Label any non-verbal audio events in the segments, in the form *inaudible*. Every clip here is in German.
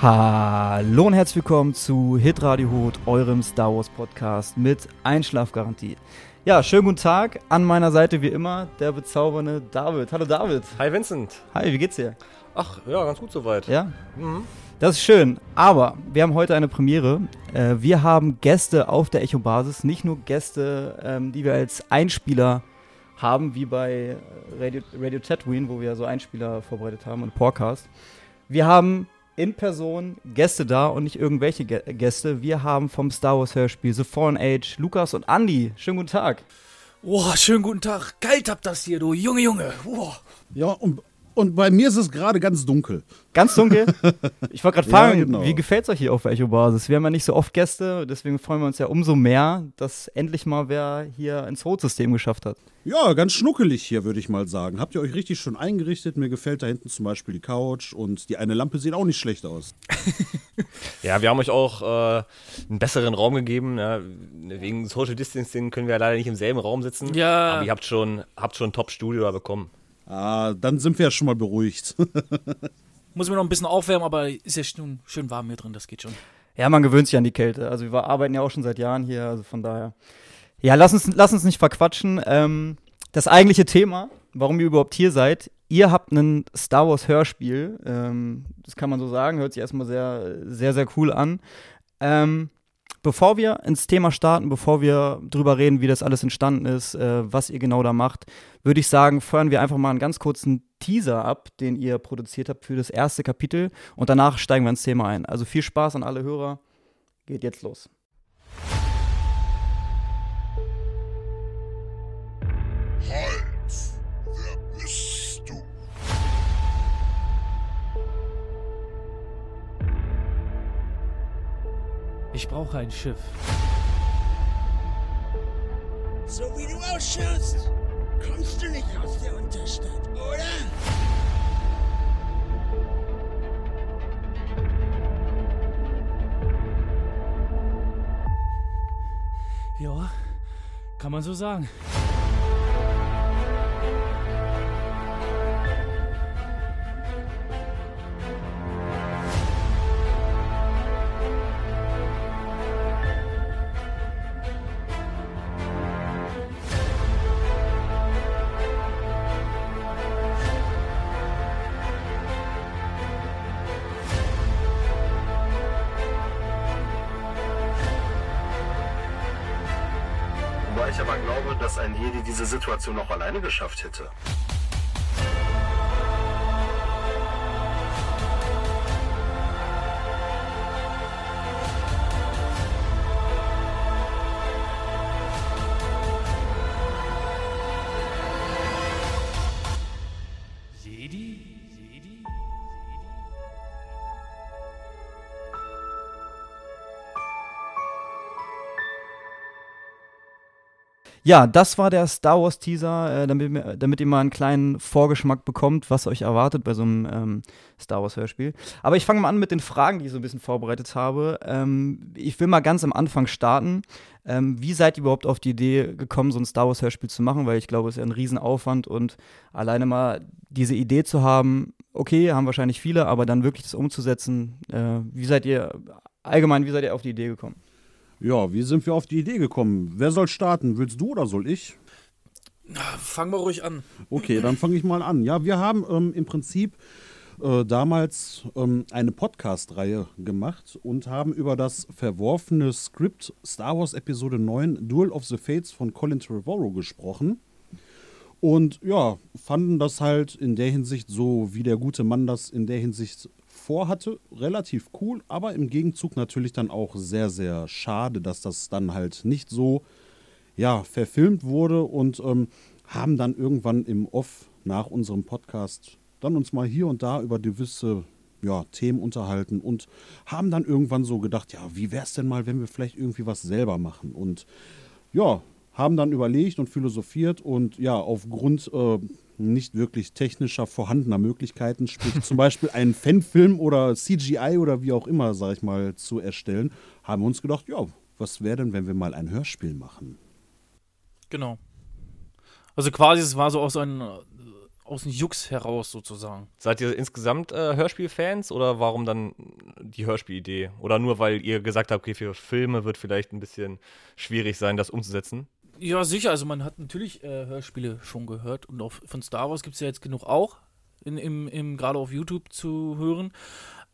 Hallo und herzlich willkommen zu Hitradio Hut, eurem Star Wars Podcast mit Einschlafgarantie. Ja, schönen guten Tag. An meiner Seite wie immer der bezaubernde David. Hallo David. Hi Vincent. Hi, wie geht's dir? Ach, ja, ganz gut soweit. Ja? Mhm. Das ist schön. Aber wir haben heute eine Premiere. Äh, wir haben Gäste auf der Echo-Basis. Nicht nur Gäste, ähm, die wir als Einspieler haben, wie bei Radio, Radio Tatooine, wo wir so Einspieler vorbereitet haben und Podcast. Wir haben in Person Gäste da und nicht irgendwelche Gäste. Wir haben vom Star Wars Hörspiel The Fallen Age Lukas und Andy. Schönen guten Tag. Boah, schönen guten Tag. Kalt habt das hier, du Junge, Junge. Boah. Ja, und und bei mir ist es gerade ganz dunkel. Ganz dunkel? *laughs* Ich wollte gerade fragen, ja, genau. wie gefällt es euch hier auf Echo-Basis? Wir haben ja nicht so oft Gäste, deswegen freuen wir uns ja umso mehr, dass endlich mal wer hier ins Rotsystem geschafft hat. Ja, ganz schnuckelig hier, würde ich mal sagen. Habt ihr euch richtig schon eingerichtet? Mir gefällt da hinten zum Beispiel die Couch und die eine Lampe sieht auch nicht schlecht aus. *laughs* ja, wir haben euch auch äh, einen besseren Raum gegeben. Ja. Wegen Social Distancing können wir ja leider nicht im selben Raum sitzen. Ja. Aber ihr habt schon, habt schon ein Top-Studio da bekommen. Ah, dann sind wir ja schon mal beruhigt. *laughs* Muss mir noch ein bisschen aufwärmen, aber ist ja schon schön warm hier drin, das geht schon. Ja, man gewöhnt sich an die Kälte. Also wir arbeiten ja auch schon seit Jahren hier, also von daher. Ja, lass uns, lass uns nicht verquatschen. Ähm, das eigentliche Thema, warum ihr überhaupt hier seid, ihr habt ein Star Wars Hörspiel. Ähm, das kann man so sagen, hört sich erstmal sehr, sehr, sehr cool an. Ähm, bevor wir ins Thema starten, bevor wir drüber reden, wie das alles entstanden ist, äh, was ihr genau da macht, würde ich sagen, feuern wir einfach mal einen ganz kurzen Teaser ab, den ihr produziert habt für das erste Kapitel und danach steigen wir ins Thema ein. Also viel Spaß an alle Hörer. Geht jetzt los. Ich brauche ein Schiff. So wie du ausschaust, kommst du nicht aus der Unterstadt, oder? Ja, kann man so sagen. Situation noch alleine geschafft hätte. Ja, das war der Star Wars Teaser, äh, damit, damit, ihr mal einen kleinen Vorgeschmack bekommt, was euch erwartet bei so einem ähm, Star Wars Hörspiel. Aber ich fange mal an mit den Fragen, die ich so ein bisschen vorbereitet habe. Ähm, ich will mal ganz am Anfang starten. Ähm, wie seid ihr überhaupt auf die Idee gekommen, so ein Star Wars Hörspiel zu machen? Weil ich glaube, es ist ja ein Riesenaufwand und alleine mal diese Idee zu haben, okay, haben wahrscheinlich viele, aber dann wirklich das umzusetzen. Äh, wie seid ihr allgemein, wie seid ihr auf die Idee gekommen? Ja, wie sind wir auf die Idee gekommen? Wer soll starten? Willst du oder soll ich? Fang mal ruhig an. Okay, dann fange ich mal an. Ja, wir haben ähm, im Prinzip äh, damals ähm, eine Podcast-Reihe gemacht und haben über das verworfene Skript Star Wars Episode 9 Duel of the Fates von Colin Trevorrow gesprochen. Und ja, fanden das halt in der Hinsicht so, wie der gute Mann das in der Hinsicht vorhatte, relativ cool, aber im Gegenzug natürlich dann auch sehr, sehr schade, dass das dann halt nicht so ja, verfilmt wurde und ähm, haben dann irgendwann im Off nach unserem Podcast dann uns mal hier und da über gewisse ja, Themen unterhalten und haben dann irgendwann so gedacht, ja, wie wäre es denn mal, wenn wir vielleicht irgendwie was selber machen? Und ja, haben dann überlegt und philosophiert und ja, aufgrund äh, nicht wirklich technischer vorhandener Möglichkeiten, sprich zum Beispiel einen Fanfilm oder CGI oder wie auch immer, sag ich mal, zu erstellen, haben wir uns gedacht, ja, was wäre denn, wenn wir mal ein Hörspiel machen? Genau. Also quasi, es war so auch so ein, aus dem Jux heraus sozusagen. Seid ihr insgesamt äh, Hörspielfans oder warum dann die Hörspielidee? Oder nur weil ihr gesagt habt, okay, für Filme wird vielleicht ein bisschen schwierig sein, das umzusetzen? Ja, sicher. Also man hat natürlich äh, Hörspiele schon gehört und auch von Star Wars gibt es ja jetzt genug auch, in, im, im, gerade auf YouTube zu hören.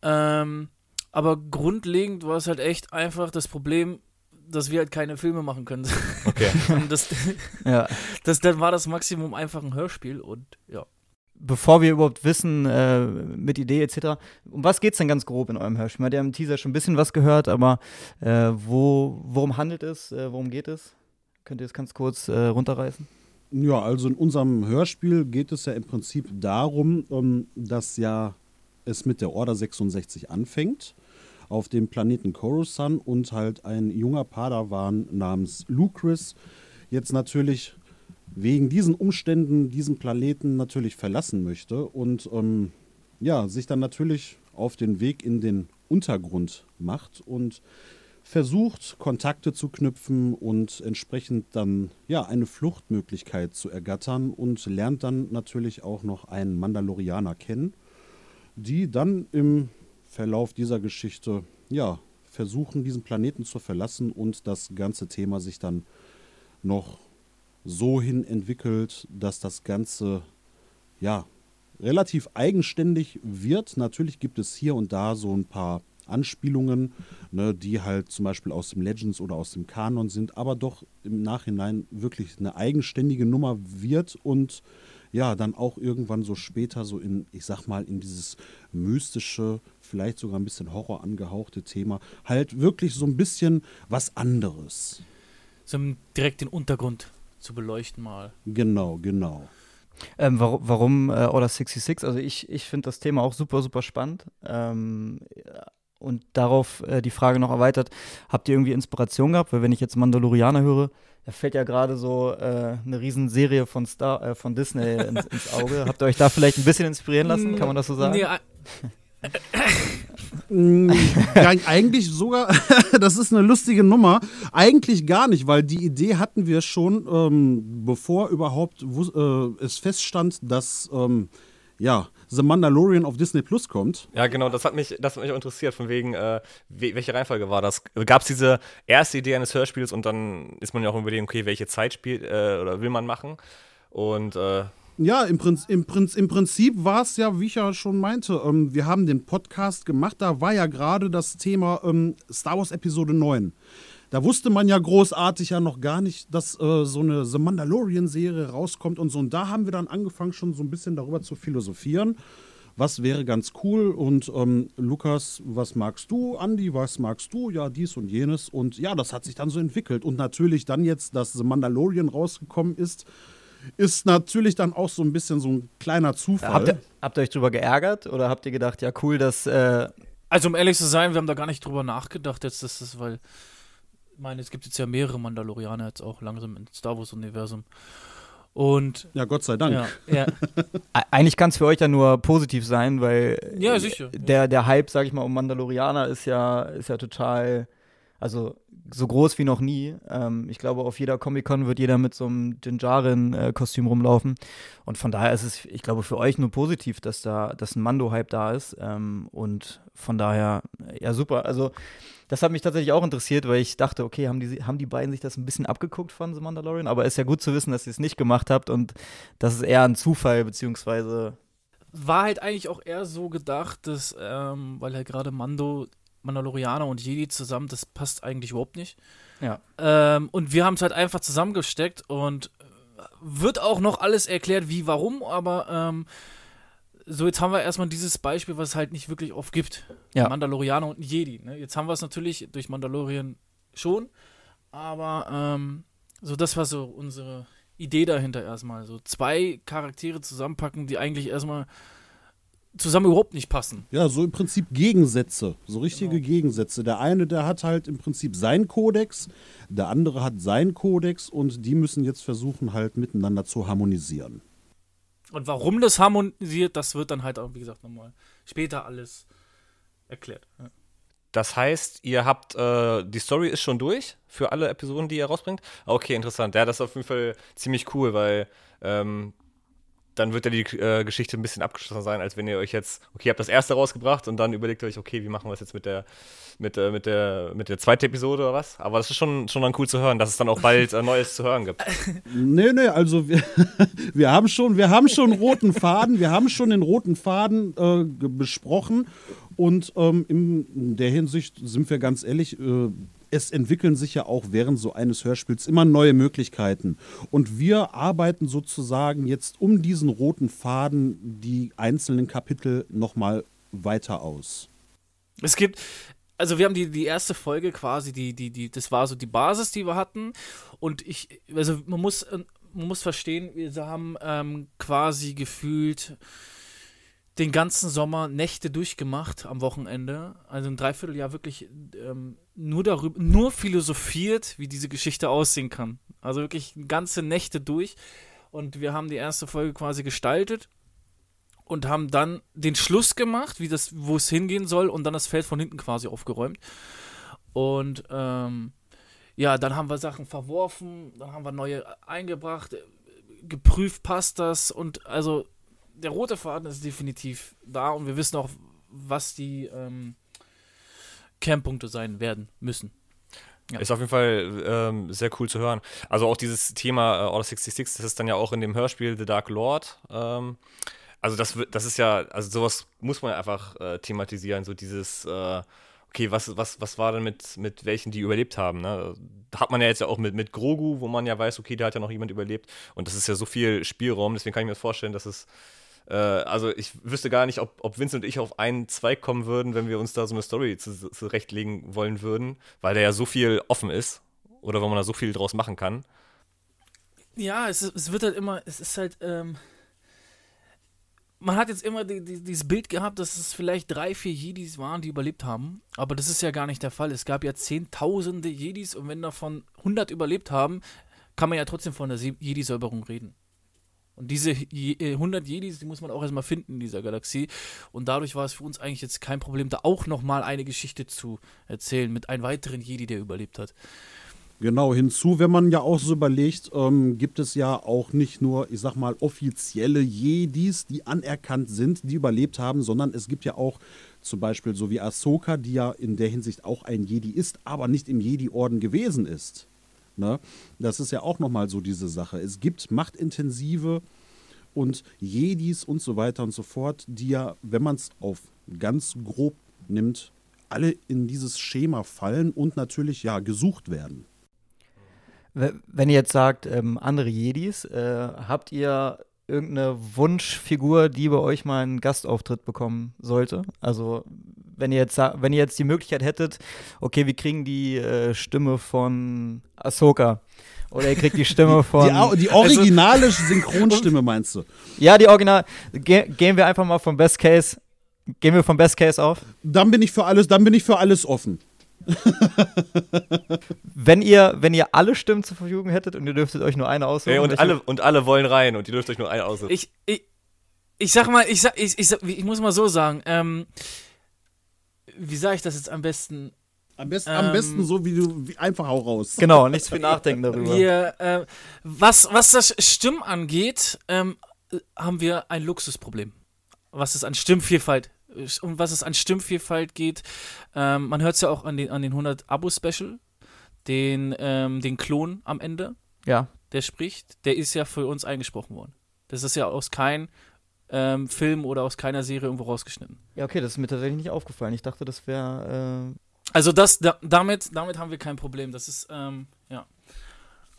Ähm, aber grundlegend war es halt echt einfach das Problem, dass wir halt keine Filme machen können. *laughs* Okay. das, *laughs* ja. das, dann war das Maximum einfach ein Hörspiel und ja. Bevor wir überhaupt wissen, äh, mit Idee etc., um was geht es denn ganz grob in eurem Hörspiel? Man hat ja im Teaser schon ein bisschen was gehört, aber äh, wo, worum handelt es? Äh, worum geht es? Könnt ihr das ganz kurz äh, runterreißen? Ja, also in unserem Hörspiel geht es ja im Prinzip darum, ähm, dass ja es mit der Order 66 anfängt auf dem Planeten Coruscant und halt ein junger Padawan namens Lucris jetzt natürlich wegen diesen Umständen diesen Planeten natürlich verlassen möchte und ähm, ja, sich dann natürlich auf den Weg in den Untergrund macht und versucht, Kontakte zu knüpfen und entsprechend dann ja eine Fluchtmöglichkeit zu ergattern und lernt dann natürlich auch noch einen Mandalorianer kennen, die dann im Verlauf dieser Geschichte ja, versuchen, diesen Planeten zu verlassen und das ganze Thema sich dann noch so hin entwickelt, dass das Ganze ja relativ eigenständig wird. Natürlich gibt es hier und da so ein paar Anspielungen, ne, die halt zum Beispiel aus dem Legends oder aus dem Kanon sind, aber doch im Nachhinein wirklich eine eigenständige Nummer wird und ja, dann auch irgendwann so später so in, ich sag mal, in dieses mystische, vielleicht sogar ein bisschen Horror angehauchte Thema, halt wirklich so ein bisschen was anderes. So direkt den Untergrund zu beleuchten mal. Genau, genau. Ähm, warum warum äh, Order 66? Also ich, ich finde das Thema auch super, super spannend. Ähm, und darauf äh, die Frage noch erweitert, habt ihr irgendwie Inspiration gehabt? Weil wenn ich jetzt Mandalorianer höre, da fällt ja gerade so äh, eine Riesenserie von Star, äh, von Disney *laughs* ins, ins, Auge. Habt ihr euch da vielleicht ein bisschen inspirieren lassen? Kann man das so sagen? Nee, *laughs* mm, ja, eigentlich sogar, *laughs* das ist eine lustige Nummer. Eigentlich gar nicht, weil die Idee hatten wir schon, ähm, bevor überhaupt äh, es feststand, dass ähm, ja, The Mandalorian auf Disney Plus kommt. Ja, genau, das hat mich, das hat mich auch interessiert, von wegen, äh, welche Reihenfolge war das? Gab es diese erste Idee eines Hörspiels und dann ist man ja auch überlegen, okay, welche Zeit spielt äh, oder will man machen? Und äh, ja, im, Prinz, im, Prinz, im Prinzip war es ja, wie ich ja schon meinte, ähm, wir haben den Podcast gemacht, da war ja gerade das Thema ähm, Star Wars Episode 9. Da wusste man ja großartig ja noch gar nicht, dass äh, so eine The Mandalorian-Serie rauskommt und so. Und da haben wir dann angefangen, schon so ein bisschen darüber zu philosophieren. Was wäre ganz cool? Und ähm, Lukas, was magst du? Andi, was magst du? Ja, dies und jenes. Und ja, das hat sich dann so entwickelt. Und natürlich dann jetzt, dass The Mandalorian rausgekommen ist, ist natürlich dann auch so ein bisschen so ein kleiner Zufall. Habt ihr, habt ihr euch drüber geärgert oder habt ihr gedacht, ja cool, dass. Äh also um ehrlich zu sein, wir haben da gar nicht drüber nachgedacht jetzt, dass das, weil meine, es gibt jetzt ja mehrere Mandalorianer jetzt auch langsam im Star Wars-Universum. Und ja, Gott sei Dank. Ja, ja. *laughs* Eigentlich kann es für euch ja nur positiv sein, weil ja, sicher, der, der Hype, sag ich mal, um Mandalorianer ist ja, ist ja total, also so groß wie noch nie. Ähm, ich glaube, auf jeder Comic-Con wird jeder mit so einem Jinjarin-Kostüm rumlaufen. Und von daher ist es, ich glaube, für euch nur positiv, dass da, dass ein Mando-Hype da ist. Ähm, und von daher, ja, super. Also das hat mich tatsächlich auch interessiert, weil ich dachte, okay, haben die, haben die beiden sich das ein bisschen abgeguckt von The Mandalorian? Aber ist ja gut zu wissen, dass ihr es nicht gemacht habt und das ist eher ein Zufall, beziehungsweise. War halt eigentlich auch eher so gedacht, dass, ähm, weil halt gerade Mando, Mandalorianer und Jedi zusammen, das passt eigentlich überhaupt nicht. Ja. Ähm, und wir haben es halt einfach zusammengesteckt und wird auch noch alles erklärt, wie, warum, aber ähm, so, jetzt haben wir erstmal dieses Beispiel, was es halt nicht wirklich oft gibt. Ja. Mandalorianer und Jedi. Ne? Jetzt haben wir es natürlich durch Mandalorian schon, aber ähm, so das war so unsere Idee dahinter erstmal. So zwei Charaktere zusammenpacken, die eigentlich erstmal zusammen überhaupt nicht passen. Ja, so im Prinzip Gegensätze, so richtige genau. Gegensätze. Der eine, der hat halt im Prinzip seinen Kodex, der andere hat seinen Kodex und die müssen jetzt versuchen halt miteinander zu harmonisieren. Und warum das harmonisiert, das wird dann halt auch, wie gesagt, nochmal später alles erklärt. Ja. Das heißt, ihr habt, äh, die Story ist schon durch für alle Episoden, die ihr rausbringt? Okay, interessant. Ja, das ist auf jeden Fall ziemlich cool, weil ähm, dann wird ja die äh, Geschichte ein bisschen abgeschlossen sein, als wenn ihr euch jetzt, okay, ihr habt das erste rausgebracht und dann überlegt euch, okay, wie machen wir es jetzt mit der, mit, äh, mit der, mit der zweiten Episode oder was? Aber das ist schon, schon dann cool zu hören, dass es dann auch bald äh, Neues zu hören gibt. *laughs* Nee, nee, also wir, *laughs* wir haben schon, wir haben schon roten Faden, wir haben schon den roten Faden äh, besprochen und ähm, in der Hinsicht sind wir ganz ehrlich, äh, es entwickeln sich ja auch während so eines Hörspiels immer neue Möglichkeiten. Und wir arbeiten sozusagen jetzt um diesen roten Faden die einzelnen Kapitel nochmal weiter aus. Es gibt, also wir haben die, die erste Folge quasi, die, die, die, das war so die Basis, die wir hatten. Und ich, also man muss, man muss verstehen, wir haben ähm, quasi gefühlt den ganzen Sommer Nächte durchgemacht am Wochenende, also ein Dreivierteljahr wirklich ähm, nur darüber, nur philosophiert, wie diese Geschichte aussehen kann. Also wirklich ganze Nächte durch. Und wir haben die erste Folge quasi gestaltet und haben dann den Schluss gemacht, wie das, wo es hingehen soll, und dann das Feld von hinten quasi aufgeräumt. Und ähm, ja, dann haben wir Sachen verworfen, dann haben wir neue eingebracht, geprüft, passt das und also der rote Faden ist definitiv da und wir wissen auch, was die ähm, Kernpunkte sein werden müssen. Ja. Ist auf jeden Fall ähm, sehr cool zu hören. Also auch dieses Thema äh, Order 66, das ist dann ja auch in dem Hörspiel The Dark Lord. Ähm, also das, das ist ja, also sowas muss man einfach äh, thematisieren, so dieses, äh, okay, was, was, was war denn mit, mit welchen, die überlebt haben? Ne? Hat man ja jetzt ja auch mit, mit Grogu, wo man ja weiß, okay, da hat ja noch jemand überlebt. Und das ist ja so viel Spielraum, deswegen kann ich mir das vorstellen, dass es äh, also ich wüsste gar nicht, ob, ob Vince und ich auf einen Zweig kommen würden, wenn wir uns da so eine Story zu, zurechtlegen wollen würden, weil der ja so viel offen ist oder weil man da so viel draus machen kann. Ja, es, es wird halt immer, es ist halt, ähm, man hat jetzt immer die, die, dieses Bild gehabt, dass es vielleicht drei, vier Jedis waren, die überlebt haben. Aber das ist ja gar nicht der Fall. Es gab ja zehntausende Jedis und wenn davon 100 überlebt haben, kann man ja trotzdem von der Jedi-Säuberung reden. Und diese 100 äh, Jedis, die muss man auch erstmal finden in dieser Galaxie. Und dadurch war es für uns eigentlich jetzt kein Problem, da auch nochmal eine Geschichte zu erzählen mit einem weiteren Jedi, der überlebt hat. Genau, hinzu, wenn man ja auch so überlegt, ähm, gibt es ja auch nicht nur, ich sag mal, offizielle Jedis, die anerkannt sind, die überlebt haben, sondern es gibt ja auch zum Beispiel so wie Ahsoka, die ja in der Hinsicht auch ein Jedi ist, aber nicht im Jedi-Orden gewesen ist. Ne? Das ist ja auch nochmal so diese Sache. Es gibt machtintensive und Jedis und so weiter und so fort, die ja, wenn man es auf ganz grob nimmt, alle in dieses Schema fallen und natürlich ja gesucht werden. Wenn ihr jetzt sagt, ähm, andere Jedis, äh, habt ihr irgendeine Wunschfigur, die bei euch mal einen Gastauftritt bekommen sollte? Also wenn ihr jetzt, wenn ihr jetzt die Möglichkeit hättet, okay, wir kriegen die äh, Stimme von Ahsoka. Oder ihr kriegt die Stimme von. Die, die originale also, Synchronstimme *laughs* meinst du? Ja, die Original. Ge gehen wir einfach mal vom Best Case. Gehen wir vom Best Case auf? Dann bin ich für alles, dann bin ich für alles offen. *laughs* wenn, ihr, wenn ihr alle Stimmen zur Verfügung hättet und ihr dürftet euch nur eine aussuchen. Hey, und, alle, und alle wollen rein und ihr dürft euch nur eine aussuchen. Ich, ich, ich sag mal, ich, sag, ich, ich, ich muss mal so sagen, ähm, wie sage ich das jetzt am besten? Am besten, ähm, am besten so, wie du wie, einfach auch raus. Genau, nichts viel nachdenken darüber. Wir, äh, was, was das Stimmen angeht, ähm, haben wir ein Luxusproblem. Was es an Stimmvielfalt um was es an Stimmvielfalt geht. Ähm, man hört es ja auch an den, an den 100 Abo-Special, den, ähm, den Klon am Ende. Ja. Der spricht, der ist ja für uns eingesprochen worden. Das ist ja aus keinem ähm, Film oder aus keiner Serie irgendwo rausgeschnitten. Ja, okay, das ist mir tatsächlich nicht aufgefallen. Ich dachte, das wäre. Äh also das, da, damit, damit haben wir kein Problem. Das ist, ähm, ja.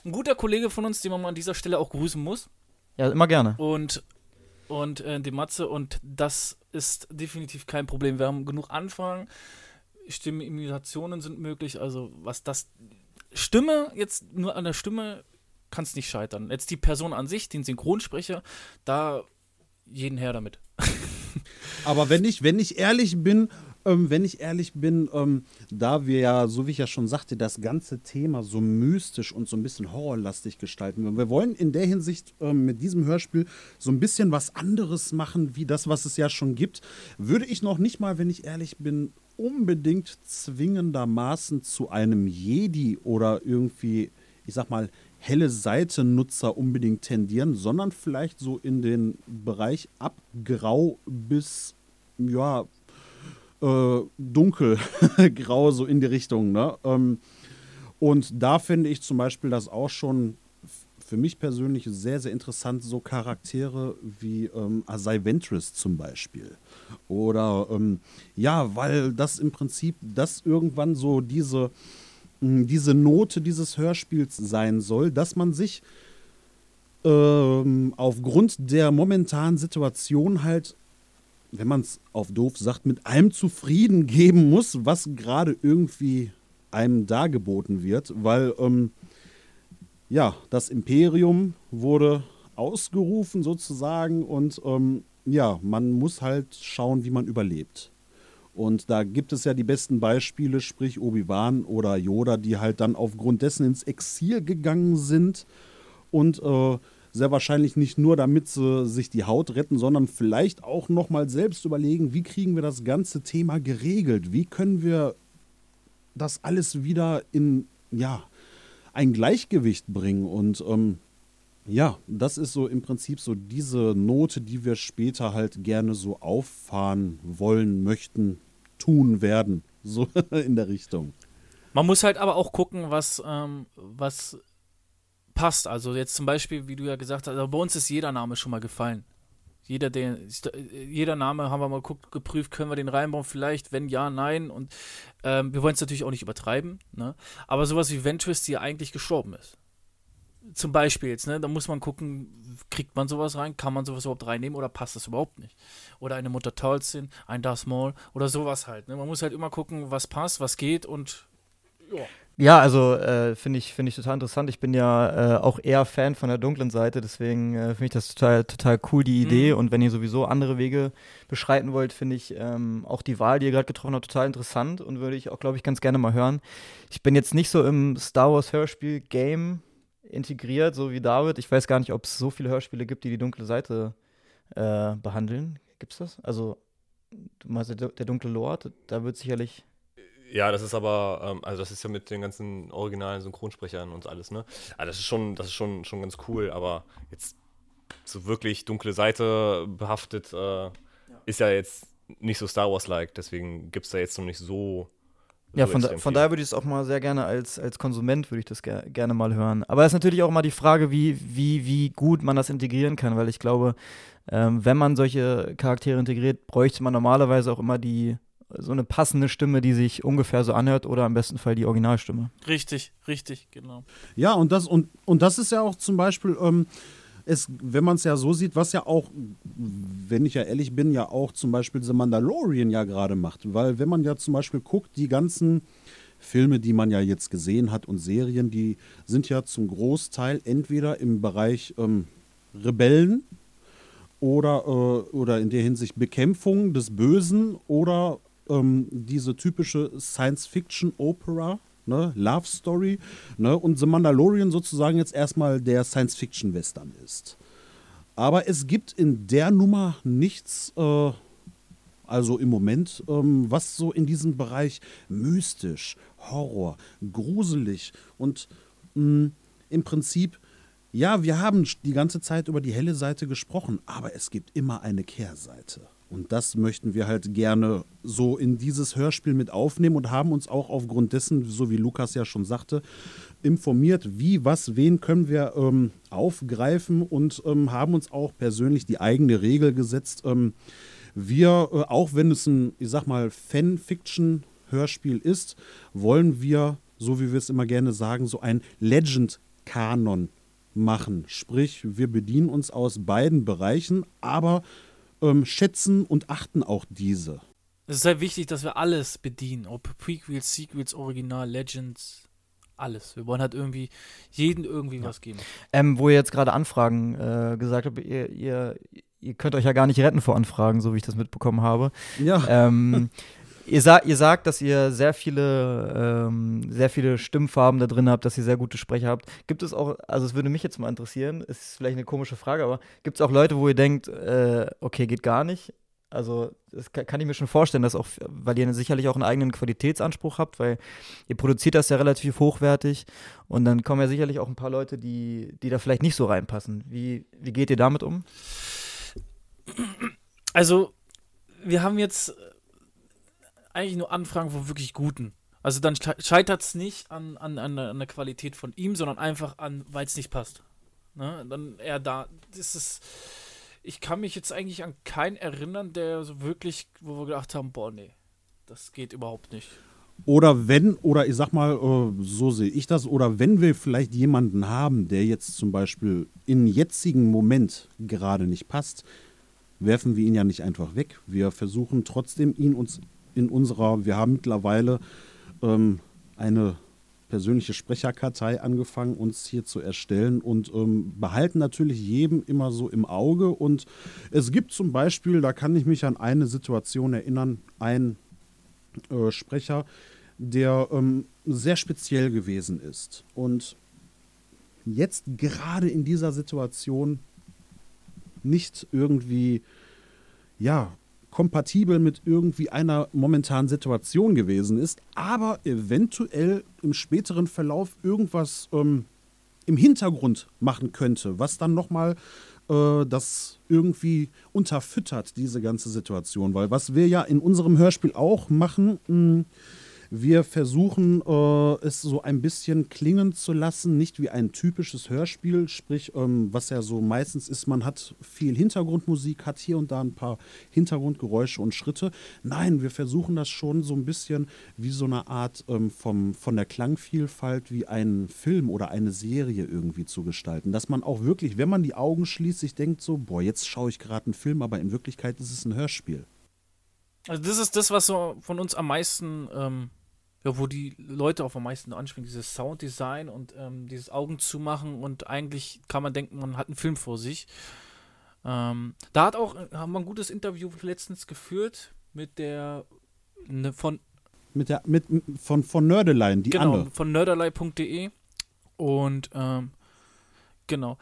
Ein guter Kollege von uns, den man an dieser Stelle auch grüßen muss. Ja, immer gerne. Und, und äh, die Matze und das ist definitiv kein Problem. Wir haben genug Anfragen. Stimmenimitationen sind möglich. Also was das Stimme, jetzt nur an der Stimme kann es nicht scheitern. Jetzt die Person an sich, den Synchronsprecher, da jeden her damit. *laughs* Aber wenn ich, wenn ich ehrlich bin, ähm, wenn ich ehrlich bin, ähm, da wir ja, so wie ich ja schon sagte, das ganze Thema so mystisch und so ein bisschen horrorlastig gestalten. Wir wollen in der Hinsicht ähm, mit diesem Hörspiel so ein bisschen was anderes machen, wie das, was es ja schon gibt. Würde ich noch nicht mal, wenn ich ehrlich bin, unbedingt zwingendermaßen zu einem Jedi oder irgendwie ich sag mal, helle Seitennutzer unbedingt tendieren, sondern vielleicht so in den Bereich ab grau bis, ja, äh, dunkelgrau, *laughs* so in die Richtung. Ne? Ähm, und da finde ich zum Beispiel das auch schon für mich persönlich sehr, sehr interessant, so Charaktere wie ähm, Asai Ventress zum Beispiel. Oder ähm, ja, weil das im Prinzip das irgendwann so diese, diese Note dieses Hörspiels sein soll, dass man sich ähm, aufgrund der momentanen Situation halt, wenn man es auf doof sagt, mit allem zufrieden geben muss, was gerade irgendwie einem dargeboten wird, weil ähm, ja, das Imperium wurde ausgerufen sozusagen und ähm, ja, man muss halt schauen, wie man überlebt. Und da gibt es ja die besten Beispiele, sprich Obi-Wan oder Yoda, die halt dann aufgrund dessen ins Exil gegangen sind und äh, sehr wahrscheinlich nicht nur, damit sie sich die Haut retten, sondern vielleicht auch nochmal selbst überlegen, wie kriegen wir das ganze Thema geregelt? Wie können wir das alles wieder in, ja, ein Gleichgewicht bringen. Und ähm, ja, das ist so im Prinzip so diese Note, die wir später halt gerne so auffahren wollen, möchten, tun werden. So *laughs* in der Richtung. Man muss halt aber auch gucken, was, ähm, was passt. Also jetzt zum Beispiel, wie du ja gesagt hast, also bei uns ist jeder Name schon mal gefallen. Jeder, der, jeder Name haben wir mal geguckt, geprüft, können wir den reinbauen, vielleicht, wenn ja, nein. Und ähm, wir wollen es natürlich auch nicht übertreiben, ne? Aber sowas wie Ventress, die ja eigentlich gestorben ist. Zum Beispiel jetzt, ne? Da muss man gucken, kriegt man sowas rein, kann man sowas überhaupt reinnehmen oder passt das überhaupt nicht? Oder eine Mutter Tolzin, ein Darth Maul oder sowas halt. Ne? Man muss halt immer gucken, was passt, was geht und ja. Ja, also äh, finde ich, find ich total interessant. Ich bin ja äh, auch eher Fan von der dunklen Seite, deswegen äh, finde ich das total, total cool, die Idee. Mhm. Und wenn ihr sowieso andere Wege beschreiten wollt, finde ich ähm, auch die Wahl, die ihr gerade getroffen habt, total interessant und würde ich auch, glaube ich, ganz gerne mal hören. Ich bin jetzt nicht so im Star Wars Hörspiel-Game integriert, so wie David. Ich weiß gar nicht, ob es so viele Hörspiele gibt, die die dunkle Seite äh, behandeln. Gibt es das? Also, du meinst der, der dunkle Lord, da wird sicherlich ja, das ist aber, ähm, also das ist ja mit den ganzen originalen Synchronsprechern und alles, ne? Also das ist schon, das ist schon, schon ganz cool, aber jetzt so wirklich dunkle Seite behaftet äh, ja. ist ja jetzt nicht so Star Wars-like, deswegen gibt es da jetzt noch nicht so. Ja, so von, da, von daher würde ich es auch mal sehr gerne als, als Konsument würde ich das ger gerne mal hören. Aber es ist natürlich auch immer die Frage, wie, wie, wie gut man das integrieren kann, weil ich glaube, ähm, wenn man solche Charaktere integriert, bräuchte man normalerweise auch immer die so eine passende Stimme, die sich ungefähr so anhört oder im besten Fall die Originalstimme. Richtig, richtig, genau. Ja, und das, und, und das ist ja auch zum Beispiel, ähm, es, wenn man es ja so sieht, was ja auch, wenn ich ja ehrlich bin, ja auch zum Beispiel The Mandalorian ja gerade macht. Weil wenn man ja zum Beispiel guckt, die ganzen Filme, die man ja jetzt gesehen hat und Serien, die sind ja zum Großteil entweder im Bereich ähm, Rebellen oder, äh, oder in der Hinsicht Bekämpfung des Bösen oder ähm, diese typische Science-Fiction-Opera, ne, Love Story, ne, und The Mandalorian sozusagen jetzt erstmal der Science-Fiction-Western ist. Aber es gibt in der Nummer nichts, äh, also im Moment, ähm, was so in diesem Bereich mystisch, Horror, gruselig und mh, mm, im Prinzip, ja, wir haben die ganze Zeit über die helle Seite gesprochen, aber es gibt immer eine Kehrseite. Und das möchten wir halt gerne so in dieses Hörspiel mit aufnehmen und haben uns auch aufgrund dessen, so wie Lukas ja schon sagte, informiert, wie, was, wen können wir ähm, aufgreifen und ähm, haben uns auch persönlich die eigene Regel gesetzt. Ähm, wir, äh, auch wenn es ein, ich sag mal, Fan-Fiction-Hörspiel ist, wollen wir, so wie wir es immer gerne sagen, so ein Legend-Kanon machen. Sprich, wir bedienen uns aus beiden Bereichen, aber ähm, schätzen und achten auch diese. Es ist sehr wichtig, dass wir alles bedienen. Ob Prequels, Sequels, Original, Legends, alles. Wir wollen halt irgendwie jeden irgendwie ja. was geben. Ähm, wo ihr jetzt gerade Anfragen äh, gesagt habt, ihr, ihr, ihr könnt euch ja gar nicht retten vor Anfragen, so wie ich das mitbekommen habe. Ja. Ähm, *laughs* Ihr, sa ihr sagt, dass ihr sehr viele, ähm, sehr viele Stimmfarben da drin habt, dass ihr sehr gute Sprecher habt. Gibt es auch, also es würde mich jetzt mal interessieren, ist vielleicht eine komische Frage, aber gibt es auch Leute, wo ihr denkt, äh, okay, geht gar nicht, Also das kann, ich mir schon vorstellen, dass auch, weil ihr sicherlich auch einen eigenen Qualitätsanspruch habt, weil ihr produziert das ja relativ hochwertig und dann kommen ja sicherlich auch ein paar Leute, die, die da vielleicht nicht so reinpassen. Wie, wie geht ihr damit um? Also, wir haben jetzt eigentlich nur Anfragen von wirklich guten. Also dann scheitert es nicht an, an, an, an, der Qualität von ihm, sondern einfach an, weil es nicht passt. Ne? Dann eher da, das ist ich kann mich jetzt eigentlich an keinen erinnern, der so wirklich, wo wir gedacht haben, boah, nee, das geht überhaupt nicht. Oder wenn, oder ich sag mal, äh, so sehe ich das, oder wenn wir vielleicht jemanden haben, der jetzt zum Beispiel im jetzigen Moment gerade nicht passt, werfen wir ihn ja nicht einfach weg. Wir versuchen trotzdem ihn uns in unserer, wir haben mittlerweile ähm, eine persönliche Sprecherkartei angefangen, uns hier zu erstellen und ähm, behalten natürlich jedem immer so im Auge. Und es gibt zum Beispiel, da kann ich mich an eine Situation erinnern, ein äh, Sprecher, der ähm, sehr speziell gewesen ist. Und jetzt gerade in dieser Situation nicht irgendwie, ja, kompatibel mit irgendwie einer momentanen Situation gewesen ist, aber eventuell im späteren Verlauf irgendwas ähm, im Hintergrund machen könnte, was dann nochmal äh, das irgendwie unterfüttert, diese ganze Situation. Weil was wir ja in unserem Hörspiel auch machen, mh, wir versuchen äh, es so ein bisschen klingen zu lassen, nicht wie ein typisches Hörspiel, sprich, ähm, was ja so meistens ist, man hat viel Hintergrundmusik, hat hier und da ein paar Hintergrundgeräusche und Schritte. Nein, wir versuchen das schon so ein bisschen wie so eine Art ähm, vom, von der Klangvielfalt wie ein Film oder eine Serie irgendwie zu gestalten. Dass man auch wirklich, wenn man die Augen schließt, sich denkt so, boah, jetzt schaue ich gerade einen Film, aber in Wirklichkeit ist es ein Hörspiel. Also das ist das, was so von uns am meisten ähm, ja, wo die Leute auch am meisten anspringen, dieses Sounddesign und ähm, dieses Augen zumachen und eigentlich kann man denken, man hat einen Film vor sich. Ähm, da hat auch, haben wir ein gutes Interview letztens geführt mit der ne, von mit der mit von von Nerdelein, die genau, andere. von nerdelei.de und ähm, genau.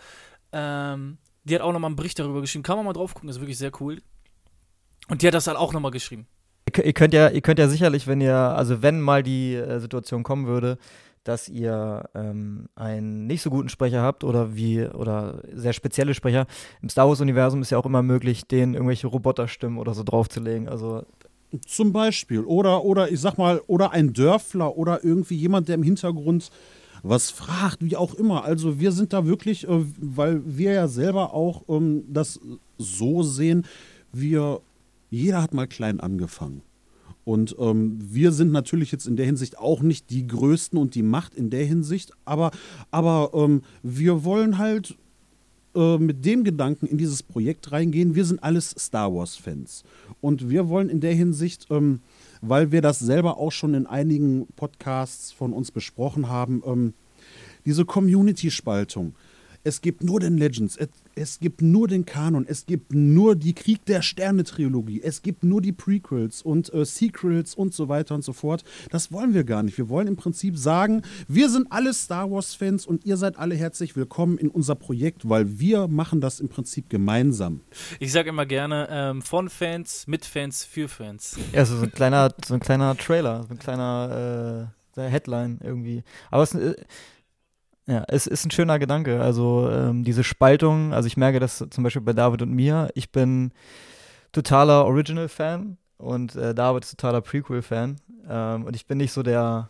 Ähm, die hat auch nochmal einen Bericht darüber geschrieben. Kann man mal drauf gucken, ist wirklich sehr cool. Und die hat das halt auch nochmal geschrieben. Ihr könnt ja, ihr könnt ja sicherlich, wenn ihr, also wenn mal die äh, Situation kommen würde, dass ihr ähm, einen nicht so guten Sprecher habt oder wie oder sehr spezielle Sprecher. Im Star Wars-Universum ist ja auch immer möglich, denen irgendwelche Roboterstimmen oder so draufzulegen. Also zum Beispiel. Oder, oder ich sag mal, oder ein Dörfler oder irgendwie jemand, der im Hintergrund was fragt, wie auch immer. Also wir sind da wirklich, äh, weil wir ja selber auch ähm, das so sehen, wir jeder hat mal klein angefangen. Und ähm, wir sind natürlich jetzt in der Hinsicht auch nicht die Größten und die Macht in der Hinsicht, aber, aber ähm, wir wollen halt äh, mit dem Gedanken in dieses Projekt reingehen. Wir sind alles Star Wars-Fans. Und wir wollen in der Hinsicht, ähm, weil wir das selber auch schon in einigen Podcasts von uns besprochen haben, ähm, diese Community-Spaltung. Es gibt nur den Legends, es, gibt nur den Kanon, es gibt nur die Krieg der Sterne-Trilogie, es gibt nur die Prequels und äh, Sequels und so weiter und so fort. Das wollen wir gar nicht. Wir wollen im Prinzip sagen, wir sind alle Star Wars-Fans und ihr seid alle herzlich willkommen in unser Projekt, weil wir machen das im Prinzip gemeinsam. Ich sage immer gerne, ähm, von Fans, mit Fans, für Fans. Ja, so ein kleiner, so ein kleiner Trailer, so ein kleiner äh, Headline irgendwie. Aber es ist. Ja, es ist ein schöner Gedanke. Also ähm, diese Spaltung, also ich merke das zum Beispiel bei David und mir. Ich bin totaler Original-Fan und äh, David ist totaler Prequel-Fan. Ähm, und ich bin nicht so der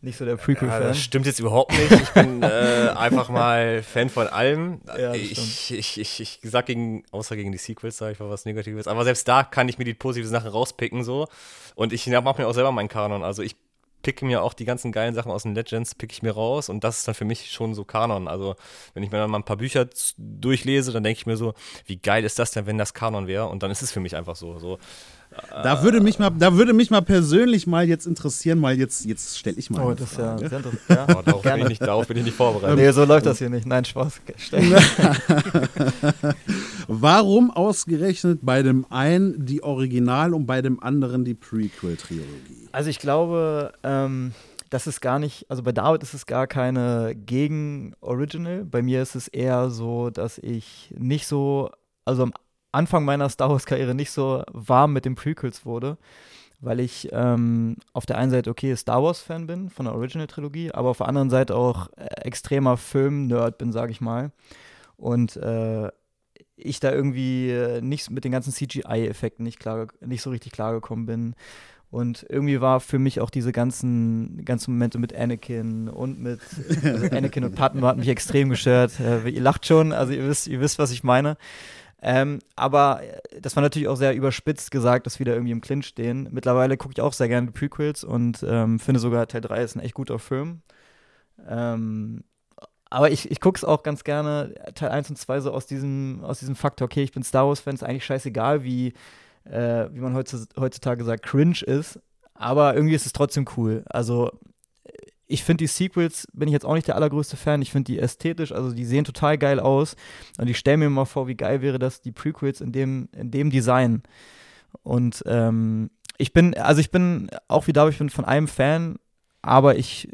nicht so der Prequel-Fan. Ja, das stimmt jetzt überhaupt nicht. Ich bin *laughs* äh, einfach mal Fan von allem. Ja, ich, ich, ich, ich sag gegen, außer gegen die Sequels, sage ich mal was Negatives. Aber selbst da kann ich mir die positiven Sachen rauspicken so. Und ich mache mir auch selber meinen Kanon. Also ich picke mir auch die ganzen geilen Sachen aus den Legends, picke ich mir raus und das ist dann für mich schon so Kanon. Also wenn ich mir dann mal ein paar Bücher durchlese, dann denke ich mir so, wie geil ist das denn, wenn das Kanon wäre? Und dann ist es für mich einfach so. so da würde mich mal, da würde mich mal persönlich mal jetzt interessieren, mal jetzt, jetzt stelle ich mal. Oh, das ist ja, *laughs* ja. Oh, darauf, bin ich nicht, darauf bin ich nicht vorbereitet. Nee, so läuft das hier nicht. Nein, Spaß. *laughs* Warum ausgerechnet bei dem einen die Original und bei dem anderen die Prequel-Trilogie? Also ich glaube, ähm, das ist gar nicht, also bei David ist es gar keine gegen Original. Bei mir ist es eher so, dass ich nicht so, also am Anfang meiner Star Wars-Karriere nicht so warm mit den Prequels wurde, weil ich ähm, auf der einen Seite, okay, Star Wars-Fan bin von der Original-Trilogie, aber auf der anderen Seite auch äh, extremer Film-Nerd bin, sage ich mal. Und äh, ich da irgendwie äh, nicht mit den ganzen CGI-Effekten nicht, nicht so richtig klargekommen bin. Und irgendwie war für mich auch diese ganzen, ganzen Momente mit Anakin und mit also *laughs* Anakin und Patton hat mich extrem gestört. Äh, ihr lacht schon, also ihr wisst, ihr wisst, was ich meine. Ähm, aber äh, das war natürlich auch sehr überspitzt gesagt, dass wir da irgendwie im Clinch stehen. Mittlerweile gucke ich auch sehr gerne Prequels und ähm, finde sogar Teil 3 ist ein echt guter Film. Ähm, aber ich, ich gucke es auch ganz gerne, Teil 1 und 2 so aus diesem, aus diesem Faktor, okay, ich bin Star Wars-Fan, ist eigentlich scheißegal, wie, äh, wie man heutzutage sagt, cringe ist. Aber irgendwie ist es trotzdem cool. Also ich finde die Sequels, bin ich jetzt auch nicht der allergrößte Fan. Ich finde die ästhetisch, also die sehen total geil aus. Und ich stelle mir mal vor, wie geil wäre das, die Prequels in dem, in dem Design. Und ähm, ich bin, also ich bin auch wie da, ich bin von einem Fan, aber ich,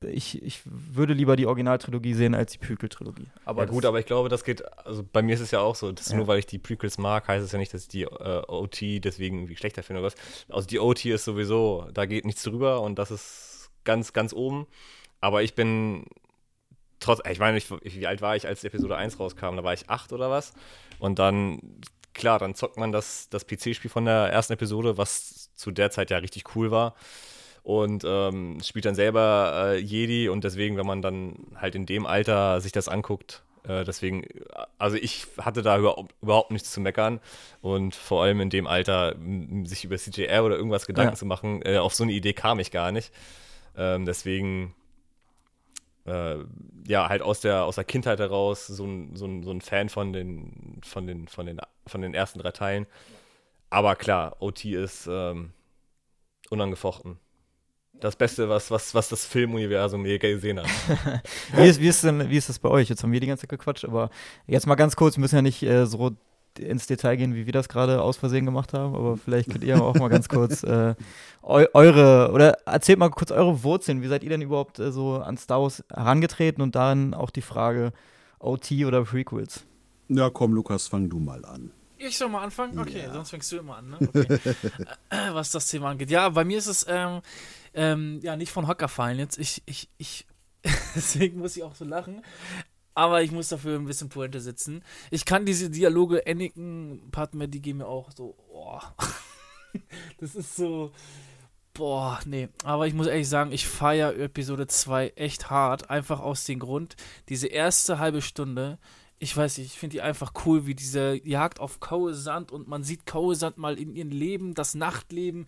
ich, ich würde lieber die Originaltrilogie sehen als die Prequel-Trilogie. ja gut, aber ich glaube, das geht, also bei mir ist es ja auch so, dass ja. nur weil ich die Prequels mag, heißt es ja nicht, dass ich die äh, OT deswegen irgendwie schlechter finde oder was. Also die OT ist sowieso, da geht nichts drüber und das ist ganz, ganz oben. Aber ich bin trotz, ich meine, ich, wie alt war ich, als Episode 1 rauskam? Da war ich acht oder was. Und dann, klar, dann zockt man das, das PC-Spiel von der ersten Episode, was zu der Zeit ja richtig cool war. Und ähm, spielt dann selber äh, Jedi und deswegen, wenn man dann halt in dem Alter sich das anguckt, äh, deswegen, also ich hatte da überhaupt, überhaupt nichts zu meckern und vor allem in dem Alter sich über CJR oder irgendwas Gedanken ja. zu machen, äh, auf so eine Idee kam ich gar nicht. Ähm, deswegen, äh, ja, halt aus der, aus der Kindheit heraus so ein, so, ein, so ein Fan von den, von, den, von, den, von den ersten drei Teilen. Aber klar, OT ist ähm, unangefochten. Das Beste, was, was, was das Filmuniversum je gesehen hat. *laughs* wie, ist, wie, ist denn, wie ist das bei euch? Jetzt haben wir die ganze Zeit gequatscht, aber jetzt mal ganz kurz, wir müssen ja nicht äh, so ins Detail gehen, wie wir das gerade aus Versehen gemacht haben, aber vielleicht könnt ihr auch mal ganz kurz äh, eu eure, oder erzählt mal kurz eure Wurzeln. Wie seid ihr denn überhaupt äh, so an Star Wars herangetreten und dann auch die Frage OT oder Prequels? Ja, komm, Lukas, fang du mal an. Ich soll mal anfangen? Okay, ja. sonst fängst du immer an, ne? Okay. *laughs* Was das Thema angeht. Ja, bei mir ist es ähm, ähm, ja nicht von Hocker fallen jetzt. Ich, ich, ich, *laughs* deswegen muss ich auch so lachen. Aber ich muss dafür ein bisschen Pointe setzen. Ich kann diese Dialoge, Anakin, Padme, die gehen mir auch so, boah. *laughs* das ist so, boah, nee. Aber ich muss ehrlich sagen, ich feiere Episode 2 echt hart. Einfach aus dem Grund, diese erste halbe Stunde, ich weiß nicht, ich finde die einfach cool, wie diese Jagd auf Kauesand und man sieht Kauesand mal in ihrem Leben, das Nachtleben,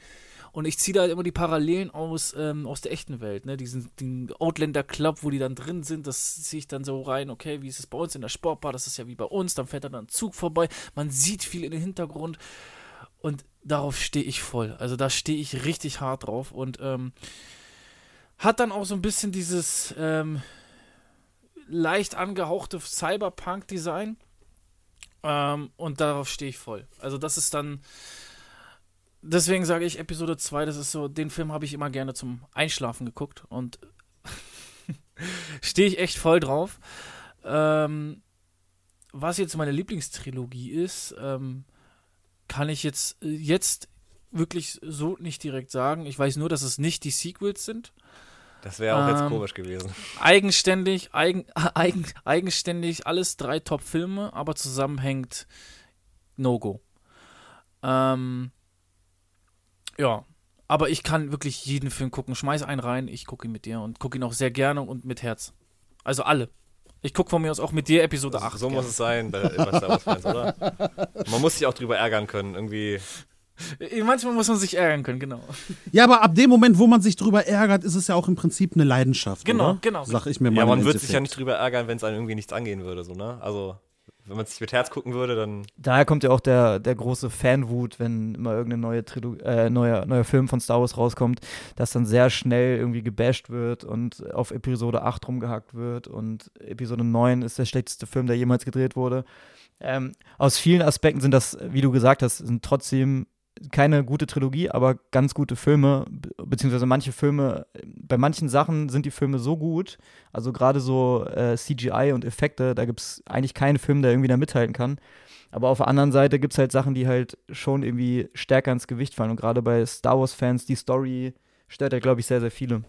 und ich ziehe da immer die Parallelen aus, ähm, aus der echten Welt, ne? Diesen den Outlander Club, wo die dann drin sind, das ziehe ich dann so rein, okay, wie ist es bei uns in der Sportbar, das ist ja wie bei uns, dann fährt dann ein Zug vorbei, man sieht viel in den Hintergrund und darauf stehe ich voll. Also da stehe ich richtig hart drauf und ähm, hat dann auch so ein bisschen dieses ähm, leicht angehauchte Cyberpunk-Design. Ähm, und darauf stehe ich voll. Also das ist dann deswegen sage ich Episode 2, das ist so, den Film habe ich immer gerne zum Einschlafen geguckt und *laughs* stehe ich echt voll drauf. Ähm, was jetzt meine Lieblingstrilogie ist, ähm, kann ich jetzt, jetzt wirklich so nicht direkt sagen. Ich weiß nur, dass es nicht die Sequels sind. Das wäre auch ähm, jetzt komisch gewesen. Eigenständig, eigen, *laughs* eigen, eigenständig, alles drei Top-Filme, aber zusammenhängt No-Go. Ähm, ja, aber ich kann wirklich jeden Film gucken. Schmeiß einen rein, ich gucke ihn mit dir und gucke ihn auch sehr gerne und mit Herz. Also alle. Ich gucke von mir aus auch mit dir Episode also, 8. So gerne. muss es sein bei, bei Star Wars Fans, oder? *laughs* Man muss sich auch drüber ärgern können, irgendwie. Manchmal muss man sich ärgern können, genau. Ja, aber ab dem Moment, wo man sich drüber ärgert, ist es ja auch im Prinzip eine Leidenschaft. Genau, oder? genau. Sag ich mir mal. Ja, man würde sich ja nicht drüber ärgern, wenn es einem irgendwie nichts angehen würde, so, ne? Also wenn man es sich mit Herz gucken würde, dann. Daher kommt ja auch der, der große Fanwut, wenn immer irgendein neue äh, neuer, neuer Film von Star Wars rauskommt, dass dann sehr schnell irgendwie gebasht wird und auf Episode 8 rumgehackt wird und Episode 9 ist der schlechteste Film, der jemals gedreht wurde. Ähm, aus vielen Aspekten sind das, wie du gesagt hast, sind trotzdem keine gute Trilogie, aber ganz gute Filme, beziehungsweise manche Filme, bei manchen Sachen sind die Filme so gut, also gerade so äh, CGI und Effekte, da gibt es eigentlich keinen Film, der irgendwie da mithalten kann. Aber auf der anderen Seite gibt es halt Sachen, die halt schon irgendwie stärker ins Gewicht fallen. Und gerade bei Star Wars-Fans, die Story stört ja, glaube ich, sehr, sehr viele.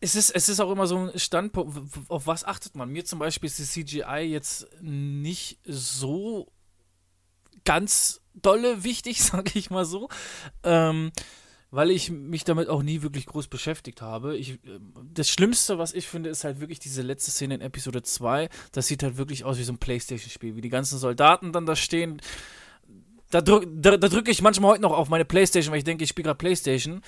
Es ist, es ist auch immer so ein Standpunkt, auf was achtet man? Mir zum Beispiel ist die CGI jetzt nicht so ganz dolle wichtig, *laughs* sage ich mal so. Ähm, weil ich mich damit auch nie wirklich groß beschäftigt habe. Ich, das Schlimmste, was ich finde, ist halt wirklich diese letzte Szene in Episode 2. Das sieht halt wirklich aus wie so ein Playstation-Spiel, wie die ganzen Soldaten dann da stehen. Da, drück, da, da drücke ich manchmal heute noch auf meine Playstation, weil ich denke, ich spiele gerade Playstation.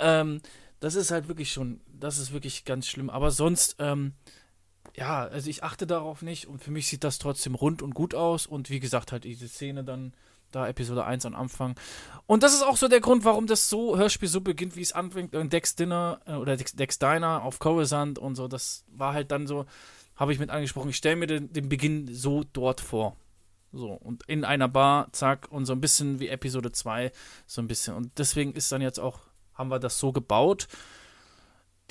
Ähm, das ist halt wirklich schon, das ist wirklich ganz schlimm. Aber sonst, ähm, ja, also ich achte darauf nicht und für mich sieht das trotzdem rund und gut aus. Und wie gesagt, halt diese Szene dann da Episode 1 am Anfang. Und das ist auch so der Grund, warum das so Hörspiel so beginnt, wie es anfängt. In Dex Dinner äh, oder Dex, Dex Diner auf Coruscant und so. Das war halt dann so, habe ich mit angesprochen. Ich stelle mir den, den Beginn so dort vor. So, und in einer Bar, zack, und so ein bisschen wie Episode 2, so ein bisschen. Und deswegen ist dann jetzt auch, haben wir das so gebaut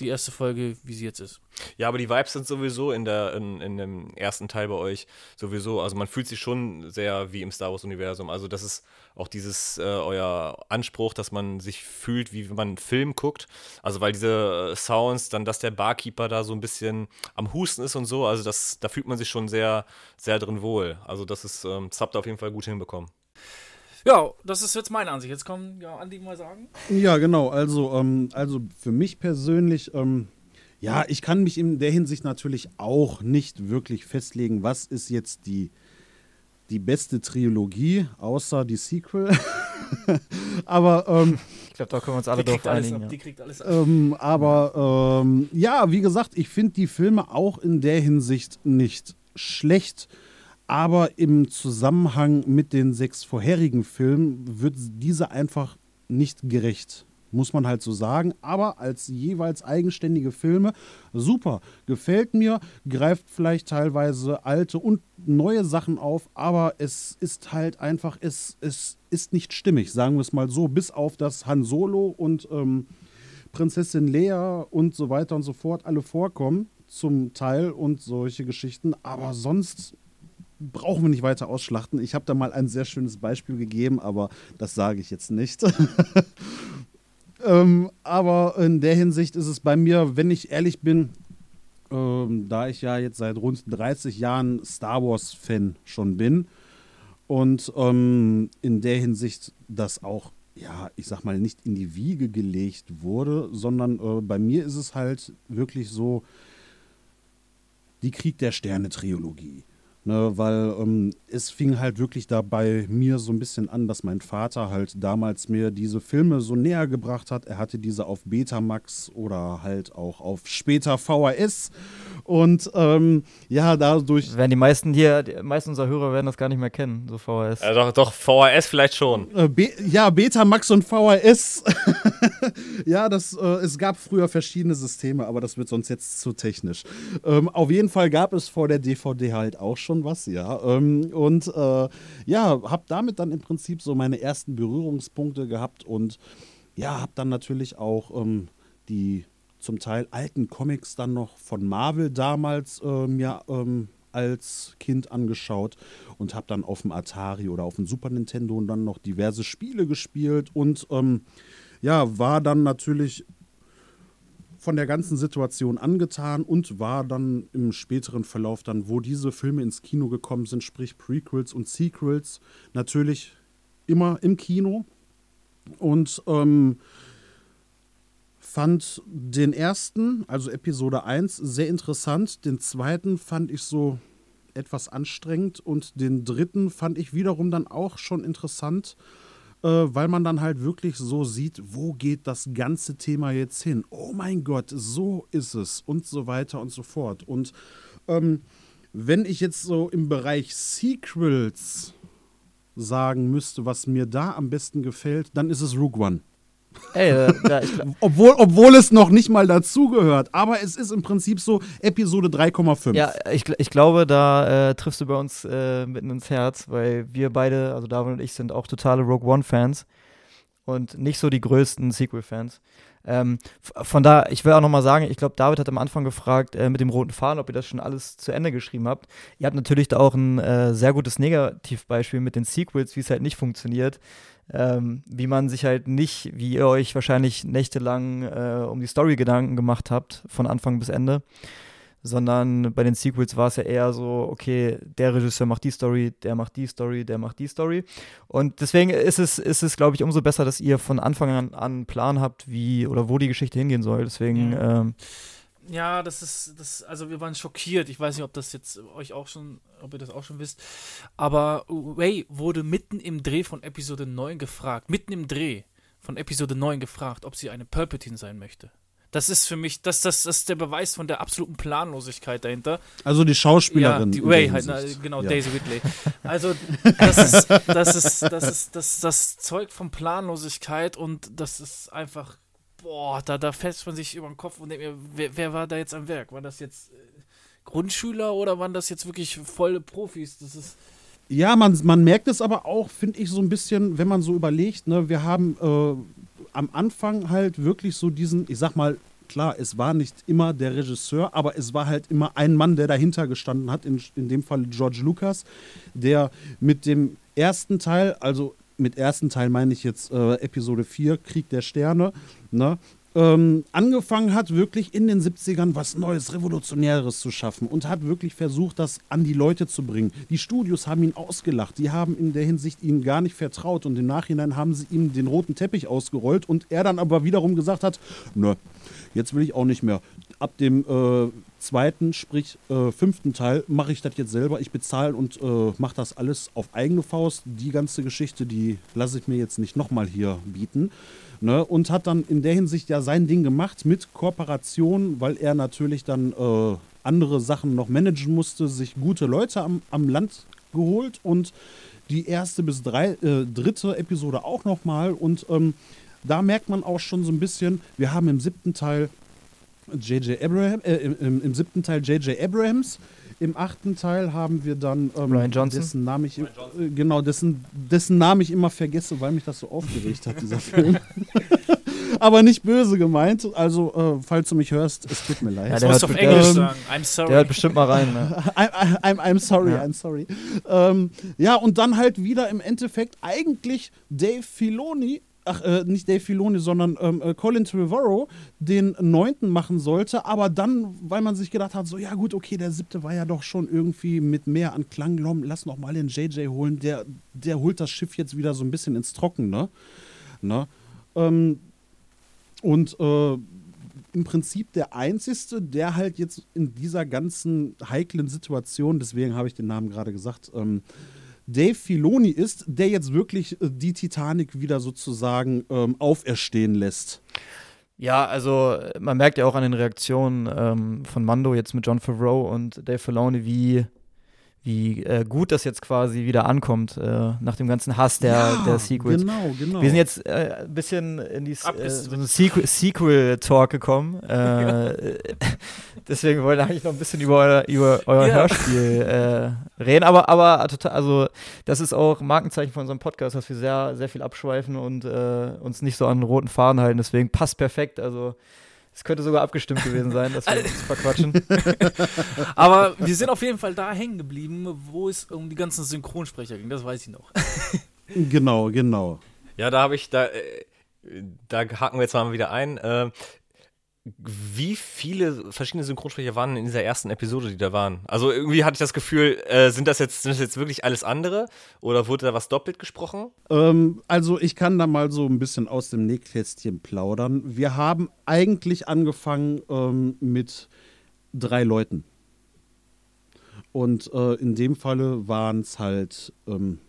die erste Folge, wie sie jetzt ist. Ja, aber die Vibes sind sowieso in, der, in, in dem ersten Teil bei euch sowieso. Also man fühlt sich schon sehr wie im Star Wars-Universum. Also das ist auch dieses äh, euer Anspruch, dass man sich fühlt, wie wenn man einen Film guckt. Also weil diese äh, Sounds, dann, dass der Barkeeper da so ein bisschen am Husten ist und so, also das, da fühlt man sich schon sehr, sehr drin wohl. Also das ist, ähm, das habt ihr auf jeden Fall gut hinbekommen. Ja, das ist jetzt meine Ansicht. Jetzt kommen ja Andi mal sagen. Ja, genau. Also, ähm, also für mich persönlich, ähm, ja, ich kann mich in der Hinsicht natürlich auch nicht wirklich festlegen, was ist jetzt die, die beste Trilogie, außer die Sequel. *laughs* aber ähm, ich glaube, da können wir uns alle drauf einigen. Ja. Die kriegt alles ab. Ähm, aber ähm, ja, wie gesagt, ich finde die Filme auch in der Hinsicht nicht schlecht aber im Zusammenhang mit den sechs vorherigen Filmen wird diese einfach nicht gerecht. Muss man halt so sagen. Aber als jeweils eigenständige Filme, super. Gefällt mir, greift vielleicht teilweise alte und neue Sachen auf, aber es ist halt einfach, es, es ist nicht stimmig, sagen wir es mal so, bis auf das Han Solo und ähm, Prinzessin Lea und so weiter und so fort alle vorkommen zum Teil und solche Geschichten. Aber sonst brauchen wir nicht weiter ausschlachten. Ich habe da mal ein sehr schönes Beispiel gegeben, aber das sage ich jetzt nicht. *laughs* ähm, aber in der Hinsicht ist es bei mir, wenn ich ehrlich bin, ähm, da ich ja jetzt seit rund 30 Jahren Star Wars-Fan schon bin und ähm, in der Hinsicht das auch, ja, ich sag mal, nicht in die Wiege gelegt wurde, sondern äh, bei mir ist es halt wirklich so, die Krieg der Sterne-Trilogie. Ne, weil ähm, es fing halt wirklich da bei mir so ein bisschen an, dass mein Vater halt damals mir diese Filme so näher gebracht hat. Er hatte diese auf Betamax oder halt auch auf später VHS. Und ähm, ja, dadurch. Werden die meisten hier, die meisten unserer Hörer werden das gar nicht mehr kennen, so VHS. Ja, doch, doch, VHS vielleicht schon. Äh, Be ja, Betamax und VHS. *laughs* ja, das, äh, es gab früher verschiedene Systeme, aber das wird sonst jetzt zu technisch. Ähm, auf jeden Fall gab es vor der DVD halt auch schon schon was, ja. Ähm, und äh, ja, habe damit dann im Prinzip so meine ersten Berührungspunkte gehabt und ja, habe dann natürlich auch ähm, die zum Teil alten Comics dann noch von Marvel damals äh, mir ähm, als Kind angeschaut und habe dann auf dem Atari oder auf dem Super Nintendo dann noch diverse Spiele gespielt und ähm, ja, war dann natürlich von der ganzen Situation angetan und war dann im späteren Verlauf dann, wo diese Filme ins Kino gekommen sind, sprich Prequels und Sequels, natürlich immer im Kino und ähm, fand den ersten, also Episode 1, sehr interessant. Den zweiten fand ich so etwas anstrengend und den dritten fand ich wiederum dann auch schon interessant äh, weil man dann halt wirklich so sieht, wo geht das ganze Thema jetzt hin? Oh mein Gott, so ist es und so weiter und so fort. Und ähm, wenn ich jetzt so im Bereich Sequels sagen müsste, was mir da am besten gefällt, dann ist es Rogue One. Ey, äh, da, *laughs* obwohl, obwohl es noch nicht mal dazugehört. Aber es ist im Prinzip so Episode 3,5. Ja, ich, ich glaube, da äh, triffst du bei uns äh, mitten ins Herz, weil wir beide, also David und ich, sind auch totale Rogue One-Fans und nicht so die größten Sequel-Fans. Ähm, von da, ich will auch noch mal sagen, ich glaube, David hat am Anfang gefragt äh, mit dem roten Faden, ob ihr das schon alles zu Ende geschrieben habt. Ihr habt natürlich da auch ein äh, sehr gutes Negativbeispiel mit den Sequels, wie es halt nicht funktioniert. Ähm, wie man sich halt nicht, wie ihr euch wahrscheinlich nächtelang äh, um die Story Gedanken gemacht habt, von Anfang bis Ende sondern bei den Sequels war es ja eher so, okay, der Regisseur macht die Story, der macht die Story, der macht die Story. Und deswegen ist es, ist es glaube ich, umso besser, dass ihr von Anfang an einen Plan habt, wie oder wo die Geschichte hingehen soll. Deswegen. Ja. Ähm, ja, das ist, das, also wir waren schockiert. Ich weiß nicht, ob das jetzt euch auch schon, ob ihr das auch schon wisst. Aber Ray wurde mitten im Dreh von Episode 9 gefragt, mitten im Dreh von Episode 9 gefragt, ob sie eine Palpatine sein möchte. Das ist für mich, das, das, das ist der Beweis von der absoluten Planlosigkeit dahinter. Also die Schauspielerin. Ja, die Ray, halt, na, genau, ja. Daisy Whitley. Also das ist, das ist, das ist, das, das zeugt von Planlosigkeit und das ist einfach, boah, da, da fällt man sich über den Kopf und denkt mir, wer, wer war da jetzt am Werk? War das jetzt äh, Grundschüler oder waren das jetzt wirklich volle Profis? Das ist. Ja, man, man merkt es aber auch, finde ich, so ein bisschen, wenn man so überlegt, ne, wir haben äh, am Anfang halt wirklich so diesen, ich sag mal, klar, es war nicht immer der Regisseur, aber es war halt immer ein Mann, der dahinter gestanden hat, in, in dem Fall George Lucas, der mit dem ersten Teil, also mit ersten Teil meine ich jetzt äh, Episode 4, Krieg der Sterne, ne, ähm, angefangen hat, wirklich in den 70ern was Neues, Revolutionäres zu schaffen und hat wirklich versucht, das an die Leute zu bringen. Die Studios haben ihn ausgelacht, die haben in der Hinsicht ihm gar nicht vertraut und im Nachhinein haben sie ihm den roten Teppich ausgerollt und er dann aber wiederum gesagt hat, nö, jetzt will ich auch nicht mehr. Ab dem äh, zweiten, sprich äh, fünften Teil, mache ich das jetzt selber. Ich bezahle und äh, mache das alles auf eigene Faust. Die ganze Geschichte, die lasse ich mir jetzt nicht nochmal hier bieten. Ne, und hat dann in der Hinsicht ja sein Ding gemacht mit Kooperation, weil er natürlich dann äh, andere Sachen noch managen musste, sich gute Leute am, am Land geholt und die erste bis drei, äh, dritte Episode auch nochmal. Und ähm, da merkt man auch schon so ein bisschen, wir haben im siebten Teil J.J. Abraham, äh, im, im, siebten Teil J.J. Abrahams, im achten Teil haben wir dann ähm, Ryan Johnson. dessen Namen ich äh, genau dessen dessen Namen ich immer vergesse, weil mich das so aufgeregt hat dieser *laughs* Film. Aber nicht böse gemeint. Also äh, falls du mich hörst, es tut mir leid. Ja, der muss auf Englisch ähm, sagen. I'm sorry. Der hört bestimmt mal rein. Ne? *laughs* I'm, I'm, I'm, sorry, ja. I'm sorry. Ähm, ja und dann halt wieder im Endeffekt eigentlich Dave Filoni ach, äh, nicht Dave Filoni, sondern ähm, äh, Colin Trevorrow den neunten machen sollte, aber dann, weil man sich gedacht hat, so, ja gut, okay, der siebte war ja doch schon irgendwie mit mehr an Klang, lass noch mal den JJ holen, der, der holt das Schiff jetzt wieder so ein bisschen ins Trockene. Ne? Ähm, und äh, im Prinzip der Einzige, der halt jetzt in dieser ganzen heiklen Situation, deswegen habe ich den Namen gerade gesagt, ähm, Dave Filoni ist, der jetzt wirklich äh, die Titanic wieder sozusagen ähm, auferstehen lässt. Ja, also man merkt ja auch an den Reaktionen ähm, von Mando jetzt mit John Favreau und Dave Filoni, wie wie äh, gut das jetzt quasi wieder ankommt äh, nach dem ganzen Hass der, ja, der Sequels. Genau, genau. Wir sind jetzt äh, ein bisschen in die äh, so einen Sequel-Talk Sequel gekommen. *laughs* Äh, *laughs* deswegen wollen wir eigentlich noch ein bisschen über euer, über euer ja. Hörspiel äh, reden. Aber, aber total, also das ist auch Markenzeichen von unserem Podcast, dass wir sehr, sehr viel abschweifen und uns nicht so an roten Faden halten. Deswegen passt perfekt. Also es könnte sogar abgestimmt gewesen sein, dass wir *laughs* uns verquatschen. *laughs* Aber wir sind auf jeden Fall da hängen geblieben, wo es um die ganzen Synchronsprecher ging. Das weiß ich noch. genau, genau. Ja, da habe ich, da, äh, da haken wir jetzt mal wieder ein. Äh, wie viele verschiedene Synchronsprecher waren in dieser ersten Episode, die da waren? Also irgendwie hatte ich das Gefühl, äh, sind, das jetzt, sind das jetzt wirklich alles andere oder wurde da was doppelt gesprochen? Ähm, also ich kann da mal so ein bisschen aus dem Nähkästchen plaudern. Wir haben eigentlich angefangen ähm, mit drei Leuten. Und äh, in dem Falle waren es halt, ähm,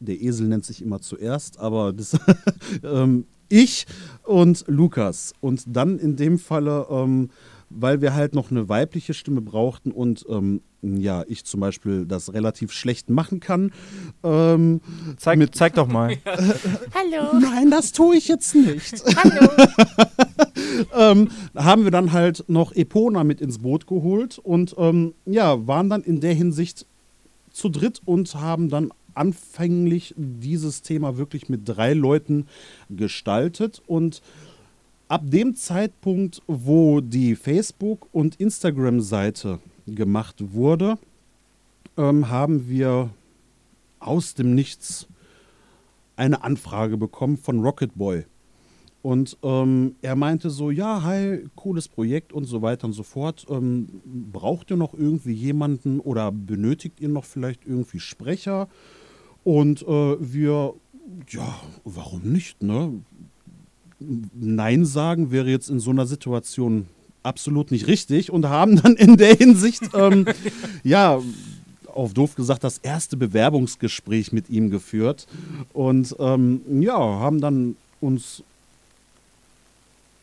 der Esel nennt sich immer zuerst, aber das, *laughs* ähm, ich und Lukas. Und dann in dem Falle, ähm, weil wir halt noch eine weibliche Stimme brauchten und ähm, ja, ich zum Beispiel das relativ schlecht machen kann. Ähm, zeig, mit, zeig doch mal. *laughs* Hallo. Nein, das tue ich jetzt nicht. *laughs* Hallo. *laughs* ähm, haben wir dann halt noch Epona mit ins Boot geholt und ähm, ja, waren dann in der Hinsicht zu dritt und haben dann anfänglich dieses Thema wirklich mit drei Leuten gestaltet und ab dem Zeitpunkt, wo die Facebook- und Instagram-Seite gemacht wurde, ähm, haben wir aus dem Nichts eine Anfrage bekommen von Rocket Boy. Und ähm, er meinte so, ja, hi, cooles Projekt und so weiter und so fort. Ähm, braucht ihr noch irgendwie jemanden oder benötigt ihr noch vielleicht irgendwie Sprecher? Und äh, wir, ja, warum nicht, ne? Nein sagen wäre jetzt in so einer Situation absolut nicht richtig und haben dann in der Hinsicht, ähm, *laughs* ja, auf doof gesagt, das erste Bewerbungsgespräch mit ihm geführt und ähm, ja, haben dann uns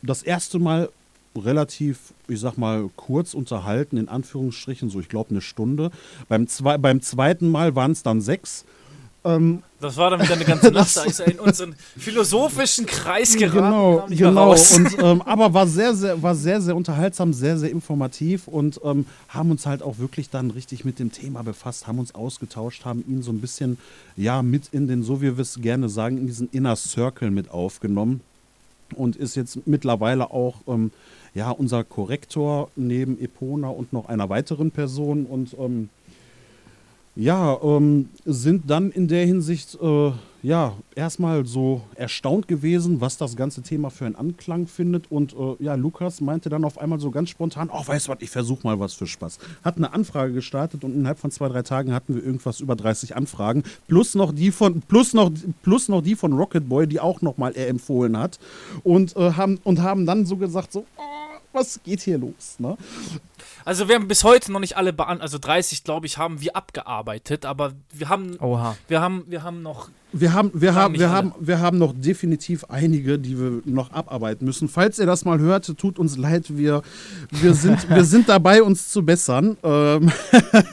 das erste Mal relativ, ich sag mal, kurz unterhalten, in Anführungsstrichen, so ich glaube eine Stunde. Beim, zwei, beim zweiten Mal waren es dann sechs. Ähm, das war dann wieder eine ganze *laughs* Nacht, da ist er in unseren philosophischen Kreis geraten. Genau, genau. Und, *laughs* ähm, aber war sehr, sehr, war sehr, sehr unterhaltsam, sehr, sehr informativ und ähm, haben uns halt auch wirklich dann richtig mit dem Thema befasst, haben uns ausgetauscht, haben ihn so ein bisschen, ja, mit in den, so wie wir es gerne sagen, in diesen Inner Circle mit aufgenommen und ist jetzt mittlerweile auch ähm, ja, unser Korrektor neben Epona und noch einer weiteren Person und ähm, ja, ähm, sind dann in der Hinsicht äh, ja erstmal so erstaunt gewesen, was das ganze Thema für einen Anklang findet. Und äh, ja, Lukas meinte dann auf einmal so ganz spontan: Oh, weißt du was, ich versuche mal was für Spaß. Hat eine Anfrage gestartet und innerhalb von zwei, drei Tagen hatten wir irgendwas über 30 Anfragen. Plus noch die von, plus noch, plus noch die von Rocket Boy, die auch nochmal er empfohlen hat. Und, äh, haben, und haben dann so gesagt: so, oh, was geht hier los? Ne? Also wir haben bis heute noch nicht alle beantwortet, also 30 glaube ich haben wir abgearbeitet, aber wir haben Oha. wir haben wir haben noch wir haben wir haben wir haben wir haben noch definitiv einige, die wir noch abarbeiten müssen. Falls ihr das mal hört, tut uns leid, wir wir sind *laughs* wir sind dabei uns zu bessern. Ähm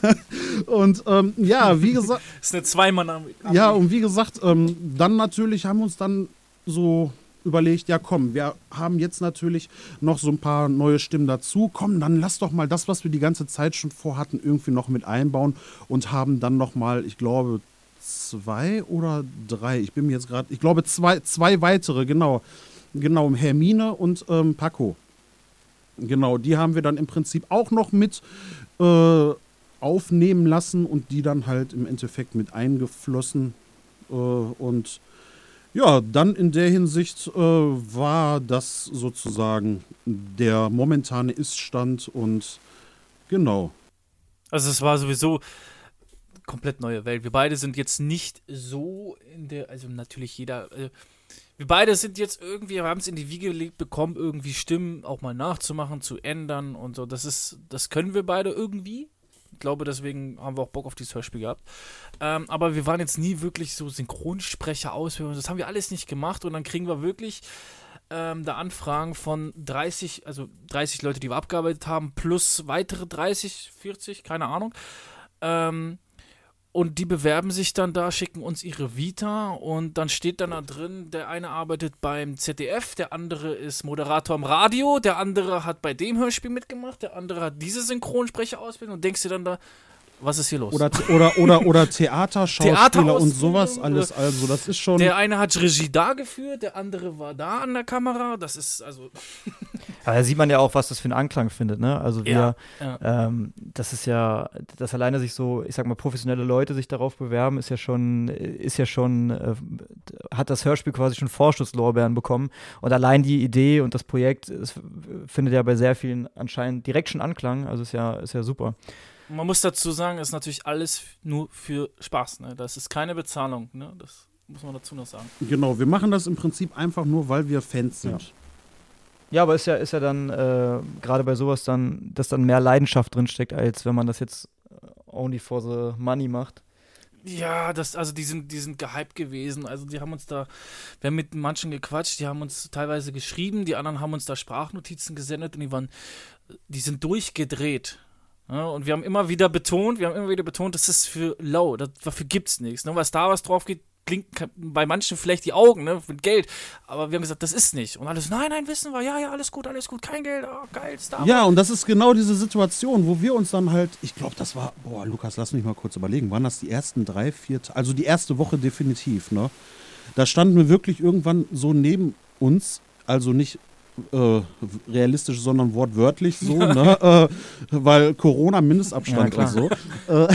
*laughs* und ähm, ja, wie gesagt, das *laughs* ist eine Zweimann. Ja, und wie gesagt, ähm, dann natürlich haben wir uns dann so überlegt, ja komm, wir haben jetzt natürlich noch so ein paar neue Stimmen dazu. Komm, dann lass doch mal das, was wir die ganze Zeit schon vorhatten, irgendwie noch mit einbauen und haben dann noch mal, ich glaube, zwei oder drei, ich bin mir jetzt gerade, ich glaube zwei, zwei weitere, genau, genau, Hermine und ähm, Paco. Genau, die haben wir dann im Prinzip auch noch mit äh, aufnehmen lassen und die dann halt im Endeffekt mit eingeflossen äh, und ja, dann in der Hinsicht äh, war das sozusagen der momentane Iststand und genau. Also es war sowieso komplett neue Welt. Wir beide sind jetzt nicht so in der, also natürlich jeder, äh, wir beide sind jetzt irgendwie, wir haben es in die Wiege gelegt bekommen, irgendwie Stimmen auch mal nachzumachen, zu ändern und so. Das ist, das können wir beide irgendwie glaube, deswegen haben wir auch Bock auf dieses Hörspiel gehabt. Ähm, aber wir waren jetzt nie wirklich so Synchronsprecher ausführen. Das haben wir alles nicht gemacht und dann kriegen wir wirklich ähm, da Anfragen von 30, also 30 Leute, die wir abgearbeitet haben, plus weitere 30, 40, keine Ahnung. Ähm, und die bewerben sich dann da, schicken uns ihre Vita und dann steht dann da drin, der eine arbeitet beim ZDF, der andere ist Moderator im Radio, der andere hat bei dem Hörspiel mitgemacht, der andere hat diese Synchronsprecherausbildung. Und denkst dir dann da, was ist hier los? Oder, oder, oder, oder *laughs* Theater, Schauspieler und sowas alles. Also, das ist schon. Der eine hat Regie da geführt, der andere war da an der Kamera. Das ist also. *laughs* Aber da sieht man ja auch, was das für einen Anklang findet, ne? Also wir, ja, ja. Ähm, das ist ja, dass alleine sich so, ich sag mal, professionelle Leute sich darauf bewerben, ist ja schon, ist ja schon, äh, hat das Hörspiel quasi schon Vorschusslorbeeren bekommen. Und allein die Idee und das Projekt es findet ja bei sehr vielen anscheinend direkt schon Anklang. Also ist ja, ist ja super man muss dazu sagen, ist natürlich alles nur für Spaß. Ne? Das ist keine Bezahlung. Ne? Das muss man dazu noch sagen. Genau, wir machen das im Prinzip einfach nur, weil wir Fans sind. Ja. Ja, aber ist ja, ist ja dann äh, gerade bei sowas dann, dass dann mehr Leidenschaft drinsteckt, als wenn man das jetzt äh, only for the money macht. Ja, das, also die sind, die sind gehypt gewesen. Also die haben uns da, wir haben mit manchen gequatscht, die haben uns teilweise geschrieben, die anderen haben uns da Sprachnotizen gesendet und die waren, die sind durchgedreht. Ja, und wir haben immer wieder betont, wir haben immer wieder betont, das ist für low, das, dafür gibt's nichts. Ne? Weil Star Wars drauf geht, klingt bei manchen vielleicht die Augen, ne, mit Geld. Aber wir haben gesagt, das ist nicht. Und alles, nein, nein, wissen wir, ja, ja, alles gut, alles gut, kein Geld, oh, geil, Star. Ja, und das ist genau diese Situation, wo wir uns dann halt, ich glaube, das war, boah, Lukas, lass mich mal kurz überlegen, waren das die ersten drei, vier, also die erste Woche definitiv, ne? Da standen wir wirklich irgendwann so neben uns, also nicht äh, realistisch, sondern wortwörtlich so, ne? äh, weil Corona, Mindestabstand Ja, und so. Äh,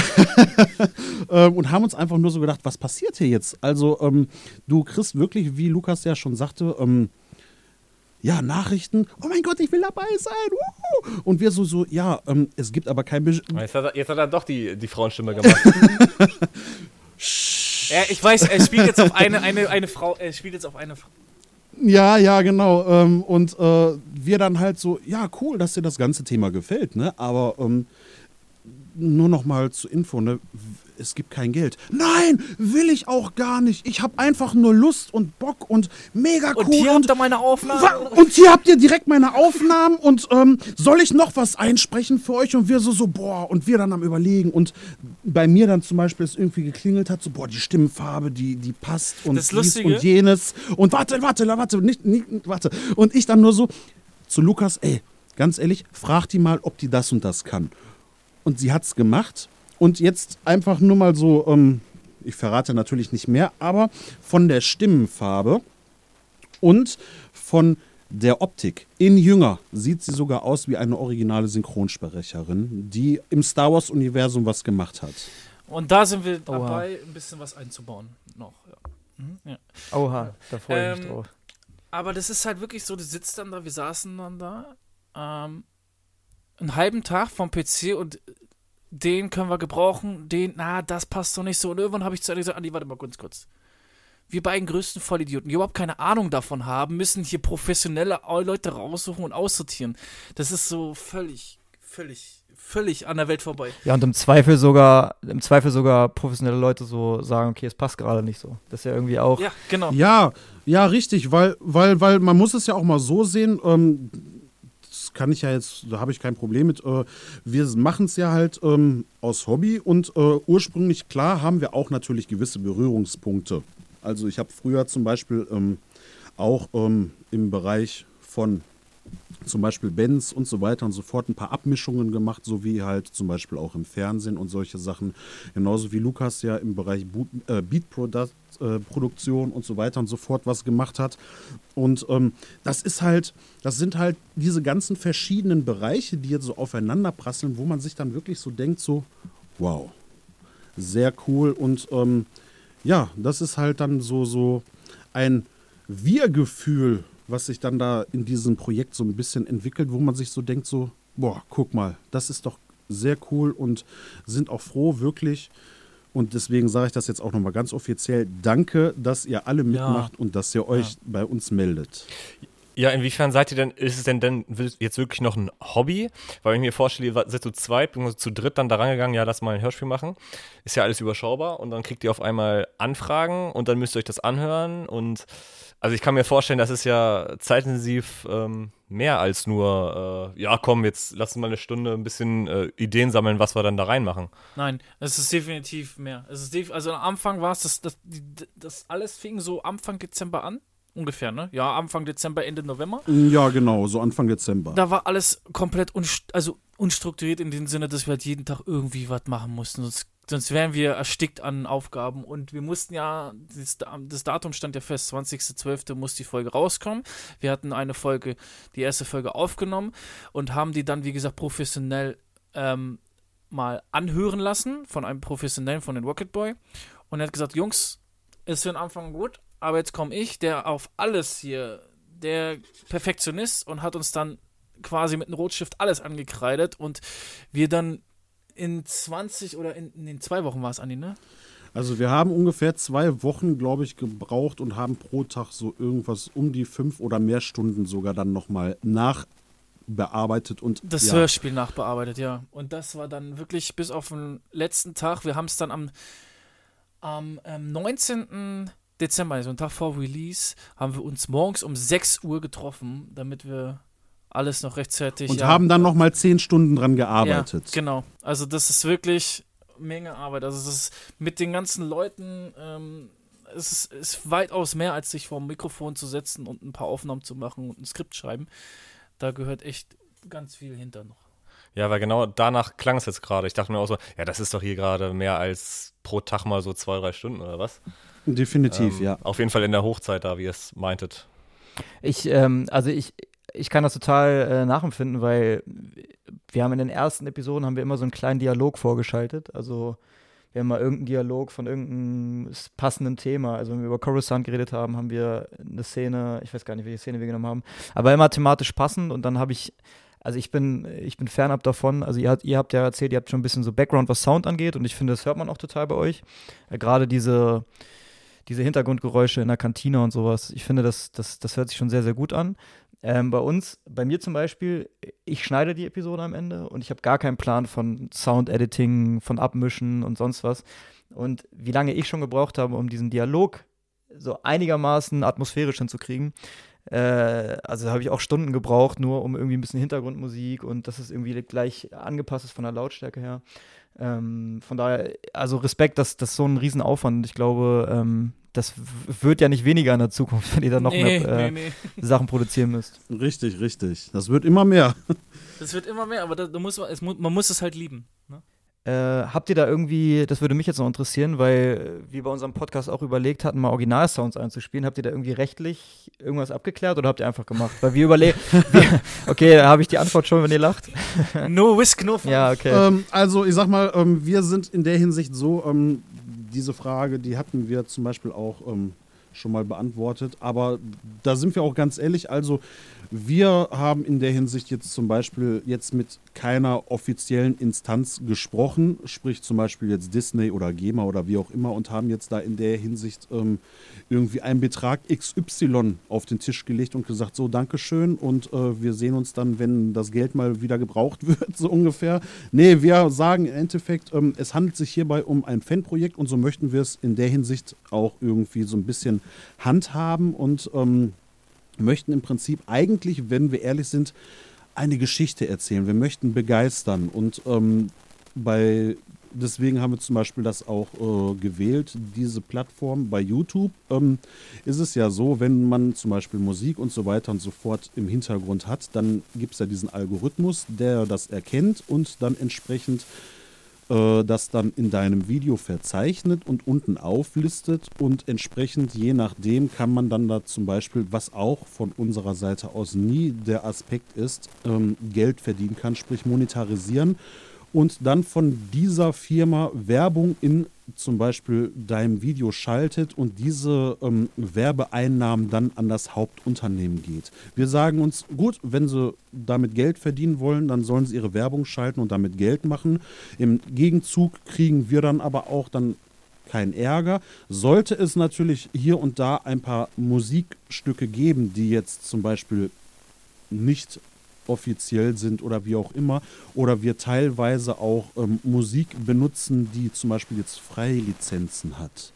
*laughs* ähm, und haben uns einfach nur so gedacht, was passiert hier jetzt? Also, ähm, du kriegst wirklich, wie Lukas ja schon sagte, ähm, ja, Nachrichten, oh mein Gott, ich will dabei sein. Wuhu! Und wir so, so, ja, ähm, es gibt aber kein Be Jetzt hat, er, jetzt hat er doch die, die Frauenstimme gemacht. *laughs* Ja, ich weiß, er spielt jetzt auf eine, eine, eine Frau, er spielt jetzt auf eine Frau. Ja, ja, genau. Ähm, und äh, wir dann halt so, ja, cool, dass dir das ganze Thema gefällt, ne? Aber ähm, nur noch mal zur Info, ne? Es gibt kein Geld. Nein, will ich auch gar nicht. Ich habe einfach nur Lust und Bock und mega cool. Und hier habt ihr meine Aufnahme. Wa- Und hier habt ihr direkt meine Aufnahmen und ähm, soll ich noch was einsprechen für euch? Und wir so, so, boah, und wir dann am überlegen. Und bei mir dann zum Beispiel es irgendwie geklingelt hat, so, boah, die Stimmfarbe, die, die passt und Das dies Lustige- und jenes. Und warte, warte, warte, nicht, nicht, warte. Und ich dann nur so zu Lukas, ey, ganz ehrlich, frag die mal, ob die das und das kann. Und sie hat's gemacht. Und jetzt einfach nur mal so, ähm, ich verrate natürlich nicht mehr, aber von der Stimmenfarbe und von der Optik. In Jünger sieht sie sogar aus wie eine originale Synchronsprecherin, die im Star Wars-Universum was gemacht hat. Und da sind wir Oha. dabei, ein bisschen was einzubauen. Noch, ja. Mhm, ja. Oha, da freue ich mich Ähm, drauf. Aber das ist halt wirklich so, du sitzt dann da, wir saßen dann da, ähm, einen halben Tag vom PC und den können wir gebrauchen, den, na, das passt doch nicht so. Und irgendwann habe ich zu Andi gesagt, Andi, warte mal kurz, kurz. Wir beiden größten Vollidioten, die überhaupt keine Ahnung davon haben, müssen hier professionelle Leute raussuchen und aussortieren. Das ist so völlig, völlig, völlig an der Welt vorbei. Ja, und im Zweifel sogar, im Zweifel sogar professionelle Leute so sagen, okay, es passt gerade nicht so. Das ist ja irgendwie auch. Ja, genau. Ja, ja, richtig, weil, weil, weil man muss es ja auch mal so sehen, ähm, kann ich ja jetzt, da habe ich kein Problem mit. Äh, wir machen es ja halt ähm, aus Hobby und äh, ursprünglich, klar, haben wir auch natürlich gewisse Berührungspunkte. Also ich habe früher zum Beispiel ähm, auch ähm, im Bereich von zum Beispiel Bands und so weiter und so fort ein paar Abmischungen gemacht, so wie halt zum Beispiel auch im Fernsehen und solche Sachen. Genauso wie Lukas ja im Bereich äh, Beat-Produktion und so weiter und so fort was gemacht hat. Und ähm, das ist halt, das sind halt diese ganzen verschiedenen Bereiche, die jetzt so aufeinander prasseln, wo man sich dann wirklich so denkt, so, wow, sehr cool. Und ähm, ja, das ist halt dann so, so ein Wir-Gefühl, was sich dann da in diesem Projekt so ein bisschen entwickelt, wo man sich so denkt, so, boah, guck mal, das ist doch sehr cool und sind auch froh, wirklich. Und deswegen sage ich das jetzt auch nochmal ganz offiziell. Danke, dass ihr alle mitmacht und dass ihr euch bei uns meldet. Ja, inwiefern seid ihr denn, ist es denn, denn jetzt wirklich noch ein Hobby? Weil ich mir vorstelle, ihr seid zu zweit, beziehungsweise zu dritt dann da rangegangen, ja, lass mal ein Hörspiel machen. Ist ja alles überschaubar und dann kriegt ihr auf einmal Anfragen und dann müsst ihr euch das anhören und also ich kann mir vorstellen, das ist ja zeitintensiv ähm, mehr als nur, äh, ja komm, jetzt lass uns mal eine Stunde ein bisschen äh, Ideen sammeln, was wir dann da reinmachen. Nein, es ist definitiv mehr. Es ist also am Anfang war es, das, das, das alles fing so Anfang Dezember an. Ungefähr, ne? Ja, Anfang Dezember, Ende November. Ja, genau, so Anfang Dezember. Da war alles komplett unst also unstrukturiert in dem Sinne, dass wir halt jeden Tag irgendwie was machen mussten. Sonst, sonst wären wir erstickt an Aufgaben. Und wir mussten ja, das, das Datum stand ja fest, 20.12. muss die Folge rauskommen. Wir hatten eine Folge, die erste Folge aufgenommen und haben die dann, wie gesagt, professionell ähm, mal anhören lassen von einem Professionellen, von den Rocket Boy. Und er hat gesagt, Jungs, ist für den Anfang gut, aber jetzt komme ich, der auf alles hier, der Perfektionist und hat uns dann quasi mit einem Rotstift alles angekreidet und wir dann in 20 oder in, in den zwei Wochen war es, Andi, ne? Also wir haben ungefähr zwei Wochen, glaube ich, gebraucht und haben pro Tag so irgendwas um die fünf oder mehr Stunden sogar dann nochmal nachbearbeitet und Das ja, Hörspiel nachbearbeitet, ja. Und das war dann wirklich bis auf den letzten Tag. Wir haben es dann am, am ähm, 19. Dezember, also einen Tag vor Release, haben wir uns morgens um 6 Uhr getroffen, damit wir alles noch rechtzeitig. und ja, haben dann nochmal zehn Stunden dran gearbeitet. Ja, genau. Also das ist wirklich Menge Arbeit. Also es ist mit den ganzen Leuten, ähm, es ist, ist weitaus mehr, als sich vor dem Mikrofon zu setzen und ein paar Aufnahmen zu machen und ein Skript schreiben. Da gehört echt ganz viel hinter noch. Ja, weil genau danach klang es jetzt gerade. Ich dachte mir auch so, ja, das ist doch hier gerade mehr als pro Tag mal so zwei, drei Stunden oder was? Definitiv, Ähm, ja. Auf jeden Fall in der Hochzeit da, wie ihr es meintet. Ich, ähm, also ich, ich kann das total äh, nachempfinden, weil wir haben in den ersten Episoden haben wir immer so einen kleinen Dialog vorgeschaltet. Also wir haben mal irgendeinen Dialog von irgendeinem passenden Thema. Also wenn wir über Coruscant geredet haben, haben wir eine Szene, ich weiß gar nicht, welche Szene wir genommen haben, aber immer thematisch passend und dann habe ich also ich bin, ich bin fernab davon. Also ihr, ihr, habt ja erzählt, ihr habt schon ein bisschen so Background, was Sound angeht und ich finde, das hört man auch total bei euch. Äh, Gerade diese, diese Hintergrundgeräusche in der Kantine und sowas. Ich finde, das, das, das hört sich schon sehr, sehr gut an. Ähm, bei uns, bei mir zum Beispiel, ich schneide die Episode am Ende und ich habe gar keinen Plan von Sound-Editing, von Abmischen und sonst was. Und wie lange ich schon gebraucht habe, um diesen Dialog so einigermaßen atmosphärisch hinzukriegen, äh, also habe ich auch Stunden gebraucht, nur um irgendwie ein bisschen Hintergrundmusik und dass es irgendwie gleich angepasst ist von der Lautstärke her. Ähm, von daher, also Respekt, dass das so ein Riesenaufwand. Ich glaube, ähm, das wird ja nicht weniger in der Zukunft, *laughs* wenn ihr dann noch nee, mehr äh, nee, nee. Sachen produzieren müsst. Richtig, richtig. Das wird immer mehr. Das wird immer mehr, aber da, da muss man, es, man muss es halt lieben. Ne? Äh, habt ihr da irgendwie, das würde mich jetzt noch interessieren, weil wir bei unserem Podcast auch überlegt hatten, mal Originalsounds einzuspielen. Habt ihr da irgendwie rechtlich irgendwas abgeklärt oder habt ihr einfach gemacht? Weil wir überlegen. *laughs* okay, da habe ich die Antwort schon, wenn ihr lacht. no whisk, no fun. Ja, okay. Ähm, also, ich sag mal, ähm, wir sind in der Hinsicht so, ähm, diese Frage, die hatten wir zum Beispiel auch ähm, schon mal beantwortet. Aber da sind wir auch ganz ehrlich. Also, wir haben in der Hinsicht jetzt zum Beispiel jetzt mit keiner offiziellen Instanz gesprochen, sprich zum Beispiel jetzt Disney oder GEMA oder wie auch immer und haben jetzt da in der Hinsicht ähm, irgendwie einen Betrag XY auf den Tisch gelegt und gesagt, so Dankeschön und äh, wir sehen uns dann, wenn das Geld mal wieder gebraucht *laughs* wird, so ungefähr. Nee, wir sagen im Endeffekt, ähm, es handelt sich hierbei um ein Fanprojekt und so möchten wir es in der Hinsicht auch irgendwie so ein bisschen handhaben und ähm, möchten im Prinzip eigentlich, wenn wir ehrlich sind, eine Geschichte erzählen. Wir möchten begeistern und ähm, bei deswegen haben wir zum Beispiel das auch äh, gewählt, diese Plattform. Bei YouTube ähm, ist es ja so, wenn man zum Beispiel Musik und so weiter und so fort im Hintergrund hat, dann gibt es ja diesen Algorithmus, der das erkennt und dann entsprechend äh, das dann in deinem Video verzeichnet und unten auflistet und entsprechend je nachdem kann man dann da zum Beispiel, was auch von unserer Seite aus nie der Aspekt ist, ähm, Geld verdienen kann, sprich monetarisieren und dann von dieser Firma Werbung in zum Beispiel deinem Video schaltet und diese ähm, Werbeeinnahmen dann an das Hauptunternehmen geht. Wir sagen uns, gut, wenn sie damit Geld verdienen wollen, dann sollen sie ihre Werbung schalten und damit Geld machen. Im Gegenzug kriegen wir dann aber auch dann keinen Ärger. Sollte es natürlich hier und da ein paar Musikstücke geben, die jetzt zum Beispiel nicht offiziell sind oder wie auch immer. Oder wir teilweise auch ähm, Musik benutzen, die zum Beispiel jetzt freie Lizenzen hat.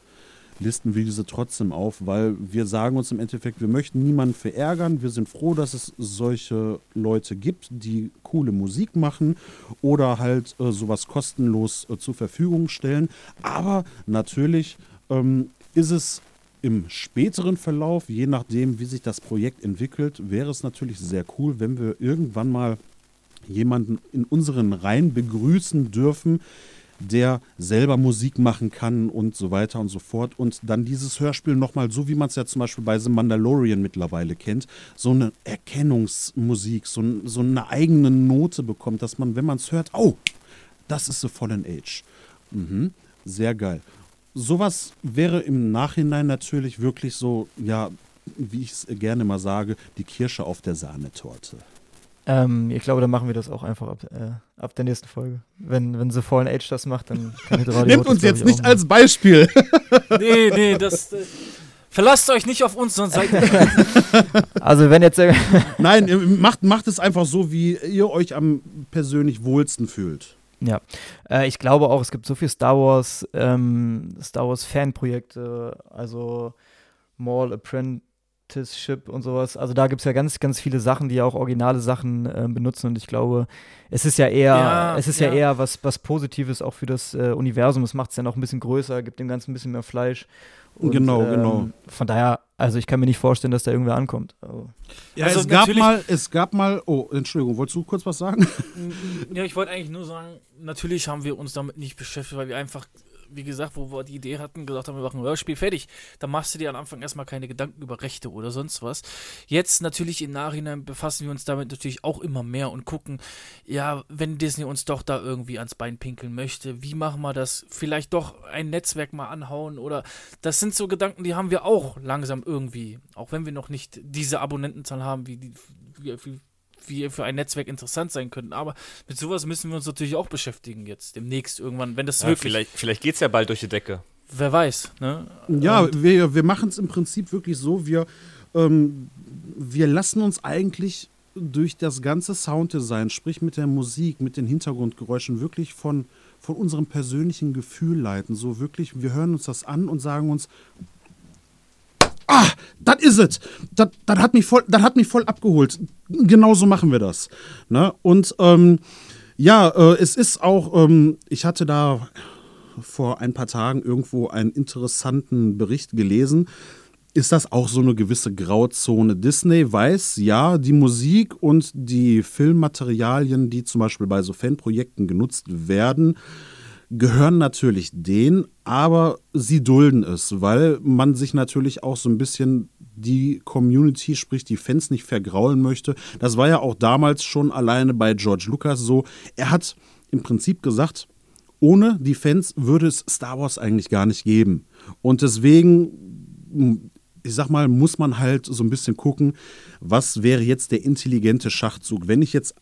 Listen wir diese trotzdem auf, weil wir sagen uns im Endeffekt, wir möchten niemanden verärgern. Wir sind froh, dass es solche Leute gibt, die coole Musik machen oder halt äh, sowas kostenlos äh, zur Verfügung stellen. Aber natürlich ähm, ist es im späteren Verlauf, je nachdem, wie sich das Projekt entwickelt, wäre es natürlich sehr cool, wenn wir irgendwann mal jemanden in unseren Reihen begrüßen dürfen, der selber Musik machen kann und so weiter und so fort. Und dann dieses Hörspiel nochmal, so wie man es ja zum Beispiel bei The Mandalorian mittlerweile kennt, so eine Erkennungsmusik, so, so eine eigene Note bekommt, dass man, wenn man es hört, oh, das ist The Fallen Age. Mhm, sehr geil sowas wäre im Nachhinein natürlich wirklich so, ja, wie ich es gerne mal sage, die Kirsche auf der Sahnetorte. Ähm, ich glaube, dann machen wir das auch einfach ab, äh, ab der nächsten Folge. Wenn, wenn The Fallen Age das macht, dann kann ich *laughs* Radio Nehmt uns jetzt nicht als Beispiel. *laughs* nee, nee, das. Äh, verlasst euch nicht auf uns, sonst seid ihr. *laughs* also, wenn jetzt. Nein, macht, macht es einfach so, wie ihr euch am persönlich wohlsten fühlt. Ja, äh, ich glaube auch, es gibt so viel Star Wars, ähm, Star Wars Fanprojekte, also Mall Apprenticeship und sowas. Also da gibt es ja ganz, ganz viele Sachen, die ja auch originale Sachen äh, benutzen und ich glaube, es ist ja eher, ja, es ist ja. ja, eher was, was Positives auch für das äh, Universum. Es macht es ja noch ein bisschen größer, gibt dem Ganzen ein bisschen mehr Fleisch. Und, genau, ähm, genau. Von daher, also ich kann mir nicht vorstellen, dass da irgendwer ankommt. Also. Ja, also es gab mal, es gab mal, oh, Entschuldigung, wolltest du kurz was sagen? Ja, ich wollte eigentlich nur sagen, natürlich haben wir uns damit nicht beschäftigt, weil wir einfach wie gesagt, wo wir die Idee hatten, gesagt haben, wir machen ein Hörspiel fertig, da machst du dir am Anfang erstmal keine Gedanken über Rechte oder sonst was. Jetzt natürlich im Nachhinein befassen wir uns damit natürlich auch immer mehr und gucken, ja, wenn Disney uns doch da irgendwie ans Bein pinkeln möchte, wie machen wir das? Vielleicht doch ein Netzwerk mal anhauen oder das sind so Gedanken, die haben wir auch langsam irgendwie, auch wenn wir noch nicht diese Abonnentenzahl haben, wie die, wie, wie wie für ein Netzwerk interessant sein könnten. Aber mit sowas müssen wir uns natürlich auch beschäftigen jetzt, demnächst irgendwann, wenn das ja, wirklich. Vielleicht, vielleicht geht es ja bald durch die Decke. Wer weiß, ne? Ja, Und wir, wir machen es im Prinzip wirklich so, wir, ähm, wir lassen uns eigentlich durch das ganze Sounddesign, sprich mit der Musik, mit den Hintergrundgeräuschen, wirklich von, von unserem persönlichen Gefühl leiten. So wirklich, wir hören uns das an und sagen uns, ah, das is ist es. Das, das, hat mich voll, das hat mich voll abgeholt. Genauso machen wir das. Ne? Und ähm, ja, äh, es ist auch, ähm, ich hatte da vor ein paar Tagen irgendwo einen interessanten Bericht gelesen. Ist das auch so eine gewisse Grauzone? Disney weiß, ja, die Musik und die Filmmaterialien, die zum Beispiel bei so Fanprojekten genutzt werden, gehören natürlich denen, aber sie dulden es, weil man sich natürlich auch so ein bisschen die Community, sprich die Fans nicht vergraulen möchte. Das war ja auch damals schon alleine bei George Lucas so. Er hat im Prinzip gesagt, ohne die Fans würde es Star Wars eigentlich gar nicht geben. Und deswegen, ich sag mal, muss man halt so ein bisschen gucken, was wäre jetzt der intelligente Schachzug. Wenn ich jetzt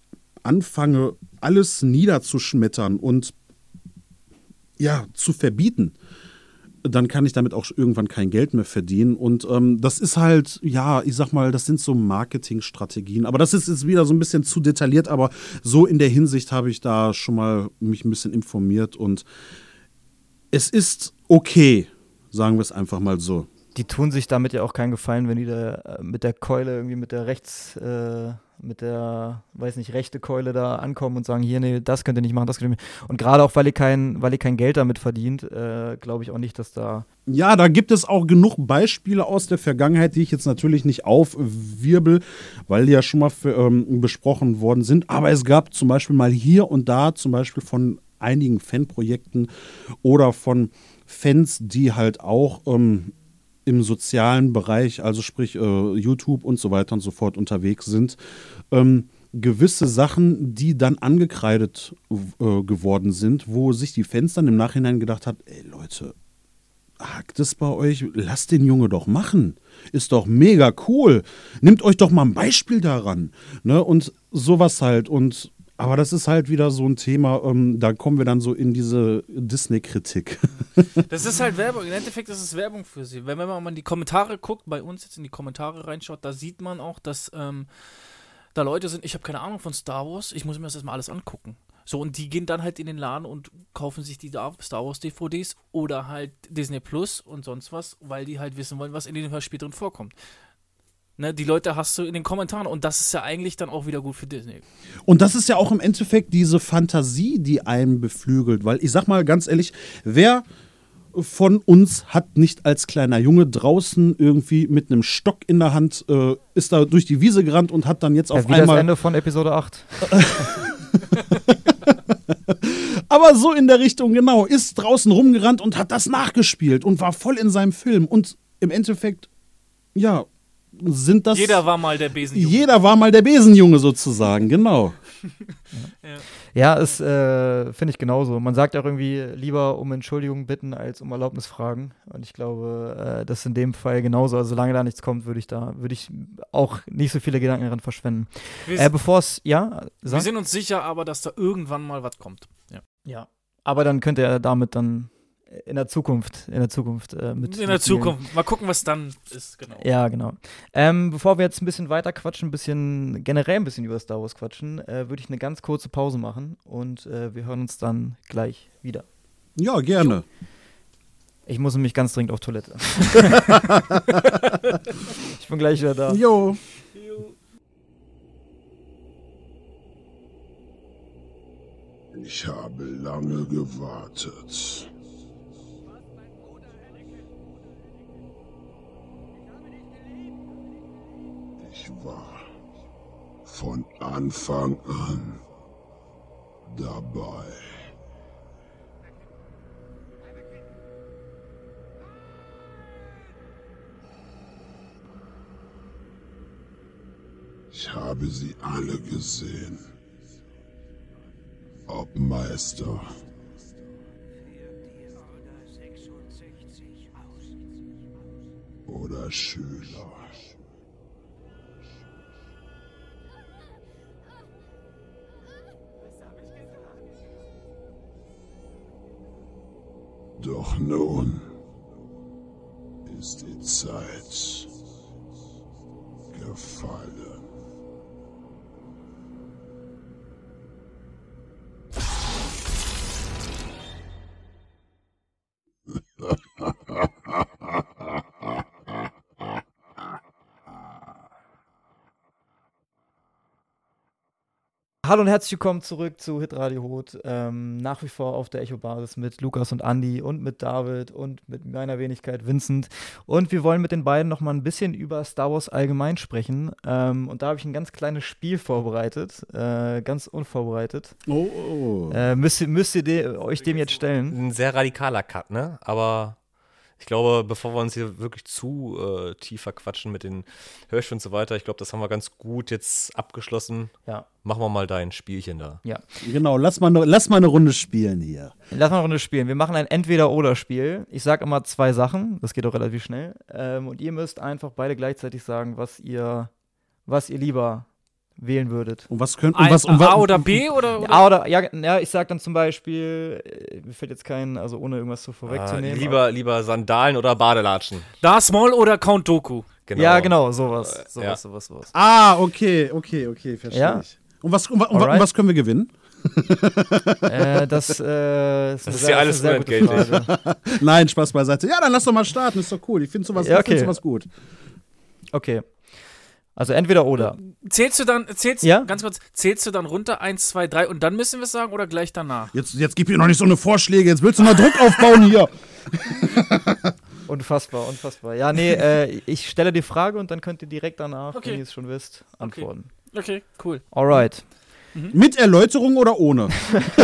anfange, alles niederzuschmettern und ja, zu verbieten, dann kann ich damit auch irgendwann kein Geld mehr verdienen. Und ähm, das ist halt, ja, ich sag mal, das sind so Marketingstrategien. Aber das ist jetzt wieder so ein bisschen zu detailliert, aber so in der Hinsicht habe ich da schon mal mich ein bisschen informiert und es ist okay, sagen wir es einfach mal so. Die tun sich damit ja auch keinen Gefallen, wenn die da äh, mit der Keule irgendwie mit der rechts. Äh mit der, weiß nicht, rechte Keule da ankommen und sagen, hier, nee, das könnt ihr nicht machen, das könnt ihr nicht. Und gerade auch, weil ihr kein, weil ihr kein Geld damit verdient, äh, glaube ich auch nicht, dass da. Ja, da gibt es auch genug Beispiele aus der Vergangenheit, die ich jetzt natürlich nicht aufwirbel, weil die ja schon mal für, ähm, besprochen worden sind. Aber es gab zum Beispiel mal hier und da, zum Beispiel von einigen Fanprojekten oder von Fans, die halt auch ähm, im sozialen Bereich, also sprich äh, YouTube und so weiter und so fort unterwegs sind, ähm, gewisse Sachen, die dann angekreidet äh, geworden sind, wo sich die Fans dann im Nachhinein gedacht hat, ey Leute, hakt es bei euch, lasst den Junge doch machen. Ist doch mega cool. Nehmt euch doch mal ein Beispiel daran. Ne? Und sowas halt. Und aber das ist halt wieder so ein Thema, ähm, da kommen wir dann so in diese Disney-Kritik. *laughs* Das ist halt Werbung. Im Endeffekt ist es Werbung für sie. Wenn, wenn man mal in die Kommentare guckt, bei uns jetzt in die Kommentare reinschaut, da sieht man auch, dass ähm, da Leute sind, ich habe keine Ahnung von Star Wars, ich muss mir das erstmal alles angucken. So, und die gehen dann halt in den Laden und kaufen sich die Star Wars DVDs oder halt Disney Plus und sonst was, weil die halt wissen wollen, was in den Hörspiel drin vorkommt. Ne, die Leute hast du in den Kommentaren und das ist ja eigentlich dann auch wieder gut für Disney. Und das ist ja auch im Endeffekt diese Fantasie, die einen beflügelt, weil ich sag mal ganz ehrlich, wer von uns hat nicht als kleiner Junge draußen irgendwie mit einem Stock in der Hand, äh, ist da durch die Wiese gerannt und hat dann jetzt auf ja, wie einmal. das Ende von Episode 8. *laughs* Aber so in der Richtung, genau, ist draußen rumgerannt und hat das nachgespielt und war voll in seinem Film. Und im Endeffekt, ja, sind das. Jeder war mal der Besenjunge. Jeder war mal der Besenjunge sozusagen, genau. *laughs* ja. ja, ist, äh, finde ich genauso. Man sagt auch irgendwie lieber um Entschuldigung bitten als um Erlaubnis fragen. Und ich glaube, äh, das ist in dem Fall genauso. Also solange da nichts kommt, würde ich da, würde ich auch nicht so viele Gedanken daran verschwenden. Äh, Bevor es, ja, sag. Wir sind uns sicher aber, dass da irgendwann mal was kommt. Ja. Ja. Aber dann könnte er damit dann in der Zukunft, in der Zukunft äh, mit. In der Zukunft. Mal gucken, was dann ist, genau. Ja, genau. Ähm, bevor wir jetzt ein bisschen weiter quatschen, ein bisschen generell ein bisschen über Star Wars quatschen, äh, würde ich eine ganz kurze Pause machen und äh, wir hören uns dann gleich wieder. Ja, gerne. Ich muss nämlich ganz dringend auf Toilette. *laughs* ich bin gleich wieder da. Jo. Ich habe lange gewartet. Ich war von Anfang an dabei. Ich habe sie alle gesehen. Ob Meister. Oder Schüler. Doch nun ist die Zeit gefallen. Hallo und herzlich willkommen zurück zu Hitradio Hot. Ähm, nach wie vor auf der Echo-Basis mit Lukas und Andy und mit David und mit meiner Wenigkeit Vincent. Und wir wollen mit den beiden noch mal ein bisschen über Star Wars allgemein sprechen. Ähm, und da habe ich ein ganz kleines Spiel vorbereitet, äh, ganz unvorbereitet. Oh, oh. Äh, müsst, ihr- müsst ihr de euch dem jetzt stellen? Ein sehr radikaler Cut, ne? Aber ich glaube, bevor wir uns hier wirklich zu äh, tief verquatschen mit den Hörspielen und so weiter, ich glaube, das haben wir ganz gut jetzt abgeschlossen. Ja. Machen wir mal dein Spielchen da. Ja. Genau, lass mal, ne- lass mal eine Runde spielen hier. Lass mal eine Runde spielen. Wir machen ein Entweder-Oder-Spiel. Ich sage immer zwei Sachen. Das geht auch relativ schnell. Ähm, und ihr müsst einfach beide gleichzeitig sagen, was ihr, was ihr lieber wählen würdet. Und was könnt und Ein, was und A oder B oder? oder? A oder, ja, ja, ich sag dann zum Beispiel, äh, mir fällt jetzt kein, also ohne irgendwas zu Ah, vorwegzunehmen. lieber, lieber Sandalen oder Badelatschen. Darth Maul oder Count Doku? aber- Ja, genau, sowas. Sowas, ja. sowas, sowas. Ah, okay, okay, okay, verstehe Ja. ich. Und was, wa- und Alright. was können wir gewinnen? äh, das, äh, ist, Das ist sehr- ja alles eine sehr gute unentgeltlich. Frage. *laughs* Nein, Spaß beiseite. Ja, dann lass doch mal starten, ist doch cool. Ich finde sowas, Ja, ich find okay. sowas gut. Okay. Also entweder oder. Zählst du dann, zählst, Ja? ganz kurz, zählst du dann runter 1, 2, 3 und dann müssen wir es sagen oder gleich danach? Jetzt, jetzt gib mir noch nicht so eine Vorschläge, jetzt willst du mal Druck aufbauen hier. *laughs* Unfassbar, unfassbar. Ja, nee, äh, ich stelle die Frage und dann könnt ihr direkt danach, Okay. wenn ihr es schon wisst, antworten. Okay, cool. Alright. Mit Erläuterung oder ohne? *laughs*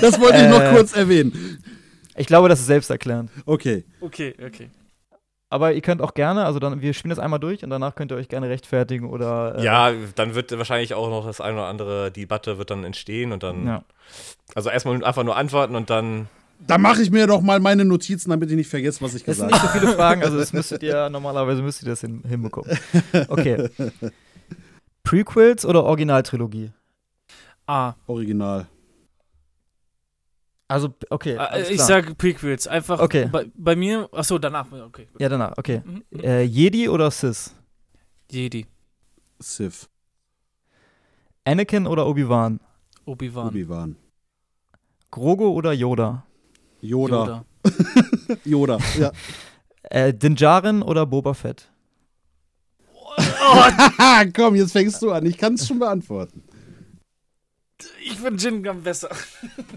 das wollte ich noch Äh. kurz erwähnen. Ich glaube, das ist selbsterklärend. Okay. Okay, okay. Aber ihr könnt auch gerne, also dann, wir spielen das einmal durch und danach könnt ihr euch gerne rechtfertigen oder. Äh, Ja, dann wird wahrscheinlich auch noch das eine oder andere Debatte wird dann entstehen und dann. ja. Also erstmal einfach nur antworten und dann. Da mache ich mir doch mal meine Notizen, damit ich nicht vergesse, was ich Es sind gesagt nicht habe. so viele Fragen, also das *laughs* müsstet ihr, normalerweise müsst ihr das hin, hinbekommen. Okay. Prequels oder Originaltrilogie? A. Original. Also, okay. Äh, alles ich klar. sage Prequels. Einfach Okay. bei, bei mir, achso, danach. Okay. gut. Ja, danach, okay. Mhm, mhm. Äh, Jedi oder Sith? Jedi. Sith. Anakin oder Obi-Wan? Obi-Wan. Obi-Wan. Grogu oder Yoda? Yoda. Yoda. *laughs* Ja. *laughs* Äh, Din Djarin oder Boba Fett? Haha, *laughs* komm, jetzt fängst du an. Ich kann es schon beantworten. Ich finde Jin Gum besser.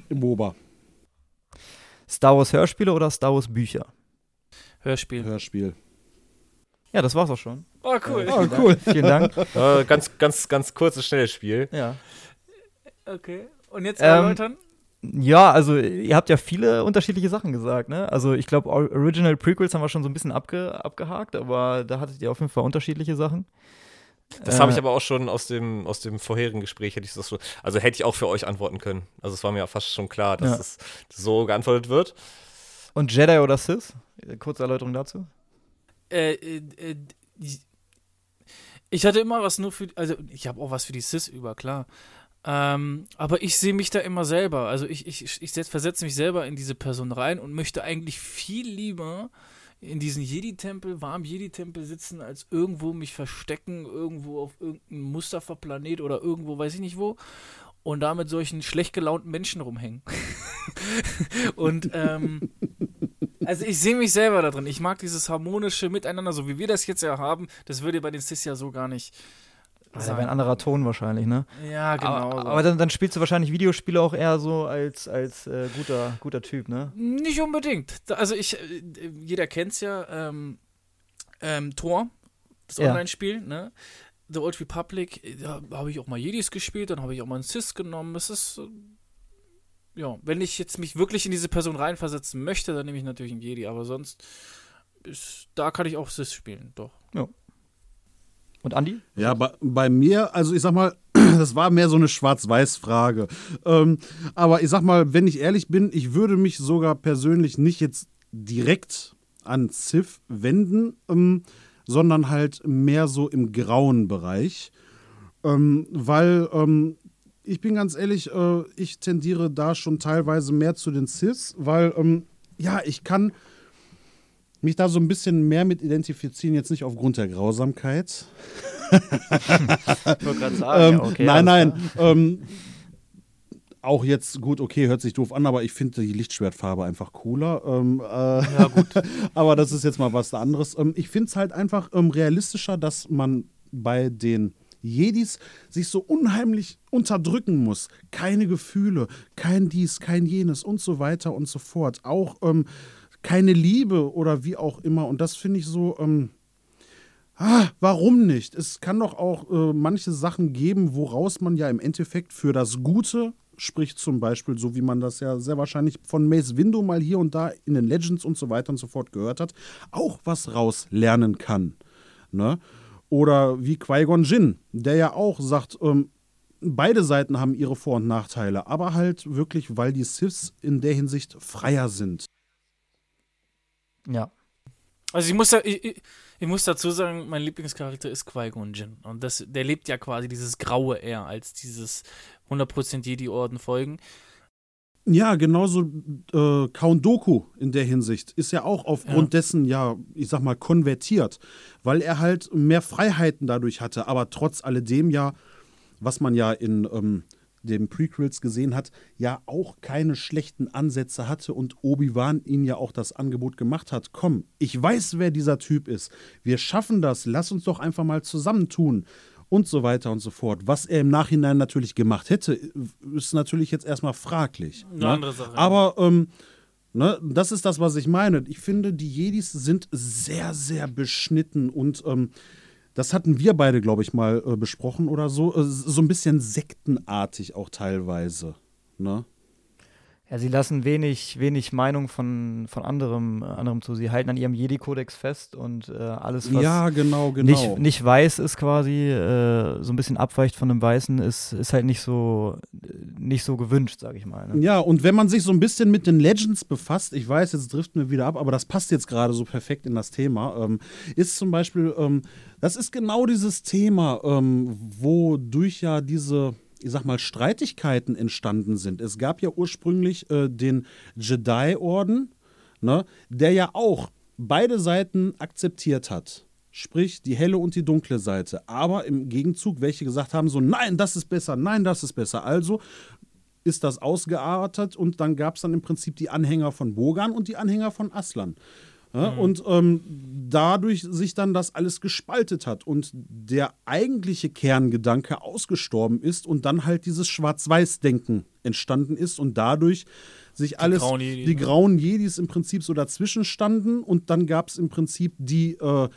Boba. Star Wars Hörspiele oder Star Wars Bücher? Hörspiel. Hörspiel. Ja, das war's auch schon. Oh, cool. Oh, cool. Vielen Dank. *laughs* Äh, ganz, ganz, ganz kurzes, schnelles Spiel. Ja. Okay. Und jetzt Ähm, erläutern? Ja, also ihr habt ja viele unterschiedliche Sachen gesagt, ne? Also ich glaube, Original Prequels haben wir schon so ein bisschen abge abgehakt, aber da hattet ihr auf jeden Fall unterschiedliche Sachen. Das habe ich Äh, aber auch schon aus dem, aus dem vorherigen Gespräch, hätte ich das so, also hätte ich auch für euch antworten können. Also es war mir ja fast schon klar, dass Ja. es so geantwortet wird. Und Jedi oder Sith? Kurze Erläuterung dazu. Äh, äh, äh, ich hatte immer was nur für, also ich habe auch was für die Sis über, klar. Ähm, aber ich sehe mich da immer selber. Also ich, ich, ich setz- versetze mich selber in diese Person rein und möchte eigentlich viel lieber in diesen Jedi-Tempel, warmen Jedi-Tempel sitzen, als irgendwo mich verstecken, irgendwo auf irgendeinem Mustafa-Planet oder irgendwo, weiß ich nicht wo, und da mit solchen schlecht gelaunten Menschen rumhängen. *laughs* und ähm, also ich sehe mich selber da drin. Ich mag dieses harmonische Miteinander, so wie wir das jetzt ja haben. Das würde bei den Cis ja so gar nicht Das wäre ein anderer Ton wahrscheinlich, ne? Ja, genau. Aber, so. aber dann, dann spielst du wahrscheinlich Videospiele auch eher so als, als äh, guter, guter Typ, ne? Nicht unbedingt. Also ich, äh, jeder kennt's ja, ähm, ähm, Tor, das Ja. Online-Spiel, ne? The Old Republic, äh, da habe ich auch mal Jedis gespielt, dann habe ich auch mal einen Cis genommen. Das ist, äh, ja, wenn ich jetzt mich wirklich in diese Person reinversetzen möchte, dann nehme ich natürlich einen Jedi, aber sonst, ist, da kann ich auch Cis spielen, doch. Und Und Andi? Ja, bei, bei mir, also ich sag mal, *clears throat* das war mehr so eine Schwarz-Weiß-Frage. Ähm, aber ich sag mal, wenn ich ehrlich bin, ich würde mich sogar persönlich nicht jetzt direkt an Sith wenden, ähm, sondern halt mehr so im grauen Bereich. Ähm, weil ähm, ich bin ganz ehrlich, äh, ich tendiere da schon teilweise mehr zu den Siths, weil ähm, ja, ich kann mich da so ein bisschen mehr mit identifizieren, jetzt nicht aufgrund der Grausamkeit. ich wollte gerade sagen, ähm, ja, okay, nein, nein. Ähm, auch jetzt gut, okay, hört sich doof an, aber ich finde die Lichtschwertfarbe einfach cooler. Ähm, äh, ja, gut. *laughs* aber das ist jetzt mal was anderes. Ähm, ich finde es halt einfach realistischer, dass man bei den Jedis sich so unheimlich unterdrücken muss. Keine Gefühle, kein dies, kein jenes und so weiter und so fort. Auch ähm, keine Liebe oder wie auch immer. Und das finde ich so, ähm, ah, warum nicht? Es kann doch auch äh, manche Sachen geben, woraus man ja im Endeffekt für das Gute sprich zum Beispiel, so wie man das ja sehr wahrscheinlich von Mace Window mal hier und da in den Legends und so weiter und so fort gehört hat, auch was rauslernen kann. Ne? Oder wie Qui-Gon Jinn, der ja auch sagt, ähm, beide Seiten haben ihre Vor- und Nachteile, aber halt wirklich, weil die Siths in der Hinsicht freier sind. Ja. Also ich muss, da, ich, ich, ich muss dazu sagen, mein Lieblingscharakter ist Qui-Gon Jinn. Und das, der lebt ja quasi dieses Graue eher als dieses 100% Jedi-Orden folgen. Ja, genauso äh, Count Doku in der Hinsicht ist ja auch aufgrund ja. dessen, ja, ich sag mal, konvertiert, weil er halt mehr Freiheiten dadurch hatte, aber trotz alledem ja, was man ja in ähm, den Prequels gesehen hat, ja auch keine schlechten Ansätze hatte und Obi-Wan ihn ja auch das Angebot gemacht hat. Komm, ich weiß, wer dieser Typ ist. Wir schaffen das. Lass uns doch einfach mal zusammentun und so weiter und so fort. Was er im Nachhinein natürlich gemacht hätte, ist natürlich jetzt erstmal fraglich. Eine ne? andere Sache. Aber ähm, ne, das ist das, was ich meine. Ich finde, die Jedis sind sehr, sehr beschnitten und ähm, das hatten wir beide, glaube ich, mal äh, besprochen oder so. Äh, so ein bisschen sektenartig auch teilweise. Ne? Ja, sie lassen wenig, wenig Meinung von, von anderem, äh, anderem zu. Sie halten an ihrem Jedi-Kodex fest und äh, alles, was ja, genau, genau. Nicht, nicht weiß ist quasi, äh, so ein bisschen abweicht von dem Weißen, ist, ist halt nicht so, nicht so gewünscht, sag ich mal. Ne? Ja, und wenn man sich so ein bisschen mit den Legends befasst, ich weiß, jetzt driften wir wieder ab, aber das passt jetzt gerade so perfekt in das Thema, ähm, ist zum Beispiel, ähm, das ist genau dieses Thema, ähm, wodurch ja diese ich sag mal, Streitigkeiten entstanden sind. Es gab ja ursprünglich äh, den Jedi-Orden, ne, der ja auch beide Seiten akzeptiert hat. Sprich, die helle und die dunkle Seite. Aber im Gegenzug, welche gesagt haben, so, nein, das ist besser, nein, das ist besser. Also ist das ausgeartet und dann gab es dann im Prinzip die Anhänger von Bogan und die Anhänger von Aslan. Ja, mhm. Und ähm, dadurch sich dann das alles gespaltet hat und der eigentliche Kerngedanke ausgestorben ist und dann halt dieses Schwarz-Weiß-Denken entstanden ist und dadurch sich die alles, grauen Jedi, die ne? grauen Jedis im Prinzip so dazwischen standen und dann gab es im Prinzip die äh,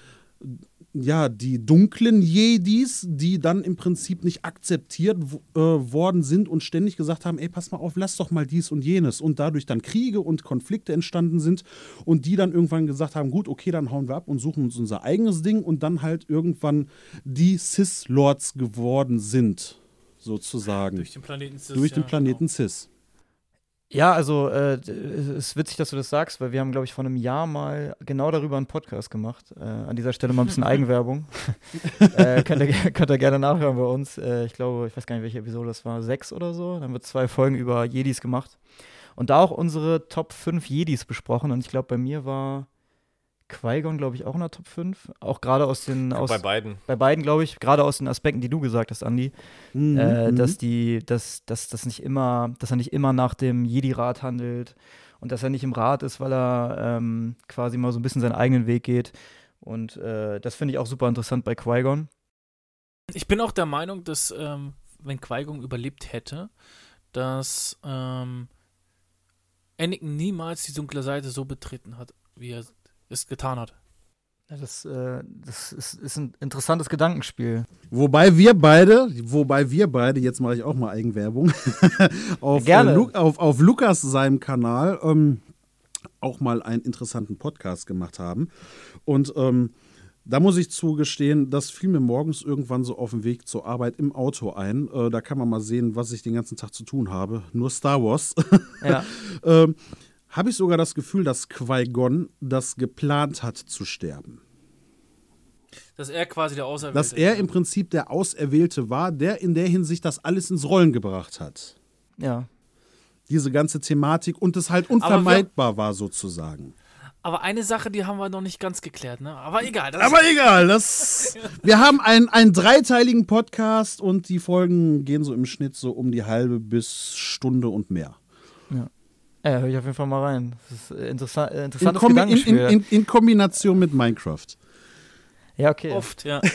ja, die dunklen Jedis, die dann im Prinzip nicht akzeptiert äh, worden sind und ständig gesagt haben, ey, pass mal auf, lass doch mal dies und jenes. Und dadurch dann Kriege und Konflikte entstanden sind und die dann irgendwann gesagt haben, gut, okay, dann hauen wir ab und suchen uns unser eigenes Ding und dann halt irgendwann die Cis-Lords geworden sind, sozusagen. Durch den Planeten Cis. Durch den Planeten genau. Cis. Ja, also äh, es ist witzig, dass du das sagst, weil wir haben, glaube ich, vor einem Jahr mal genau darüber einen Podcast gemacht. Äh, an dieser Stelle mal ein bisschen *laughs* Eigenwerbung. *laughs* äh, könnt, ihr, könnt ihr gerne nachhören bei uns. Äh, ich glaube, ich weiß gar nicht, welche Episode das war, sechs oder so. Dann haben wir zwei Folgen über Jedis gemacht. Und da auch unsere Top 5 Jedis besprochen. Und ich glaube, bei mir war Qui-Gon, glaube ich, auch in der Top 5. Auch gerade aus den. Aus, bei beiden. Bei beiden, glaube ich. Gerade aus den Aspekten, die du gesagt hast, Andi. Mhm, äh, mhm. dass die, dass, dass, dass nicht immer, dass er nicht immer nach dem Jedi-Rat handelt und dass er nicht im Rat ist, weil er ähm, quasi mal so ein bisschen seinen eigenen Weg geht. Und äh, das finde ich auch super interessant bei Qui-Gon. Ich bin auch der Meinung, dass, ähm, wenn Qui-Gon überlebt hätte, dass ähm, Anakin niemals die dunkle Seite so betreten hat, wie er es getan hat. Ja, das, äh, das ist, ist, ein interessantes Gedankenspiel. Wobei wir beide, wobei wir beide, jetzt mache ich auch mal Eigenwerbung, *laughs* auf, Gerne. Äh, auf, auf Lukas seinem Kanal ähm, auch mal einen interessanten Podcast gemacht haben. Und ähm, da muss ich zugestehen, das fiel mir morgens irgendwann so auf dem Weg zur Arbeit im Auto ein. Äh, da kann man mal sehen, was ich den ganzen Tag zu tun habe. Nur Star Wars. *laughs* Ja. ähm, habe ich sogar das Gefühl, dass Qui-Gon das geplant hat zu sterben. Dass er quasi der Auserwählte Dass er im Prinzip der Auserwählte war, der in der Hinsicht das alles ins Rollen gebracht hat. Ja. Diese ganze Thematik und es halt unvermeidbar war sozusagen. Aber eine Sache, die haben wir noch nicht ganz geklärt, ne? Aber egal. Das Aber egal, das. *laughs* Wir haben einen, einen dreiteiligen Podcast und die Folgen gehen so im Schnitt so um die halbe bis Stunde und mehr. Ja, höre ich auf jeden Fall mal rein. Das ist äh, interessant, äh, In, interessantes Kombi in, Gedankenspiel. in, in, in Kombination mit Minecraft. ja, okay. oft, ja. *laughs*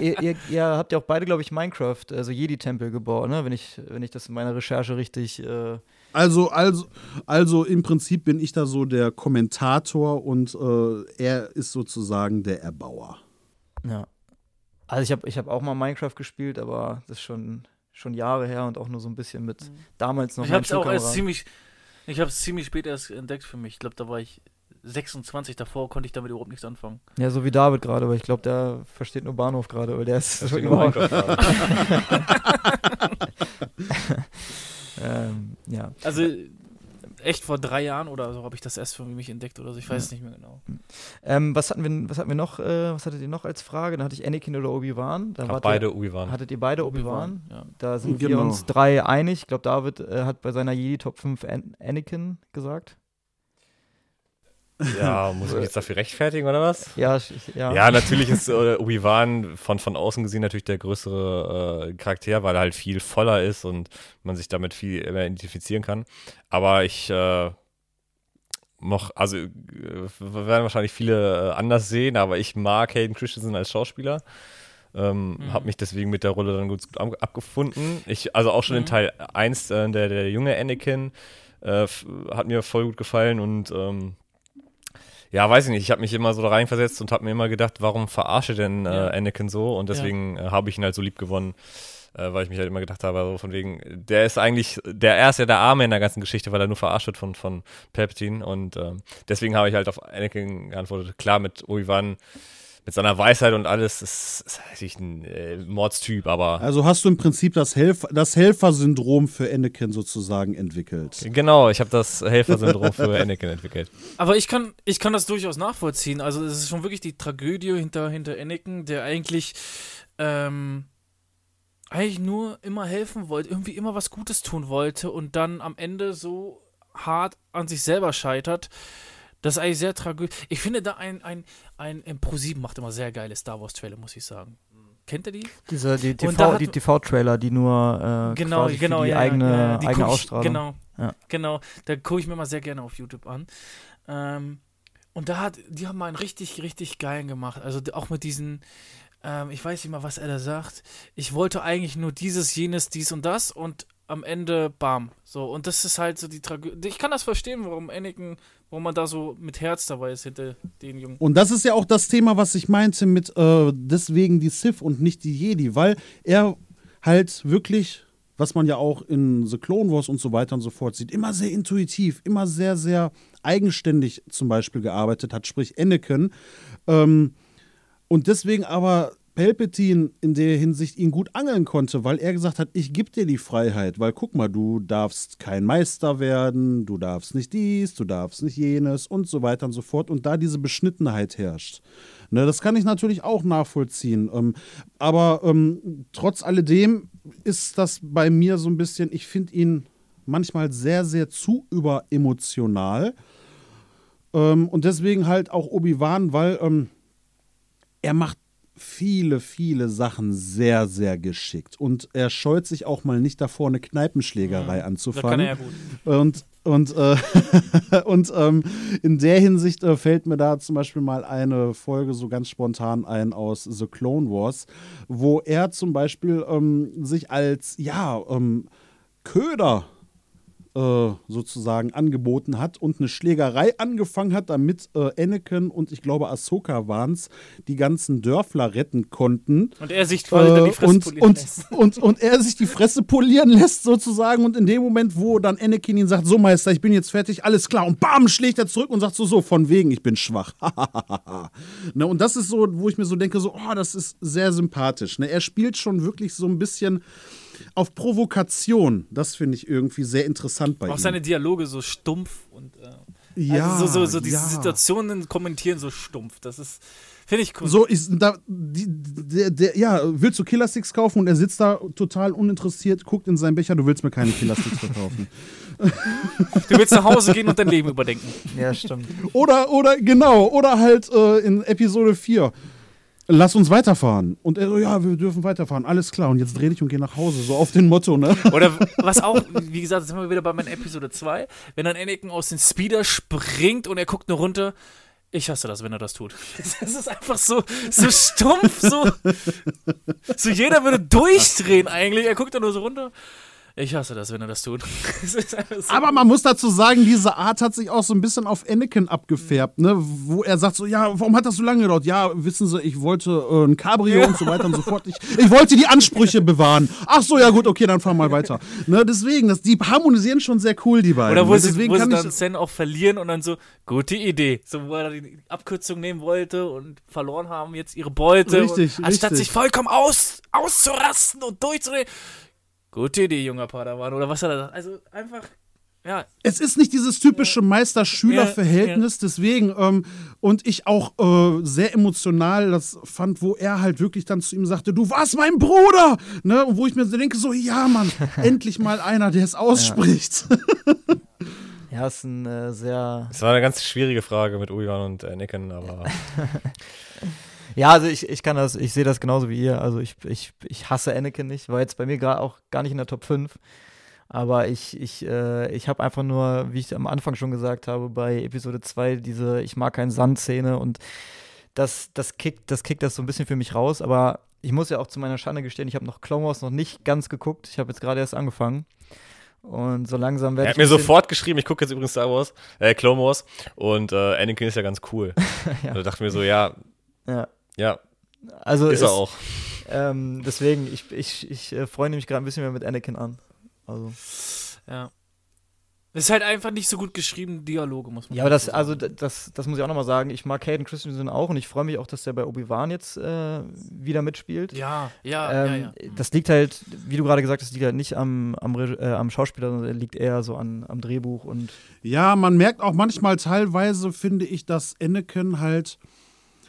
ihr, ihr, ihr habt ja auch beide, glaube ich, Minecraft, also Jedi-Tempel gebaut, ne? Wenn ich, wenn ich das in meiner Recherche richtig. Äh, Also, also, also im Prinzip bin ich da so der Kommentator und äh, er ist sozusagen der Erbauer. ja. Also ich habe ich hab auch mal Minecraft gespielt, aber das ist schon, schon Jahre her und auch nur so ein bisschen mit damals noch Ich habe es auch erst ziemlich, ich habe es ziemlich spät erst entdeckt für mich. Ich glaube, da war ich 26, davor konnte ich damit überhaupt nichts anfangen. Ja, so wie David gerade, weil ich glaube, der versteht nur Bahnhof gerade, weil der ist nur überhaupt- *laughs* ähm, ja. Also echt vor drei Jahren oder so habe ich das erst für mich entdeckt oder so. Ich weiß es nicht mehr genau. Ähm, was hatten wir, was hatten wir noch, äh, was hattet ihr noch als Frage? Dann hatte ich Anakin oder Obi-Wan. Dann Hab wart beide Obi-Wan. hattet ihr beide Obi-Wan? Ja. Da sind wir Genau. uns drei einig. Ich glaube, David äh, hat bei seiner Jedi Top 5 An Anakin gesagt. Ja, *laughs* muss ich mich jetzt dafür rechtfertigen oder was? Ja, ja. Ja, natürlich ist äh, Obi-Wan von, von außen gesehen natürlich der größere äh, Charakter, weil er halt viel voller ist und man sich damit viel mehr identifizieren kann. Aber ich äh, noch, also äh, werden wahrscheinlich viele äh, anders sehen, aber ich mag Hayden Christensen als Schauspieler. Ähm, Mhm. Habe mich deswegen mit der Rolle dann gut, gut ab- abgefunden. Ich, also auch schon in Mhm. Teil 1, äh, der, der junge Anakin, äh, hat mir voll gut gefallen und ähm, ja, weiß ich nicht. Ich habe mich immer so da reinversetzt und habe mir immer gedacht, warum verarsche denn äh, Ja. Anakin so? Und deswegen äh, habe ich ihn halt so lieb gewonnen, äh, weil ich mich halt immer gedacht habe, so von wegen, der ist eigentlich, der er ist ja der Arme in der ganzen Geschichte, weil er nur verarscht wird von, von Palpatine. Und ähm, deswegen habe ich halt auf Anakin geantwortet. Klar, mit Obi-Wan, mit seiner Weisheit und alles, ist, ist eigentlich ein äh, Mordstyp, aber Also hast du im Prinzip das, Helf das Helfersyndrom für Anakin sozusagen entwickelt. genau, ich habe das Helfersyndrom für Anakin entwickelt. *laughs* Aber ich kann, ich kann das durchaus nachvollziehen. Also es ist schon wirklich die Tragödie hinter, hinter Anakin, der eigentlich, ähm, eigentlich nur immer helfen wollte, irgendwie immer was Gutes tun wollte und dann am Ende so hart an sich selber scheitert. Das ist eigentlich sehr tragisch. Ich finde da ein, ein, ein, ein Pro7 macht immer sehr geile Star Wars Trailer, muss ich sagen. Kennt ihr die? Diese, die TV, die TV-Trailer, die nur äh, Genau, genau, für die ja, eigene, ja, die eigene guck ich- Ausstrahlung. Genau, Ja. genau. Da gucke ich mir mal sehr gerne auf YouTube an. Ähm, und da hat, die haben mal einen richtig, richtig geilen gemacht. Also auch mit diesen, ähm, ich weiß nicht mal, was er da sagt. Ich wollte eigentlich nur dieses, jenes, dies und das und am Ende, bam. So, und das ist halt so die Tragödie. Ich kann das verstehen, warum Anakin, warum man da so mit Herz dabei ist hinter den Jungen. Und das ist ja auch das Thema, was ich meinte mit äh, deswegen die Sith und nicht die Jedi, weil er halt wirklich, was man ja auch in The Clone Wars und so weiter und so fort sieht, immer sehr intuitiv, immer sehr, sehr eigenständig zum Beispiel gearbeitet hat, sprich Anakin. Ähm, und deswegen aber Palpatine in der Hinsicht ihn gut angeln konnte, weil er gesagt hat, ich gebe dir die Freiheit, weil guck mal, du darfst kein Meister werden, du darfst nicht dies, du darfst nicht jenes und so weiter und so fort. Und da diese Beschnittenheit herrscht. Ne, das kann ich natürlich auch nachvollziehen, ähm, aber ähm, trotz alledem ist das bei mir so ein bisschen, ich finde ihn manchmal sehr, sehr zu überemotional. Ähm, und deswegen halt auch Obi-Wan, weil ähm, er macht viele, viele Sachen sehr, sehr geschickt. Und er scheut sich auch mal nicht davor, eine Kneipenschlägerei Mhm. Da kann anzufangen. er ja gut. Und, und, äh, *laughs* und ähm, in der Hinsicht äh, fällt mir da zum Beispiel mal eine Folge so ganz spontan ein aus The Clone Wars, wo er zum Beispiel ähm, sich als, ja, ähm, Köder äh, sozusagen angeboten hat und eine Schlägerei angefangen hat, damit äh, Anakin und ich glaube Ahsoka waren es, die ganzen Dörfler retten konnten. Und er sich quasi dann die Fresse Äh, und, polieren und, lässt. *laughs* und, und er sich die Fresse polieren lässt sozusagen und in dem Moment, wo dann Anakin ihn sagt, so Meister, ich bin jetzt fertig, alles klar und bam, schlägt er zurück und sagt so, so, von wegen, ich bin schwach. *laughs* ne, und das ist so, wo ich mir so denke, so, oh, das ist sehr sympathisch. Ne? Er spielt schon wirklich so ein bisschen auf Provokation. Das finde ich irgendwie sehr interessant bei Auch ihm. seine Dialoge so stumpf und äh, ja, also so, so, so diese ja. Situationen kommentieren so stumpf. Das ist, finde ich cool. So ist da, die, der, der, ja, willst du Killersticks kaufen und er sitzt da total uninteressiert, guckt in seinen Becher, du willst mir keine Killersticks verkaufen. *laughs* Du willst nach Hause gehen und dein Leben überdenken. Ja, stimmt. Oder, oder, genau, oder halt äh, in Episode 4. Lass uns weiterfahren. Und er so, ja, wir dürfen weiterfahren. Alles klar. Und jetzt dreh dich und geh nach Hause. So auf den Motto, ne? Oder *laughs* was auch, wie gesagt, sind wir wieder bei meiner Episode 2, wenn dann Anakin aus dem Speeder springt und er guckt nur runter. Ich hasse das, wenn er das tut. *laughs* Das ist einfach so, so stumpf, so, so jeder würde durchdrehen eigentlich. Er guckt da nur so runter. Ich hasse das, wenn er das tut. *laughs* Das so. Aber man muss dazu sagen, diese Art hat sich auch so ein bisschen auf Anakin abgefärbt, ne? Wo er sagt so, ja, warum hat das so lange gedauert? Ja, wissen Sie, ich wollte äh, ein Cabrio und so weiter und so fort. Ich, ich wollte die Ansprüche *laughs* bewahren. Ach so, ja gut, okay, dann fahren wir mal weiter. Ne? Deswegen, das, die harmonisieren schon sehr cool, die beiden. Oder wo ne? sie, Deswegen wo sie kann dann ich, Zen auch verlieren und dann so, gute Idee. So, wo er die Abkürzung nehmen wollte und verloren haben jetzt ihre Beute. Richtig, und anstatt richtig. sich vollkommen aus, auszurasten und durchzudrehen. Gute Idee, junger Padawan. Oder was hat er da? Also einfach, ja, es ist nicht dieses typische Meister-Schüler-Verhältnis, deswegen, ähm, und ich auch äh, sehr emotional das fand, wo er halt wirklich dann zu ihm sagte, du warst mein Bruder, ne, und wo ich mir so denke, so, ja, Mann, *laughs* endlich mal einer, der es ausspricht. *laughs* Ja, ist ein äh, sehr. Es war eine ganz schwierige Frage mit Obi-Wan und Anakin, aber *laughs* Ja, also ich, ich kann das, ich sehe das genauso wie ihr. Also ich, ich, ich hasse Anakin nicht, war jetzt bei mir gerade auch gar nicht in der Top 5. Aber ich, ich, äh, ich habe einfach nur, wie ich am Anfang schon gesagt habe, bei Episode 2 diese Ich mag keinen Sand-Szene und das, das, kickt, das kickt das so ein bisschen für mich raus. Aber ich muss ja auch zu meiner Schande gestehen, ich habe noch Clone Wars noch nicht ganz geguckt. Ich habe jetzt gerade erst angefangen. Und so langsam werde er ich. hat mir sofort geschrieben, ich gucke jetzt übrigens Star Wars, äh, Clone Wars und äh, Anakin ist ja ganz cool. *laughs* Ja. Und da dachte ich mir so, ja, Ja, ja, also ist er auch. Ähm, deswegen, ich, ich, ich äh, freue mich gerade ein bisschen mehr mit Anakin an. Also. ja. Es ist halt einfach nicht so gut geschrieben, Dialoge, muss man Ja, aber das, also sagen. d- das, das muss ich auch nochmal sagen. Ich mag Hayden Christensen auch und ich freue mich auch, dass der bei Obi-Wan jetzt äh, wieder mitspielt. Ja, ja, ähm, ja, ja. Das liegt halt, wie du gerade gesagt hast, liegt halt nicht am, am, äh, am Schauspieler, sondern liegt eher so an, am Drehbuch und Ja, man merkt auch manchmal teilweise, finde ich, dass Anakin halt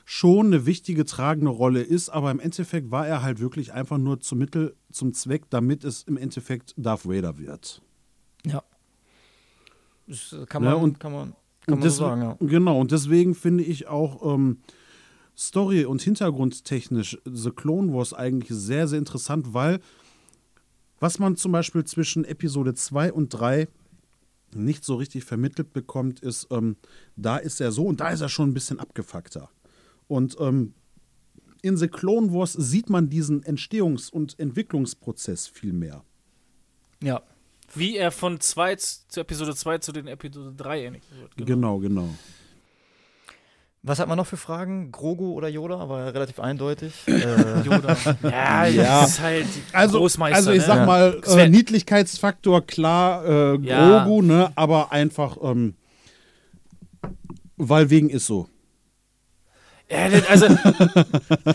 schon eine wichtige tragende Rolle ist, aber im Endeffekt war er halt wirklich einfach nur zum Mittel, zum Zweck, damit es im Endeffekt Darth Vader wird. ja. Das kann Ja, man, und- kann man, kann man so sagen, ja. Genau, und deswegen finde ich auch ähm, Story- und Hintergrundtechnisch The Clone Wars eigentlich sehr, sehr interessant, weil was man zum Beispiel zwischen Episode 2 und 3 nicht so richtig vermittelt bekommt, ist, ähm, da ist er so und da ist er schon ein bisschen abgefuckter. Und ähm, in The Clone Wars sieht man diesen Entstehungs- und Entwicklungsprozess viel mehr. Ja. Wie er von 2 zu Episode 2 zu den Episode 3 ähnlich wird. Genau, genau. Was hat man noch für Fragen? Grogu oder Yoda? War ja relativ eindeutig. *clears throat* äh, Yoda. Ja, *laughs* Ja. das ist halt Also, Großmeister. also ich ne? sag Ja. mal, äh, Niedlichkeitsfaktor klar, äh, Ja. Grogu, ne, aber einfach, ähm, weil wegen ist so. Ja, das- also,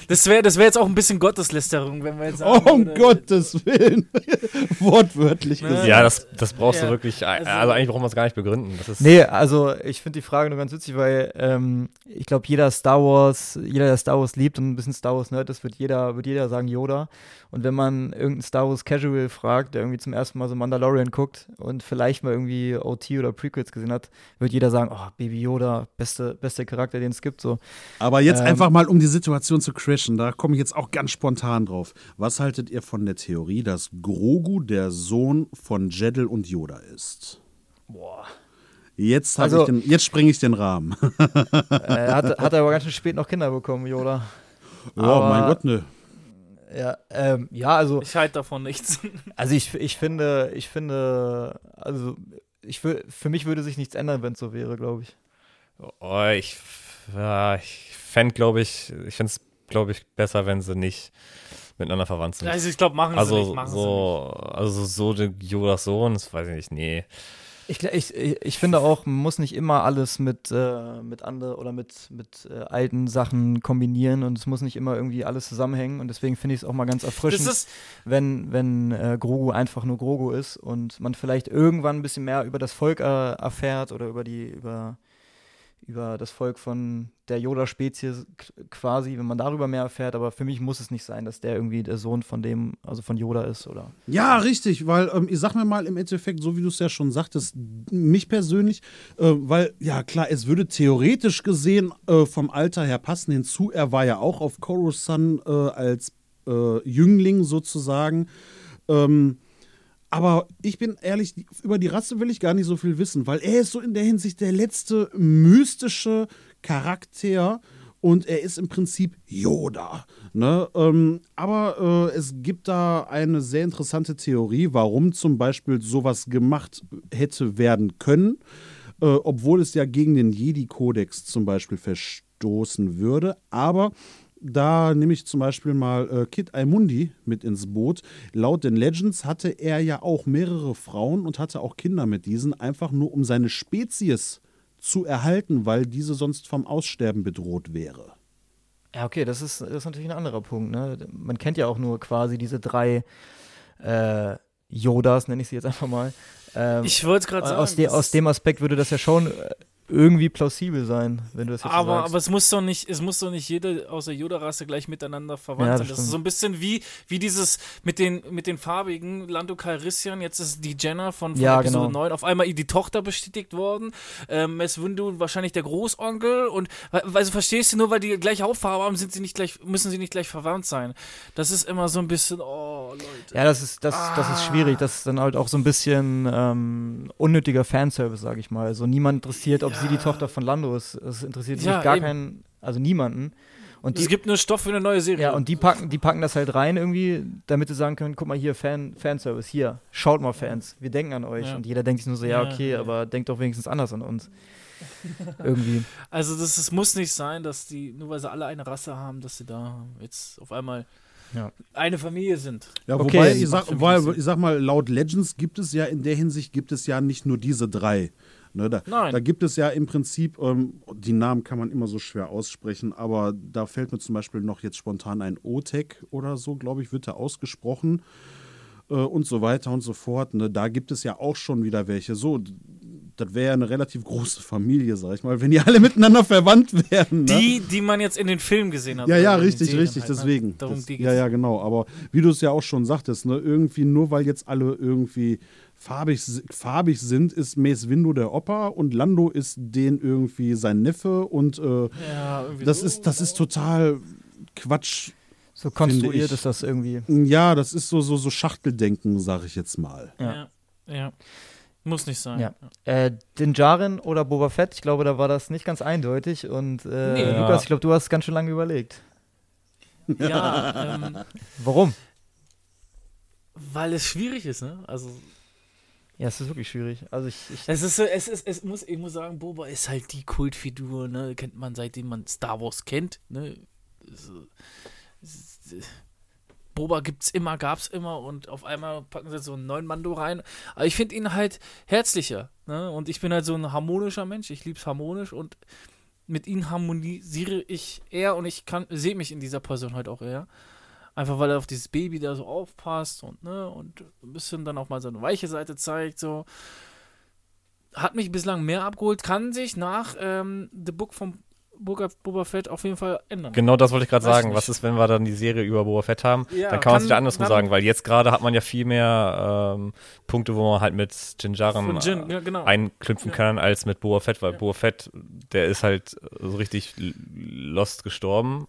das wäre das wär jetzt auch ein bisschen Gotteslästerung, wenn wir jetzt sagen Oh, um würde- Gottes Willen. *laughs* Wortwörtlich gesagt. Ja, das, das brauchst Ja, du wirklich, also- also, eigentlich brauchen wir es gar nicht begründen. Das ist, Nee, also ich finde die Frage nur ganz witzig, weil ähm, ich glaube, jeder Star Wars, jeder, der Star Wars liebt und ein bisschen Star Wars Nerd ist, wird jeder, wird jeder sagen Yoda. Und wenn man irgendeinen Star Wars Casual fragt, der irgendwie zum ersten Mal so Mandalorian guckt und vielleicht mal irgendwie OT oder Prequels gesehen hat, wird jeder sagen, oh, Baby Yoda, beste, beste Charakter, den es gibt. So. Aber jetzt Ähm. einfach mal, um die Situation zu crashen, da komme ich jetzt auch ganz spontan drauf. Was haltet ihr von der Theorie, dass Grogu der Sohn von Jeddel und Yoda ist? Boah. Jetzt, Also- den, jetzt springe ich den Rahmen. äh, hat, hat er aber ganz schön spät noch Kinder bekommen, Yoda. oh, Aber- mein Gott, ne. Ja, ähm, ja, also. Ich halte davon nichts. *laughs* Also ich, ich finde, ich finde, also ich für mich würde sich nichts ändern, wenn es so wäre, glaube ich. Oh, ich, ja, ich fände, glaube ich, ich fände es, glaube ich, besser, wenn sie nicht miteinander verwandt sind. Also ich glaube, machen also, sie nicht. Machen so, sie nicht. Also so der Jodas Sohn, das weiß ich nicht, nee. Ich, ich, ich finde auch, man muss nicht immer alles mit, äh, mit andere oder mit, mit äh, alten Sachen kombinieren und es muss nicht immer irgendwie alles zusammenhängen und deswegen finde ich es auch mal ganz erfrischend, wenn, wenn äh, Grogu einfach nur Grogu ist und man vielleicht irgendwann ein bisschen mehr über das Volk äh, erfährt oder über die, über über das Volk von der Yoda-Spezies quasi, wenn man darüber mehr erfährt. Aber für mich muss es nicht sein, dass der irgendwie der Sohn von dem, also von Yoda ist, oder? Ja, richtig, weil ähm, ich sag mir mal im Endeffekt, so wie du es ja schon sagtest, mich persönlich, äh, weil ja klar, es würde theoretisch gesehen äh, vom Alter her passen. Hinzu, er war ja auch auf Coruscant äh, als äh, Jüngling sozusagen. Ähm, aber ich bin ehrlich, über die Rasse will ich gar nicht so viel wissen, weil er ist so in der Hinsicht der letzte mystische Charakter und er ist im Prinzip Yoda. Ne? Ähm, aber äh, es gibt da eine sehr interessante Theorie, warum zum Beispiel sowas gemacht hätte werden können, äh, obwohl es ja gegen den Jedi-Kodex zum Beispiel verstoßen würde. Aber da nehme ich zum Beispiel mal äh, Kid Aimundi mit ins Boot. Laut den Legends hatte er ja auch mehrere Frauen und hatte auch Kinder mit diesen, einfach nur um seine Spezies zu erhalten, weil diese sonst vom Aussterben bedroht wäre. Ja, okay, das ist, das ist natürlich ein anderer Punkt. Ne? Man kennt ja auch nur quasi diese drei äh, Yodas, nenne ich sie jetzt einfach mal. Ähm, ich wollte gerade sagen. Aus, de, aus dem Aspekt würde das ja schon äh, irgendwie plausibel sein, wenn du das jetzt aber, sagst. Aber es muss doch nicht, es muss doch nicht jede aus der Yoda-Rasse gleich miteinander verwandt ja, sein. Das stimmt. ist so ein bisschen wie, wie dieses mit den, mit den farbigen Lando Calrissian, jetzt ist die Jenna von, von ja, Episode genau. 9 auf einmal die Tochter bestätigt worden. Ähm, Mess Windu wahrscheinlich der Großonkel und also verstehst du, nur weil die gleiche Hautfarbe haben, sind sie nicht gleich, müssen sie nicht gleich verwandt sein. Das ist immer so ein bisschen, oh Leute. Ja, das ist, das, ah. das ist schwierig. Das ist dann halt auch so ein bisschen ähm, unnötiger Fanservice, sag ich mal. Also niemand interessiert, ob sie die Tochter von Lando ist. Es interessiert ja, gar eben. keinen, also niemanden. Und es gibt nur Stoff für eine neue Serie. Ja, und die packen, die packen das halt rein irgendwie, damit sie sagen können, guck mal hier, Fan, Fanservice, hier, schaut mal Fans, wir denken an euch. Ja. Und jeder denkt sich nur so, ja, okay, ja, aber denkt doch wenigstens anders an uns. irgendwie. *laughs* Also das, das muss nicht sein, dass die, nur weil sie alle eine Rasse haben, dass sie da jetzt auf einmal ja. eine Familie sind. Ja, wobei, okay, ich, sag, weil, ich sag mal, laut Legends gibt es ja in der Hinsicht, gibt es ja nicht nur diese drei. Ne, da, Nein. da gibt es ja im Prinzip, ähm, die Namen kann man immer so schwer aussprechen, aber da fällt mir zum Beispiel noch jetzt spontan ein Otek oder so, glaube ich, wird da ausgesprochen äh, und so weiter und so fort. Ne? Da gibt es ja auch schon wieder welche. So, das wäre ja eine relativ große Familie, sag ich mal, wenn die alle *laughs* miteinander verwandt wären. Ne? Die, die man jetzt in den Filmen gesehen hat. Ja, ja, richtig, richtig, halt, ne? deswegen. Darum das, ja, ja, genau. Aber wie du es ja auch schon sagtest, ne, irgendwie nur weil jetzt alle irgendwie farbig, farbig sind, ist Mace Windu der Opa und Lando ist den irgendwie sein Neffe und äh, ja, das, so, ist, das ist total Quatsch. So konstruiert ist das irgendwie. Ja, das ist so, so, so Schachteldenken, sag ich jetzt mal. Ja, ja. ja. Muss nicht sein. Ja. Äh, Din Djarin oder Boba Fett, ich glaube, da war das nicht ganz eindeutig. Und äh, nee. Lukas, ich glaube, du hast ganz schön lange überlegt. Ja. ähm, Warum? Weil es schwierig ist, ne? Also. Ja, es ist wirklich schwierig. Also ich, ich es ist es ist, es muss, ich muss sagen, Boba ist halt die Kultfigur, ne? Kennt man seitdem man Star Wars kennt, ne? Boba gibt's immer, gab's immer und auf einmal packen sie so einen neuen Mando rein. Aber ich finde ihn halt herzlicher. Ne? Und ich bin halt so ein harmonischer Mensch. Ich lieb's harmonisch und mit ihm harmonisiere ich eher und ich kann sehe mich in dieser Person halt auch eher. Einfach weil er auf dieses Baby da so aufpasst und, ne, und ein bisschen dann auch mal seine weiche Seite zeigt, so. Hat mich bislang mehr abgeholt, kann sich nach ähm, The Book vom Boba, Boba Fett auf jeden Fall ändern. Genau das wollte ich gerade sagen. Was ist, wenn wir dann die Serie über Boba Fett haben? Ja, dann kann man es wieder andersrum sagen, weil jetzt gerade hat man ja viel mehr ähm, Punkte, wo man halt mit Jinjarin Jin, ja, genau. einknüpfen ja. kann, als mit Boba Fett, weil Boba Fett, der ist halt so richtig lost gestorben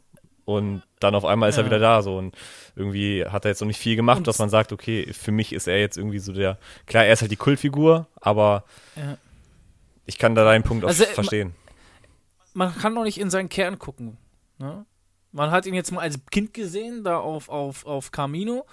und dann auf einmal ist er wieder da so und irgendwie hat er jetzt noch nicht viel gemacht, und dass man sagt, okay, für mich ist er jetzt irgendwie so der, klar, er ist halt die Kultfigur, aber ich kann da deinen Punkt auch also, verstehen man kann doch nicht in seinen Kern gucken. Ne? Man hat ihn jetzt mal als Kind gesehen, da auf, auf, auf Camino.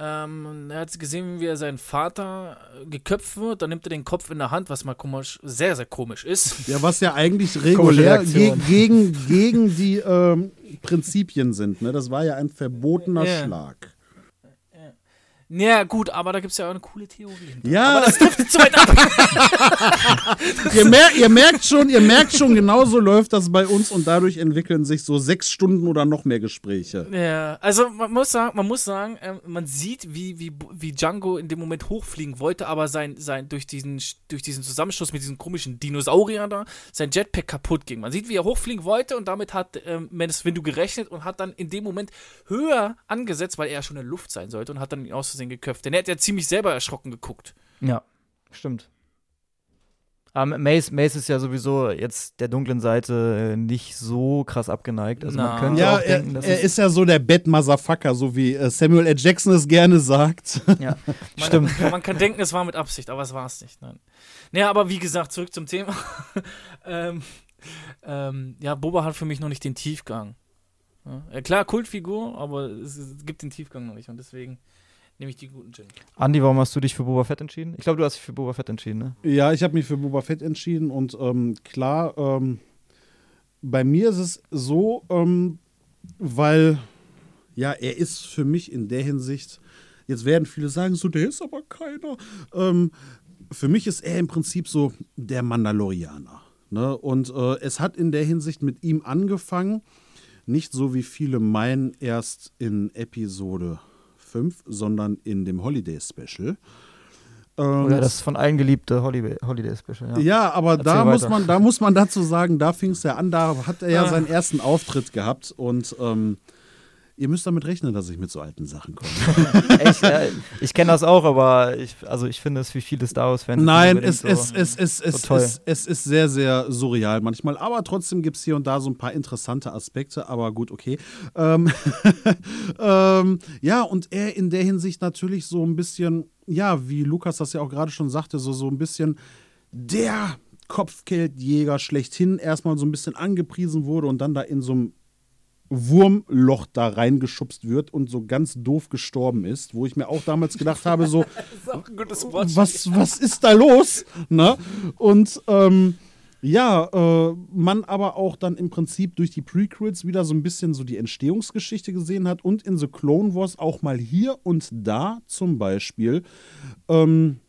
Ähm, er hat gesehen, wie er seinen Vater äh, geköpft wird. Dann nimmt er den Kopf in der Hand, was mal komisch, sehr, sehr komisch ist. Ja, was ja eigentlich regulär ge gegen, gegen die ähm, Prinzipien sind. Ne? Das war ja ein verbotener Ja. Schlag. Ja, gut, aber da gibt es ja auch eine coole Theorie. hinter. Ja, Aber das trifft zu weit ab. *laughs* ihr, mer ihr merkt schon, ihr merkt schon, genauso läuft das bei uns und dadurch entwickeln sich so sechs Stunden oder noch mehr Gespräche. Ja, also man muss sagen, man, muss sagen, ähm, man sieht, wie, wie, wie Django in dem Moment hochfliegen wollte, aber sein, sein, durch, diesen, durch diesen Zusammenstoß mit diesen komischen Dinosauriern da, sein Jetpack kaputt ging. Man sieht, wie er hochfliegen wollte und damit hat ähm, Mendes Windu gerechnet und hat dann in dem Moment höher angesetzt, weil er ja schon in der Luft sein sollte und hat dann ihn aus Versehen geköpft. Denn er hat ja ziemlich selber erschrocken geguckt. Ja, stimmt. Aber Mace, Mace ist ja sowieso jetzt der dunklen Seite äh, nicht so krass abgeneigt. Also Na. man könnte Ja, auch er, denken, dass er es, ist ja so der Bad-Motherfucker, so wie äh, Samuel L. Jackson es gerne sagt. *laughs* ja, *laughs* Man, stimmt. Man kann denken, es war mit Absicht, aber es war es nicht. Nein. Naja, aber wie gesagt, zurück zum Thema. *laughs* ähm, ähm, ja, Boba hat für mich noch nicht den Tiefgang. Ja, klar, Kultfigur, aber es, es gibt den Tiefgang noch nicht und deswegen nehme ich die guten Gin. Andi, warum hast du dich für Boba Fett entschieden? Ich glaube, du hast dich für Boba Fett entschieden, ne? Ja, ich habe mich für Boba Fett entschieden und ähm, klar, ähm, bei mir ist es so, ähm, weil ja, er ist für mich in der Hinsicht, jetzt werden viele sagen, so, der ist aber keiner. Ähm, für mich ist er im Prinzip so der Mandalorianer. Ne? Und äh, es hat in der Hinsicht mit ihm angefangen, nicht so wie viele meinen, erst in Episode 5, sondern in dem Holiday Special. Ähm, Oder das von allen geliebte Holiday, Holiday Special, ja. ja, aber Erzähl da muss, man, da muss man dazu sagen, da fing es ja an, da hat er ja Ah. seinen ersten Auftritt gehabt und ähm, ihr müsst damit rechnen, dass ich mit so alten Sachen komme. *laughs* ich äh, ich kenne das auch, aber ich, also ich finde es für viele Star Wars-Fans. Nein, es, so- es, es, es, toll. es, es ist sehr, sehr surreal manchmal, aber trotzdem gibt es hier und da so ein paar interessante Aspekte, aber gut, okay. Ähm, *laughs* ähm, ja, und er in der Hinsicht natürlich so ein bisschen, ja, wie Lukas das ja auch gerade schon sagte, so, so ein bisschen der Kopfgeldjäger schlechthin erstmal so ein bisschen angepriesen wurde und dann da in so einem Wurmloch da reingeschubst wird und so ganz doof gestorben ist, wo ich mir auch damals gedacht habe, so, *laughs* was, was ist da los? Ne? Und ähm, ja, äh, man aber auch dann im Prinzip durch die Prequels wieder so ein bisschen so die Entstehungsgeschichte gesehen hat und in The Clone Wars auch mal hier und da zum Beispiel ähm,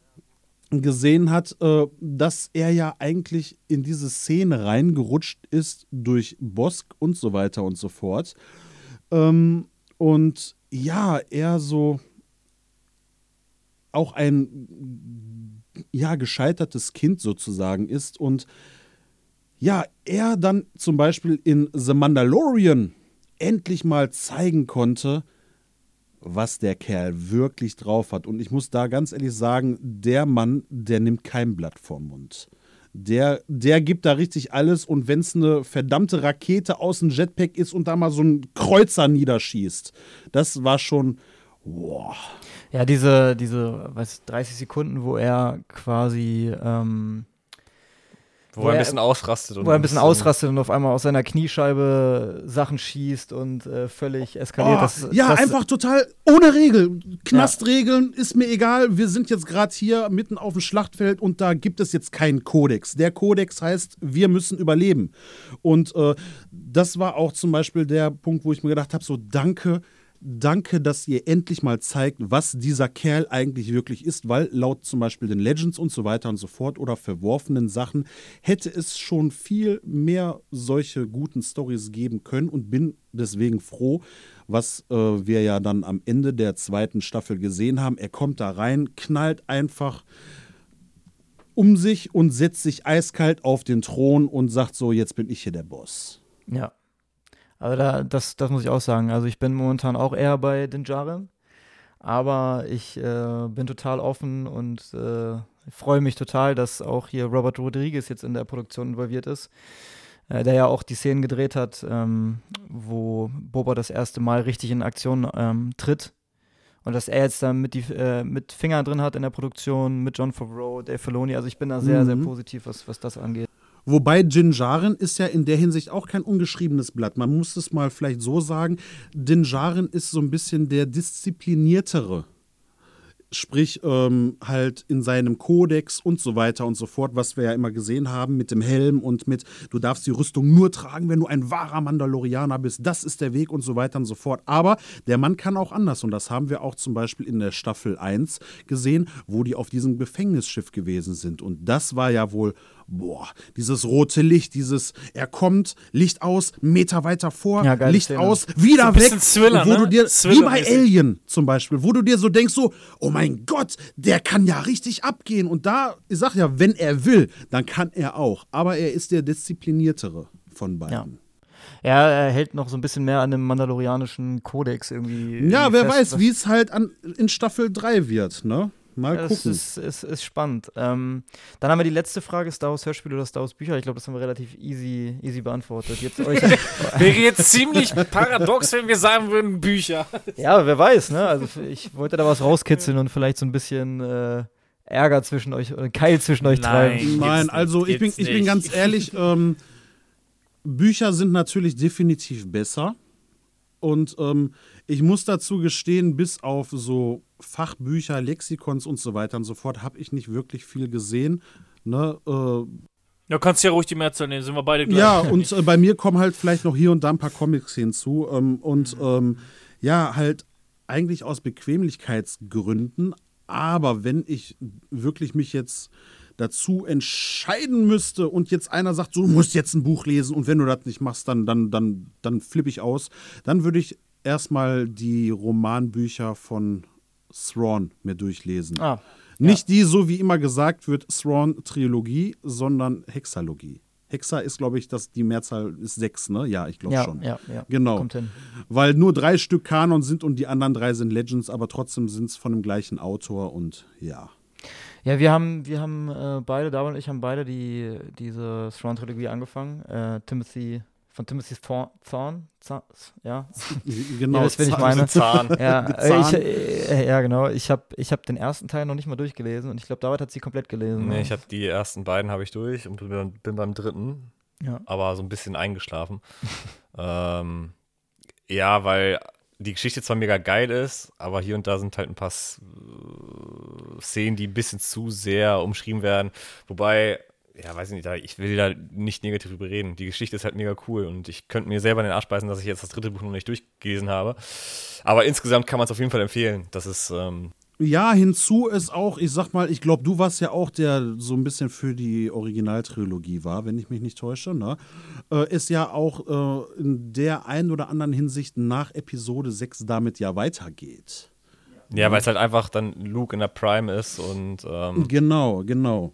gesehen hat, äh, dass er ja eigentlich in diese Szene reingerutscht ist durch Bosk und so weiter und so fort. Ähm, und ja, er so auch ein ja gescheitertes Kind sozusagen ist und ja, er dann zum Beispiel in The Mandalorian endlich mal zeigen konnte, was der Kerl wirklich drauf hat. Und ich muss da ganz ehrlich sagen, der Mann, der nimmt kein Blatt vorm Mund. Der, der gibt da richtig alles und wenn es eine verdammte Rakete aus dem Jetpack ist und da mal so ein Kreuzer niederschießt, das war schon, wow. Ja, diese, diese, was, 30 Sekunden, wo er quasi, ähm, Wo er ein bisschen ausrastet. Und wo er ein bisschen ausrastet und auf einmal aus seiner Kniescheibe Sachen schießt und äh, völlig eskaliert. Oh, das, ja, das, einfach total ohne Regel. Knastregeln ist mir egal. Wir sind jetzt gerade hier mitten auf dem Schlachtfeld und da gibt es jetzt keinen Kodex. Der Kodex heißt, wir müssen überleben. Und äh, das war auch zum Beispiel der Punkt, wo ich mir gedacht habe: so, danke. Danke, dass ihr endlich mal zeigt, was dieser Kerl eigentlich wirklich ist, weil laut zum Beispiel den Legends und so weiter und so fort oder verworfenen Sachen hätte es schon viel mehr solche guten Stories geben können und bin deswegen froh, was äh, wir ja dann am Ende der zweiten Staffel gesehen haben. Er kommt da rein, knallt einfach um sich und setzt sich eiskalt auf den Thron und sagt so, jetzt bin ich hier der Boss. Ja. Also da, das, das muss ich auch sagen. Also ich bin momentan auch eher bei Dinjare, aber ich äh, bin total offen und äh, freue mich total, dass auch hier Robert Rodriguez jetzt in der Produktion involviert ist, äh, der ja auch die Szenen gedreht hat, ähm, wo Boba das erste Mal richtig in Aktion ähm, tritt. Und dass er jetzt da mit, die, äh, mit Finger drin hat in der Produktion, mit John Favreau, Dave Filoni. Also ich bin da sehr, sehr Mhm. positiv, was, was das angeht. Wobei Din Djarin ist ja in der Hinsicht auch kein ungeschriebenes Blatt. Man muss es mal vielleicht so sagen. Din Djarin ist so ein bisschen der diszipliniertere sprich ähm, halt in seinem Kodex und so weiter und so fort, was wir ja immer gesehen haben mit dem Helm und mit, du darfst die Rüstung nur tragen, wenn du ein wahrer Mandalorianer bist, das ist der Weg und so weiter und so fort. Aber der Mann kann auch anders und das haben wir auch zum Beispiel in der Staffel 1 gesehen, wo die auf diesem Gefängnisschiff gewesen sind und das war ja wohl boah, dieses rote Licht, dieses, er kommt, Licht aus, Meter weiter vor, Ja, Licht Szene. aus, wieder So weg. Thriller, wo du ne? dir, wie bei. Alien zum Beispiel, wo du dir so denkst, so, oh mein Gott, der kann ja richtig abgehen. Und da, ich sag ja, wenn er will, dann kann er auch. Aber er ist der diszipliniertere von beiden. Ja, er hält noch so ein bisschen mehr an dem mandalorianischen Kodex irgendwie. Ja, irgendwie wer fest, weiß, wie es halt an, in Staffel 3 wird, ne? Mal Ja, das gucken. ist, ist, ist spannend. Ähm, dann haben wir die letzte Frage: Star Wars Hörspiele oder Star Wars Bücher? Ich glaube, das haben wir relativ easy, easy beantwortet. Jetzt euch. *laughs* Wäre jetzt ziemlich paradox, wenn wir sagen würden, Bücher. ja, wer weiß, ne? Also, ich wollte da was rauskitzeln und vielleicht so ein bisschen äh, Ärger zwischen euch, oder Keil zwischen euch Nein. treiben. Nein, also ich bin, ich bin ganz ehrlich, ähm, Bücher sind natürlich definitiv besser. Und ähm, ich muss dazu gestehen, bis auf so Fachbücher, Lexikons und so weiter und so fort, habe ich nicht wirklich viel gesehen. Ne? Äh, Du kannst ja ruhig die Mehrzahl nehmen, sind wir beide gleich. ja, und äh, bei mir kommen halt vielleicht noch hier und da ein paar Comics hinzu. Ähm, und ähm, ja, halt eigentlich aus Bequemlichkeitsgründen. Aber wenn ich wirklich mich jetzt dazu entscheiden müsste und jetzt einer sagt, so, du musst jetzt ein Buch lesen und wenn du das nicht machst, dann, dann, dann, dann flippe ich aus, dann würde ich erstmal die Romanbücher von Thrawn mir durchlesen. Ah, Nicht die, so wie immer gesagt wird, Thrawn-Trilogie, sondern Hexalogie. Hexa ist, glaube ich, das, die Mehrzahl ist sechs, ne? Ja, ich glaube ja, schon. ja, ja. Genau. Weil nur drei Stück Kanon sind und die anderen drei sind Legends, aber trotzdem sind es von dem gleichen Autor und ja. Ja, wir haben, wir haben äh, beide, David und ich haben beide die, diese Thrawn-Trilogie angefangen. Äh, Timothy, von Timothy Thorn, Thorn Za- ja. Genau. Wisst, wen ich Zahn- meine. Zahn. Ja, Gezahnt. ich, äh, ja, genau. Ich habe ich hab den ersten Teil noch nicht mal durchgelesen und ich glaube, David hat sie komplett gelesen. Nee, ne? ich habe die ersten beiden habe ich durch und bin, bin beim dritten, ja. aber so ein bisschen eingeschlafen. *laughs* ähm, ja, weil die Geschichte zwar mega geil ist, aber hier und da sind halt ein paar äh, Szenen, die ein bisschen zu sehr umschrieben werden. Wobei, ja, weiß ich nicht, ich will da nicht negativ drüber reden. Die Geschichte ist halt mega cool und ich könnte mir selber in den Arsch beißen, dass ich jetzt das dritte Buch noch nicht durchgelesen habe. Aber insgesamt kann man es auf jeden Fall empfehlen. Das ist, ähm, Ja, hinzu ist auch, ich sag mal, ich glaube, du warst ja auch der so ein bisschen für die Originaltrilogie war, wenn ich mich nicht täusche, ne? Äh, ist ja auch äh, in der einen oder anderen Hinsicht nach Episode 6 damit ja weitergeht. Ja, weil es halt einfach dann Luke in der Prime ist und ähm, Genau, genau.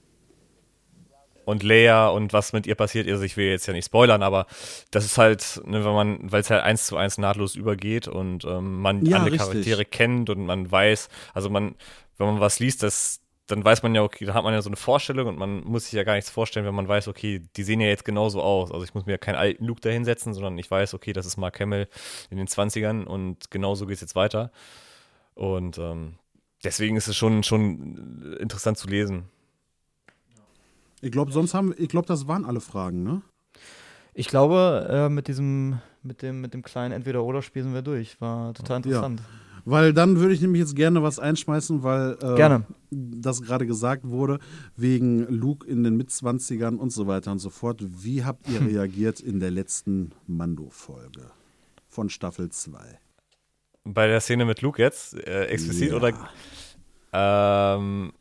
und Leia und was mit ihr passiert. Also ich will jetzt ja nicht spoilern, aber das ist halt, ne, wenn man, weil es halt eins zu eins nahtlos übergeht und ähm, man Ja, alle richtig. Charaktere kennt und man weiß, also man, wenn man was liest, das dann weiß man ja, okay, da hat man ja so eine Vorstellung und man muss sich ja gar nichts vorstellen, wenn man weiß, okay, die sehen ja jetzt genauso aus. Also ich muss mir ja keinen alten Luke da hinsetzen, sondern ich weiß, okay, das ist Mark Hamill in den 20ern und genauso geht es jetzt weiter. Und ähm, deswegen ist es schon, schon interessant zu lesen. Ich glaube, sonst haben, ich glaube, das waren alle Fragen, ne? Ich glaube, äh, mit diesem, mit dem, mit dem kleinen Entweder-Oder-Spiel sind wir durch. War total interessant. Weil dann würde ich nämlich jetzt gerne was einschmeißen, weil äh, Gerne. das gerade gesagt wurde, wegen Luke in den Mitzwanzigern und so weiter und so fort. Wie habt ihr reagiert in der letzten Mando-Folge von Staffel 2? Bei der Szene mit Luke jetzt, äh, explizit Ja. oder? Ähm,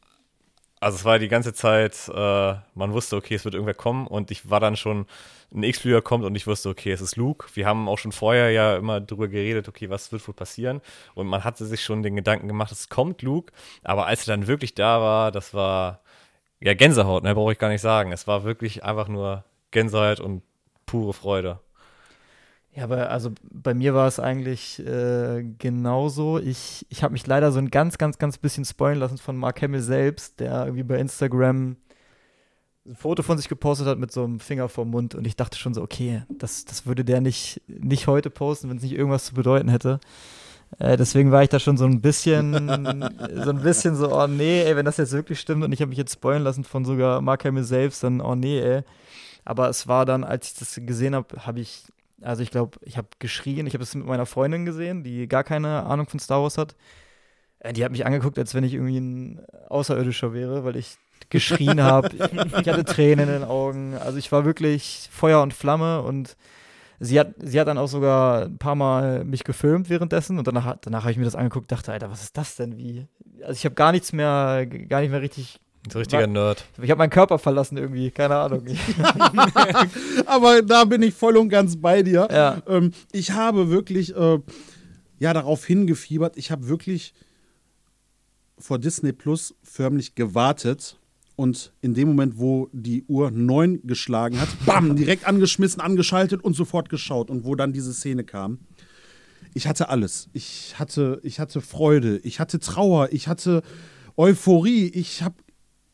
also es war die ganze Zeit, äh, man wusste, okay, es wird irgendwer kommen und ich war dann schon, ein X-Flieger kommt und ich wusste, okay, es ist Luke. Wir haben auch schon vorher ja immer drüber geredet, okay, was wird wohl passieren? Und man hatte sich schon den Gedanken gemacht, es kommt Luke, aber als er dann wirklich da war, das war, ja, Gänsehaut, ne, brauche ich gar nicht sagen. Es war wirklich einfach nur Gänsehaut und pure Freude. Ja, aber also bei mir war es eigentlich äh, genauso. Ich, ich habe mich leider so ein ganz, ganz, ganz bisschen spoilen lassen von Mark Hamill selbst, der irgendwie bei Instagram ein Foto von sich gepostet hat mit so einem Finger vorm Mund und ich dachte schon so, okay, das, das würde der nicht, nicht heute posten, wenn es nicht irgendwas zu bedeuten hätte. Äh, deswegen war ich da schon so ein bisschen, *laughs* so ein bisschen so, oh nee, ey, wenn das jetzt wirklich stimmt und ich habe mich jetzt spoilen lassen von sogar Mark Hamill selbst, dann oh nee, ey. Aber es war dann, als ich das gesehen habe, habe ich, also ich glaube, ich habe geschrien. Ich habe es mit meiner Freundin gesehen, die gar keine Ahnung von Star Wars hat. Äh, Die hat mich angeguckt, als wenn ich irgendwie ein Außerirdischer wäre, weil ich geschrien *laughs* habe. ich hatte Tränen in den Augen. Also ich war wirklich Feuer und Flamme und sie hat, sie hat dann auch sogar ein paar Mal mich gefilmt währenddessen und danach, danach habe ich mir das angeguckt, dachte, Alter, was ist das denn? Wie? Also ich habe gar nichts mehr, gar nicht mehr richtig. Ein richtiger Nerd. Ich habe meinen Körper verlassen irgendwie, keine Ahnung. *laughs* *laughs* Aber da bin ich voll und ganz bei dir. Ja. Ähm, ich habe wirklich äh, ja darauf hingefiebert. Ich habe wirklich vor Disney Plus förmlich gewartet. Und in dem Moment, wo die Uhr 9 geschlagen hat, *laughs* bam, direkt angeschmissen, angeschaltet und sofort geschaut. Und wo dann diese Szene kam. Ich hatte alles. Ich hatte, ich hatte Freude, ich hatte Trauer, ich hatte Euphorie, ich habe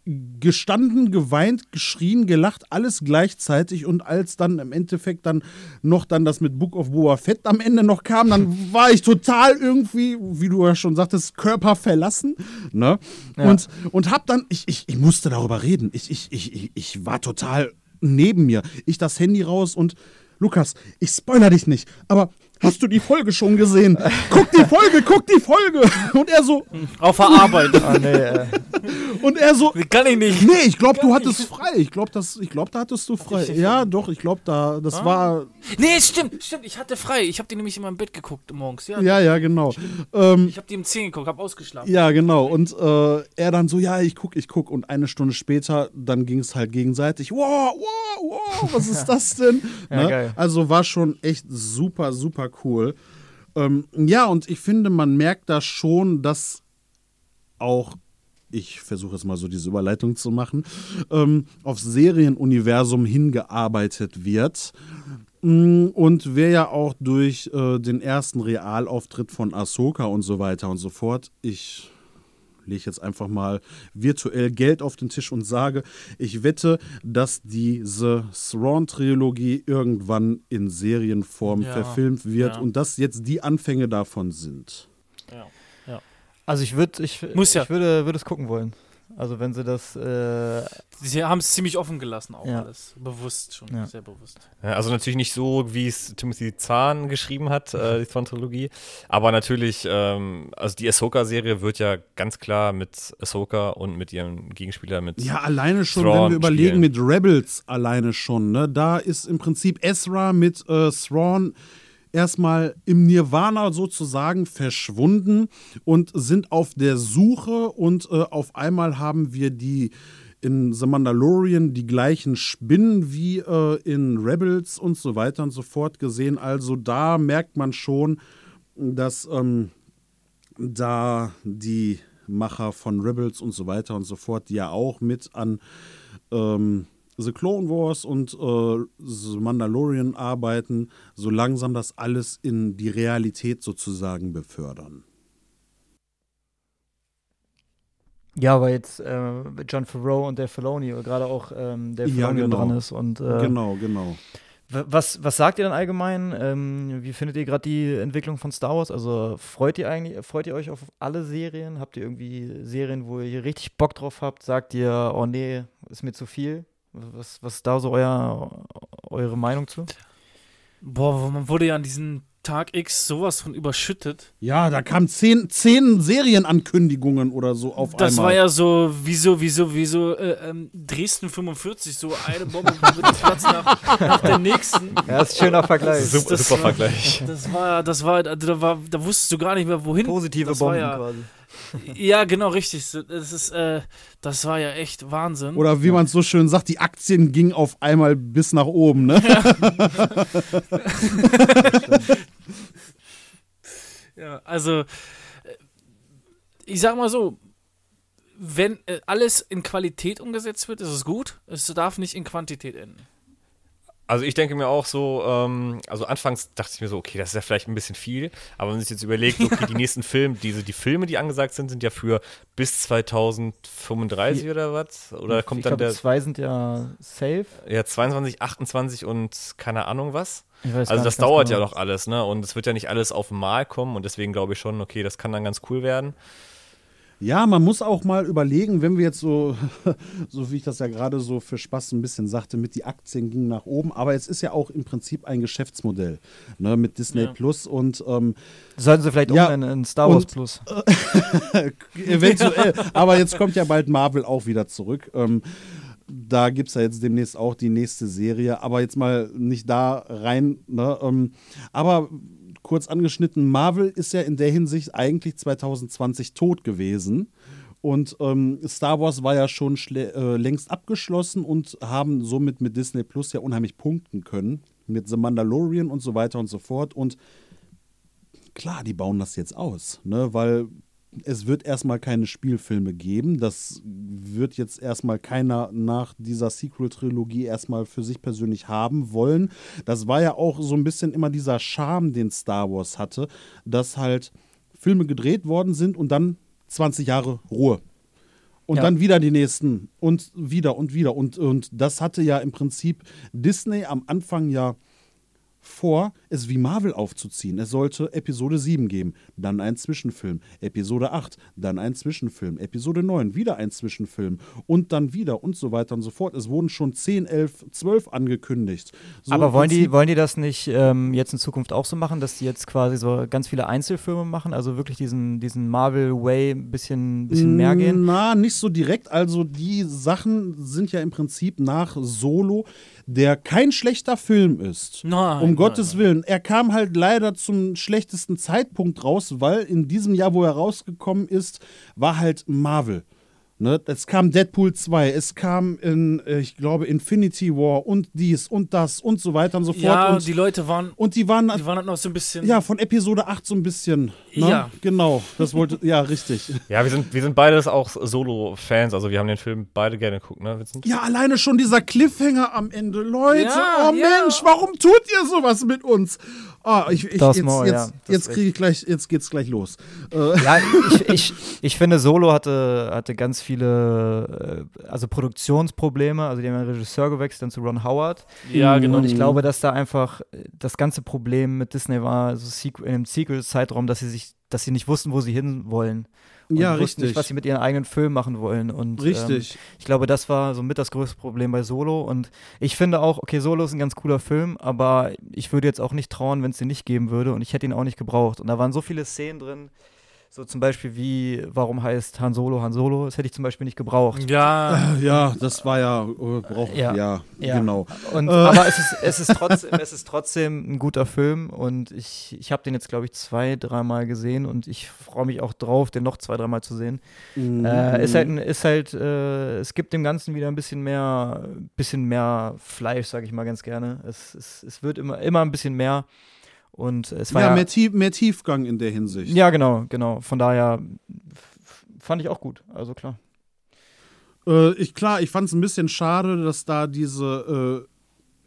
gestanden, geweint, geschrien, gelacht, alles gleichzeitig und als dann im Endeffekt dann noch dann das mit Book of Boba Fett am Ende noch kam, dann *laughs* war ich total irgendwie, wie du ja schon sagtest, Körper verlassen, ne? Ja. Und, und hab dann, ich, ich, ich musste darüber reden, ich, ich, ich, ich- ich war total neben mir, ich das Handy raus und Lukas, ich spoiler dich nicht, aber hast du die Folge schon gesehen? Guck die Folge, guck die Folge! Und er so, Auf der Arbeit. Ah, nee, äh, und er so, Kann ich nicht. Nee, ich glaube, du hattest frei. Ich glaube, glaub, da hattest du frei. Ja, doch, ich glaube, da, das war. Nee, stimmt, stimmt. Ich hatte frei. Ich habe die nämlich in meinem Bett geguckt morgens. Ja, Ja, ja, genau. Ähm, Ich habe die um 10 geguckt, habe ausgeschlafen. ja, genau. Und äh, er dann so, ja, ich guck, ich guck. Und eine Stunde später, dann ging es halt gegenseitig. Wow, wow, wow, was ist das denn? Ja, ne? geil. Also war schon echt super, super cool. Ähm, ja, und ich finde, man merkt da schon, dass auch, ich versuche jetzt mal so diese Überleitung zu machen, ähm, auf Serienuniversum hingearbeitet wird. Mm, Und wer ja auch durch äh, den ersten Realauftritt von Ahsoka und so weiter und so fort, ich lege jetzt einfach mal virtuell Geld auf den Tisch und sage, ich wette, dass diese Thrawn-Trilogie irgendwann in Serienform Ja, verfilmt wird ja. und dass jetzt die Anfänge davon sind. also ich würde, ich, Muss ja. ich würde, würde es gucken wollen. Also wenn sie das, äh, Sie haben es ziemlich offen gelassen, auch Ja. alles. Bewusst schon, Ja. sehr bewusst. Ja, also natürlich nicht so, wie es Timothy Zahn geschrieben hat, äh, die *laughs* Thrawn-Trilogie. Aber natürlich, ähm, also die Ahsoka-Serie wird ja ganz klar mit Ahsoka und mit ihrem Gegenspieler mit. Ja, alleine schon, Thrawn wenn wir überlegen, spielen. mit Rebels alleine schon, ne? Da ist im Prinzip Ezra mit äh, Thrawn erstmal im Nirvana sozusagen verschwunden und sind auf der Suche und äh, auf einmal haben wir die in The Mandalorian die gleichen Spinnen wie äh, in Rebels und so weiter und so fort gesehen. Also da merkt man schon, dass ähm, da die Macher von Rebels und so weiter und so fort, ja auch mit an ähm, The Clone Wars und äh, The Mandalorian arbeiten, so langsam das alles in die Realität sozusagen befördern. ja, weil jetzt äh, John Favreau und der Filoni, gerade auch ähm, der Ja, Filoni genau. dran ist. Und äh, genau, genau. was, was sagt ihr denn allgemein? Ähm, wie findet ihr gerade die Entwicklung von Star Wars? Also freut ihr eigentlich, freut ihr euch auf alle Serien? Habt ihr irgendwie Serien, wo ihr richtig Bock drauf habt? Sagt ihr, oh nee, ist mir zu viel? Was, was ist da so euer, eure Meinung zu? Boah, man wurde ja an diesem Tag X sowas von überschüttet. Ja, da kamen zehn, zehn Serienankündigungen oder so auf Das einmal. war ja so, wieso, wieso, wieso, äh, ähm, Dresden 45, so eine Bombe mit Platz nach, nach der nächsten. Ja, ist ein schöner Vergleich. Super, das super war- Vergleich. Das war, das war, also da war, da wusstest du gar nicht mehr, wohin. Positive das Bomben ja, quasi. Ja, genau, richtig. Das ist, äh, das war ja echt Wahnsinn. Oder wie man es so schön sagt, die Aktien gingen auf einmal bis nach oben, ne? *laughs* Ja, also, äh, ich sag mal so, wenn äh, alles in Qualität umgesetzt wird, ist es gut. Es darf nicht in Quantität enden. Also ich denke mir auch so, ähm, also anfangs dachte ich mir so, okay, das ist ja vielleicht ein bisschen viel, aber wenn man sich jetzt überlegt, *laughs* okay, die nächsten Filme, diese, die Filme, die angesagt sind, sind ja für bis 2035 oder was? Oder kommt ich dann glaube, der, zwei sind ja safe. ja, 22, 28 und keine Ahnung was? Ich weiß Also das dauert genau. ja doch alles, ne? Und es wird ja nicht alles auf einmal kommen und deswegen glaube ich schon, okay, das kann dann ganz cool werden. Ja, man muss auch mal überlegen, wenn wir jetzt so, *laughs* so wie ich das ja gerade so für Spaß ein bisschen sagte, mit die Aktien gingen nach oben, aber es ist ja auch im Prinzip ein Geschäftsmodell ne, mit Disney Ja. Plus und ähm, Sollten sie vielleicht Ja, um Star Wars und- Plus. *laughs* eventuell, aber jetzt kommt ja bald Marvel auch wieder zurück. Ähm, da gibt es ja jetzt demnächst auch die nächste Serie, aber jetzt mal nicht da rein. Ne? Ähm, aber kurz angeschnitten, Marvel ist ja in der Hinsicht eigentlich 2020 tot gewesen. Und ähm, Star Wars war ja schon äh, längst abgeschlossen und haben somit mit Disney Plus ja unheimlich punkten können. Mit The Mandalorian und so weiter und so fort. Und klar, die bauen das jetzt aus, ne? weil es wird erstmal keine Spielfilme geben. Das wird jetzt erstmal keiner nach dieser Sequel-Trilogie erstmal für sich persönlich haben wollen. Das war ja auch so ein bisschen immer dieser Charme, den Star Wars hatte, dass halt Filme gedreht worden sind und dann 20 Jahre Ruhe. Und Ja. dann wieder die nächsten und wieder und wieder. Und, und das hatte ja im Prinzip Disney am Anfang ja vor, es wie Marvel aufzuziehen. Es sollte Episode 7 geben, dann ein Zwischenfilm, Episode 8, dann ein Zwischenfilm, Episode 9, wieder ein Zwischenfilm und dann wieder und so weiter und so fort. Es wurden schon 10, 11, 12 angekündigt. So Aber wollen die, wollen die das nicht ähm, jetzt in Zukunft auch so machen, dass die jetzt quasi so ganz viele Einzelfilme machen, also wirklich diesen, diesen Marvel-Way ein bisschen, bisschen mehr gehen? Na, nicht so direkt. Also die Sachen sind ja im Prinzip nach Solo, der kein schlechter Film ist. Nein, um nein, Gottes nein. Willen. Er kam halt leider zum schlechtesten Zeitpunkt raus, weil in diesem Jahr, wo er rausgekommen ist, war halt Marvel. Ne, es kam Deadpool 2, es kam in, äh, ich glaube, Infinity War und dies und das und so weiter und so fort. Ja, und, die Leute waren, und die waren, die waren halt noch so ein bisschen. ja, von Episode 8 so ein bisschen. Ne? Ja. Genau, das wollte, ja, richtig. *laughs* Ja, wir sind, wir sind beides auch Solo-Fans, also wir haben den Film beide gerne geguckt, ne, Vincent? Ja, alleine schon dieser Cliffhanger am Ende. Leute, Ja, oh ja. Mensch, warum tut ihr sowas mit uns? Ah, ich, ich, Das jetzt, Maul, ja, jetzt, das jetzt ist kriege ich gleich, jetzt geht's gleich los. Ja, ich, ich, ich finde, Solo hatte, hatte ganz viele, äh, also Produktionsprobleme. Also die haben einen Regisseur gewechselt, dann zu Ron Howard. Ja, genau. Und ich glaube, dass da einfach äh, das ganze Problem mit Disney war, also Sequ- in dem Sequel-Zeitraum, dass sie sich, dass sie nicht wussten, wo sie hin wollen. Und Ja, wussten richtig. nicht, was sie mit ihren eigenen Filmen machen wollen. Und, Ähm, Richtig. ich glaube, das war so mit das größte Problem bei Solo. Und ich finde auch, okay, Solo ist ein ganz cooler Film, aber ich würde jetzt auch nicht trauen, wenn es den nicht geben würde. Und ich hätte ihn auch nicht gebraucht. Und da waren so viele Szenen drin, so zum Beispiel wie, warum heißt Han Solo Han Solo? Das hätte ich zum Beispiel nicht gebraucht. Ja, ja, das war ja, äh, brauch, ja, Ja. Ja. genau. Und, Äh. Aber es ist, es, ist trotzdem, es ist trotzdem ein guter Film und ich, ich habe den jetzt, glaube ich, zwei, dreimal gesehen und ich freue mich auch drauf, den noch zwei, dreimal zu sehen. Mhm. Äh, ist halt, ein- ist halt äh, es gibt dem Ganzen wieder ein bisschen mehr, bisschen mehr Fleisch, sage ich mal ganz gerne. Es, es, es wird immer, immer ein bisschen mehr und es war ja, ja, mehr, Tief, mehr Tiefgang in der Hinsicht. ja genau, genau. Von daher fand ich auch gut, also klar. Äh, ich, klar, ich fand es ein bisschen schade, dass da diese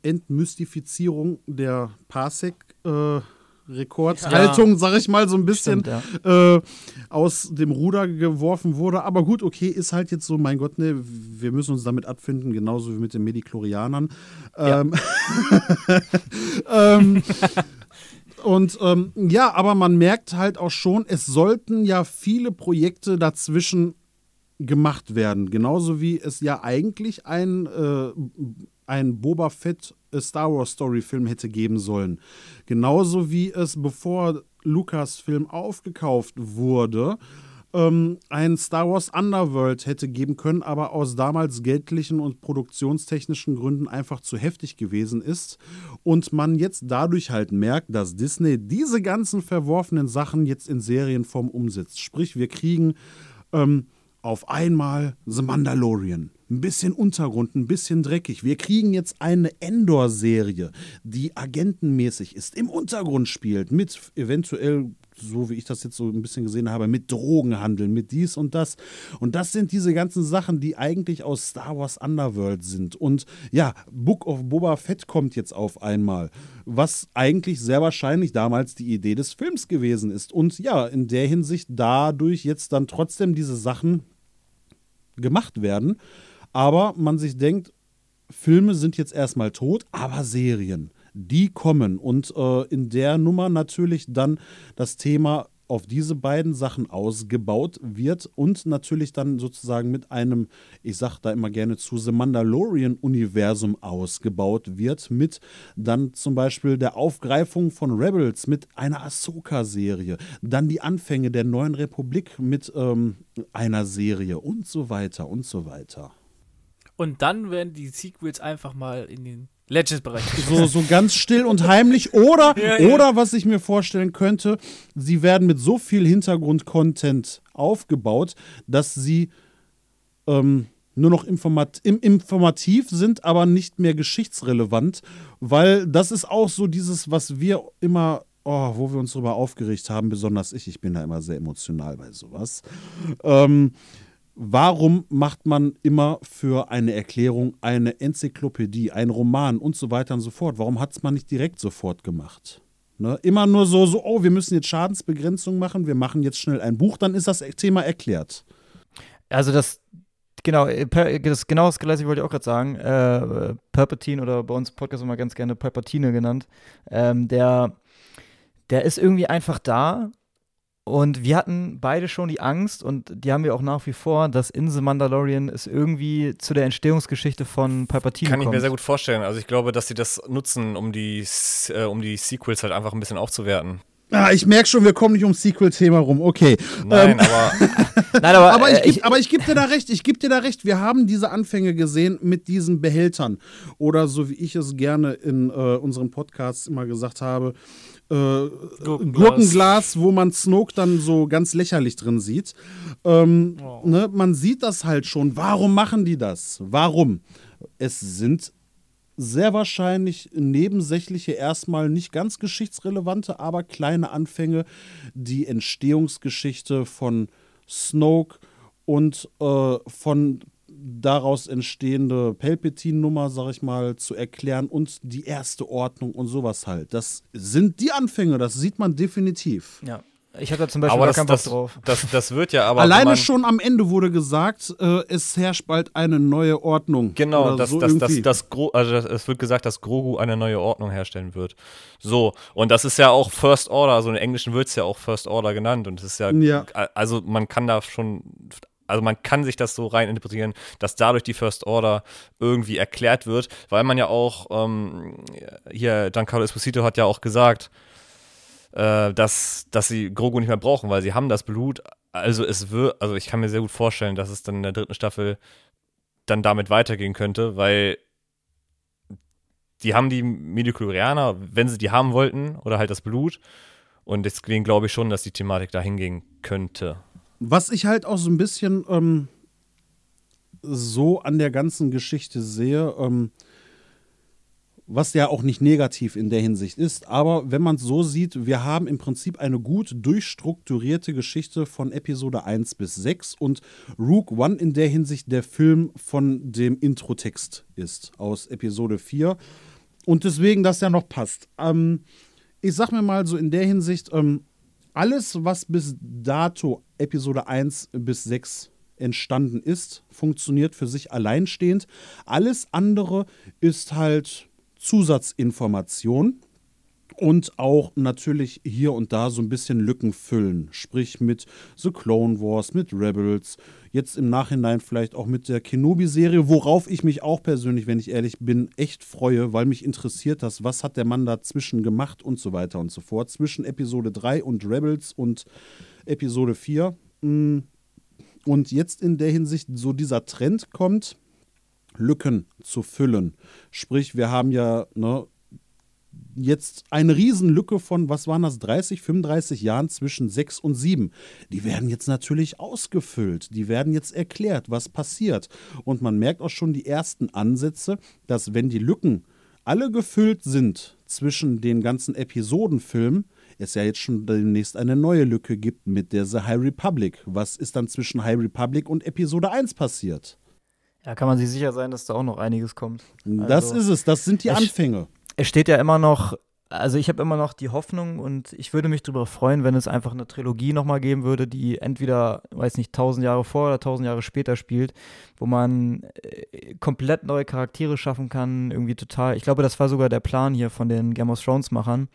äh, Entmystifizierung der Parsec äh, Rekordhaltung, sag ich mal, so ein bisschen Stimmt, ja. äh, aus dem Ruder geworfen wurde. Aber gut, okay, ist halt jetzt so, mein Gott, ne, wir müssen uns damit abfinden, genauso wie mit den Mediklorianern. Ähm, *laughs* ähm, *laughs* und ähm, ja, aber man merkt halt auch schon, es sollten ja viele Projekte dazwischen gemacht werden. Genauso wie es ja eigentlich ein, äh, ein Boba Fett äh, Star Wars Story Film hätte geben sollen. Genauso wie es, bevor Lucasfilm aufgekauft wurde, ähm, ein Star Wars Underworld hätte geben können, aber aus damals geldlichen und produktionstechnischen Gründen einfach zu heftig gewesen ist. Und man jetzt dadurch halt merkt, dass Disney diese ganzen verworfenen Sachen jetzt in Serienform umsetzt. Sprich, wir kriegen ähm, auf einmal The Mandalorian. Ein bisschen Untergrund, ein bisschen dreckig. Wir kriegen jetzt eine Endor-Serie, die agentenmäßig ist, im Untergrund spielt, mit eventuell, so wie ich das jetzt so ein bisschen gesehen habe, mit Drogenhandel, mit dies und das. Und das sind diese ganzen Sachen, die eigentlich aus Star Wars Underworld sind. Und ja, Book of Boba Fett kommt jetzt auf einmal, was eigentlich sehr wahrscheinlich damals die Idee des Films gewesen ist. Und ja, in der Hinsicht dadurch jetzt dann trotzdem diese Sachen gemacht werden. Aber man sich denkt, Filme sind jetzt erstmal tot, aber Serien, die kommen. Und äh, in der Nummer natürlich dann das Thema auf diese beiden Sachen ausgebaut wird und natürlich dann sozusagen mit einem, ich sage da immer gerne zu, The Mandalorian-Universum ausgebaut wird, mit dann zum Beispiel der Aufgreifung von Rebels, mit einer Ahsoka-Serie, dann die Anfänge der neuen Republik mit ähm, einer Serie und so weiter und so weiter. Und dann werden die Sequels einfach mal in den Legends-Bereich. So, so ganz still und heimlich. Oder, *laughs* ja, ja. oder was ich mir vorstellen könnte, sie werden mit so viel Hintergrund-Content aufgebaut, dass sie ähm, nur noch informat im, informativ sind, aber nicht mehr geschichtsrelevant. Weil das ist auch so dieses, was wir immer oh, wo wir uns darüber aufgeregt haben, besonders ich, ich bin da immer sehr emotional bei sowas. Ähm, Warum macht man immer für eine Erklärung eine Enzyklopädie, einen Roman und so weiter und so fort? Warum hat es man nicht direkt sofort gemacht? Ne? Immer nur so, so, oh, wir müssen jetzt Schadensbegrenzung machen, wir machen jetzt schnell ein Buch, dann ist das Thema erklärt. Also das, genau, äh, das, genau das gleiche wollte ich auch gerade sagen. Äh, Perpetine oder bei uns im Podcast immer ganz gerne Palpatine genannt. Ähm, der, der ist irgendwie einfach da und wir hatten beide schon die Angst, und die haben wir auch nach wie vor, dass in The Mandalorian es irgendwie zu der Entstehungsgeschichte von Palpatine Kann kommt. ich mir sehr gut vorstellen. Also ich glaube, dass sie das nutzen, um die, äh, um die Sequels halt einfach ein bisschen aufzuwerten. Ah, ich merke schon, wir kommen nicht ums Sequel-Thema rum. Okay. Nein, ähm, aber. *laughs* Nein, aber, aber, ich geb, ich gebe dir da recht. Ich gebe dir da recht. Wir haben diese Anfänge gesehen mit diesen Behältern. Oder so wie ich es gerne in äh, unseren Podcasts immer gesagt habe, äh, Gurkenglas. Gurkenglas. wo man Snoke dann so ganz lächerlich drin sieht. Ähm, oh. ne, man sieht das halt schon. Warum machen die das? Warum? Es sind sehr wahrscheinlich nebensächliche, erstmal nicht ganz geschichtsrelevante, aber kleine Anfänge, die Entstehungsgeschichte von Snoke und äh, von daraus entstehende Palpatine-Nummer, sag ich mal, zu erklären und die erste Ordnung und sowas halt. Das sind die Anfänge, das sieht man definitiv. Ja. Ich hatte zum Beispiel aber das, keinen Bock drauf. Das, das wird ja aber. Alleine schon am Ende wurde gesagt, äh, es herrscht bald eine neue Ordnung. Genau, das, so das, das, das, also es wird gesagt, dass Grogu eine neue Ordnung herstellen wird. So, und das ist ja auch First Order, also im Englischen wird es ja auch First Order genannt. Und es ist ja, ja, also man kann da schon also man kann sich das so rein interpretieren, dass dadurch die First Order irgendwie erklärt wird, weil man ja auch, ähm, hier, Giancarlo Esposito hat ja auch gesagt, äh, dass, dass sie Grogu nicht mehr brauchen, weil sie haben das Blut. Also es wird, also ich kann mir sehr gut vorstellen, dass es dann in der dritten Staffel dann damit weitergehen könnte, weil die haben die Medikularianer, wenn sie die haben wollten, oder halt das Blut. Und deswegen glaube ich schon, dass die Thematik da hingehen könnte. Was ich halt auch so ein bisschen ähm, so an der ganzen Geschichte sehe, ähm, was ja auch nicht negativ in der Hinsicht ist, aber wenn man es so sieht, wir haben im Prinzip eine gut durchstrukturierte Geschichte von Episode 1 bis 6 und Rook One in der Hinsicht der Film von dem Introtext ist aus Episode 4 und deswegen das ja noch passt. Ähm, ich sag mir mal so in der Hinsicht, ähm, alles, was bis dato Episode 1 bis 6 entstanden ist, funktioniert für sich alleinstehend. Alles andere ist halt Zusatzinformation und auch natürlich hier und da so ein bisschen Lücken füllen. Sprich mit The Clone Wars, mit Rebels, jetzt im Nachhinein vielleicht auch mit der Kenobi-Serie, worauf ich mich auch persönlich, wenn ich ehrlich bin, echt freue, weil mich interessiert das, was hat der Mann dazwischen gemacht und so weiter und so fort. Zwischen Episode 3 und Rebels und Episode 4. Mm. Und jetzt in der Hinsicht so dieser Trend kommt, Lücken zu füllen. Sprich, wir haben ja ne, jetzt eine Riesenlücke von, was waren das, 30, 35 Jahren zwischen 6 und 7. Die werden jetzt natürlich ausgefüllt, die werden jetzt erklärt, was passiert. Und man merkt auch schon die ersten Ansätze, dass wenn die Lücken alle gefüllt sind zwischen den ganzen Episodenfilmen, es ja jetzt schon demnächst eine neue Lücke gibt mit der The High Republic. Was ist dann zwischen High Republic und Episode 1 passiert? Ja, kann man sich sicher sein, dass da auch noch einiges kommt. Das also, ist es, das sind die Anfänge es steht ja immer noch, also ich habe immer noch die Hoffnung und ich würde mich darüber freuen, wenn es einfach eine Trilogie nochmal geben würde, die entweder, weiß nicht, tausend Jahre vor oder tausend Jahre später spielt, wo man äh, komplett neue Charaktere schaffen kann, irgendwie total. Ich glaube, das war sogar der Plan hier von den Game of Thrones Machern,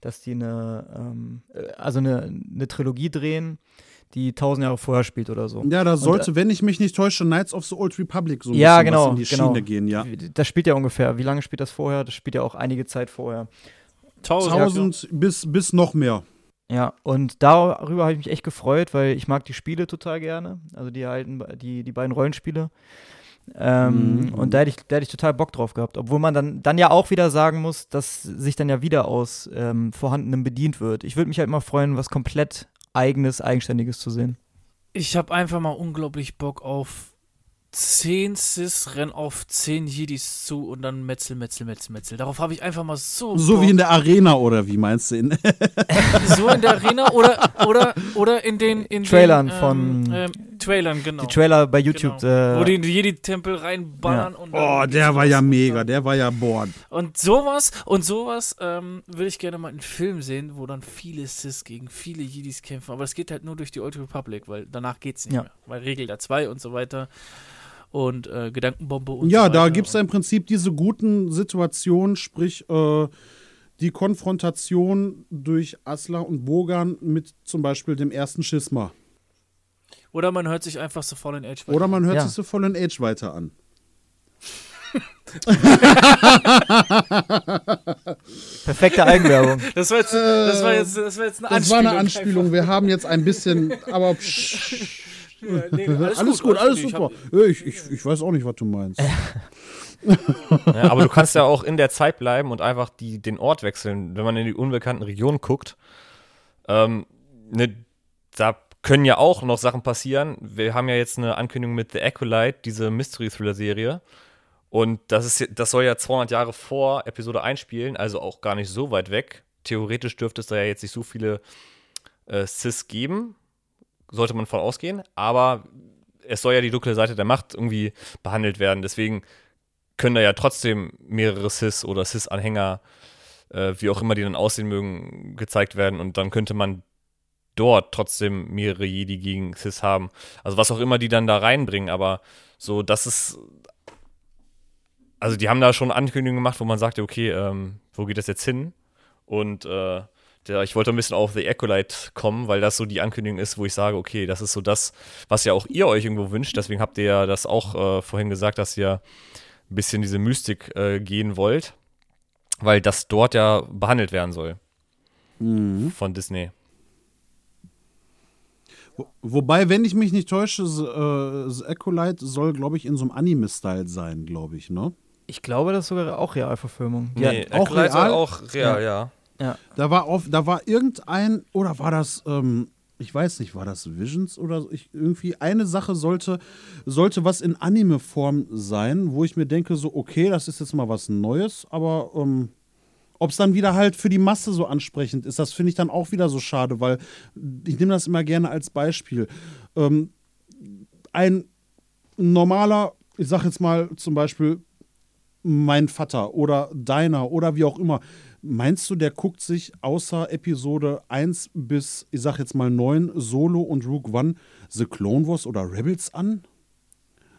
dass die eine, ähm, äh, also eine, eine Trilogie drehen, die tausend Jahre vorher spielt oder so. Ja, da Und, sollte, äh, wenn ich mich nicht täusche, Knights of the Old Republic so ein ja, bisschen genau, was in die genau. Schiene gehen, ja. Das spielt ja ungefähr. Wie lange spielt das vorher? Das spielt ja auch einige Zeit vorher. 1000. 1000 bis, bis noch mehr. Ja, und darüber habe ich mich echt gefreut, weil ich mag die Spiele total gerne. Also die alten, die, die beiden Rollenspiele. Ähm, Mhm. Und da hätte, ich, da hätte ich total Bock drauf gehabt. Obwohl man dann, dann ja auch wieder sagen muss, dass sich dann ja wieder aus ähm, Vorhandenem bedient wird. Ich würde mich halt mal freuen, was komplett eigenes, eigenständiges zu sehen. Ich habe einfach mal unglaublich Bock auf 10 Sis rennen auf 10 Jedis zu und dann Metzel, Metzel, Metzel, Metzel. Darauf habe ich einfach mal so So Bock. wie in der Arena, oder wie meinst du? In *laughs* so in der Arena oder oder oder in den in Trailern den, ähm, von- ähm, Trailern genau. Die Trailer bei YouTube. Genau. Wo die Äh, in die Jedi-Tempel reinballern und dann oh, der war ja und mega, der war ja boah. Und sowas und sowas ähm, würde ich gerne mal in Film sehen, wo dann viele Sis gegen viele Jedis kämpfen. Aber das geht halt nur durch die Old Republic, weil danach geht's nicht Ja. mehr. Weil Regel der 2 und so weiter und äh, Gedankenbombe und Ja, so da weiter. gibt es im Prinzip diese guten Situationen, sprich äh, die Konfrontation durch Asla und Bogan mit zum Beispiel dem ersten Schisma. Oder man hört sich einfach so Fallen Age Oder man hört Ja. sich so Fallen Age weiter an. perfekte Eigenwerbung. *laughs* Das war jetzt, das war jetzt, das war jetzt eine Das Anspielung. war eine Anspielung. Wir haben jetzt ein bisschen, aber psch, Ja, nee, *laughs* alles, gut, alles Ich super. hab- Ich, ich, ich weiß auch nicht, was du meinst. *laughs* Ja, aber du kannst ja auch in der Zeit bleiben und einfach die, den Ort wechseln. Wenn man in die unbekannten Regionen guckt, ähm, ne, da können ja auch noch Sachen passieren. Wir haben ja jetzt eine Ankündigung mit The Acolyte, diese Mystery-Thriller-Serie. Und das, ist, das soll ja 200 Jahre vor Episode 1 spielen, also auch gar nicht so weit weg. Theoretisch dürfte es da ja jetzt nicht so viele äh, Cis geben, sollte man von ausgehen. Aber es soll ja die dunkle Seite der Macht irgendwie behandelt werden. Deswegen können da ja trotzdem mehrere Cis oder Cis-Anhänger, äh, wie auch immer die dann aussehen mögen, gezeigt werden und dann könnte man dort trotzdem mehrere Jedi gegen Cis haben. Also was auch immer die dann da reinbringen, aber so, das ist. Also die haben da schon Ankündigungen gemacht, wo man sagte, okay, ähm, wo geht das jetzt hin? Und äh, der, ich wollte ein bisschen auf The Acolyte kommen, weil das so die Ankündigung ist, wo ich sage, okay, das ist so das, was ja auch ihr euch irgendwo wünscht. Deswegen habt ihr ja das auch äh, vorhin gesagt, dass ihr ein bisschen diese Mystik äh, gehen wollt, weil das dort ja behandelt werden soll von Disney. Wo, wobei, wenn ich mich nicht täusche, The, äh, The Acolyte soll, glaube ich, in so einem Anime-Style sein, glaube ich, ne? Ich glaube, das ist sogar auch Realverfilmung. Nee, hat- auch Acolyte soll real? auch real, ja. Da war auf, da war irgendein, oder war das, ähm, ich weiß nicht, war das Visions oder so? ich, irgendwie eine Sache sollte, sollte was in Anime-Form sein, wo ich mir denke, so, okay, das ist jetzt mal was Neues, aber ähm, ob es dann wieder halt für die Masse so ansprechend ist, das finde ich dann auch wieder so schade, weil ich nehme das immer gerne als Beispiel. Ähm, ein normaler, ich sag jetzt mal zum Beispiel mein Vater oder deiner oder wie auch immer. Meinst du, der guckt sich außer Episode 1 bis, ich sag jetzt mal 9, Solo und Rogue One, The Clone Wars oder Rebels an?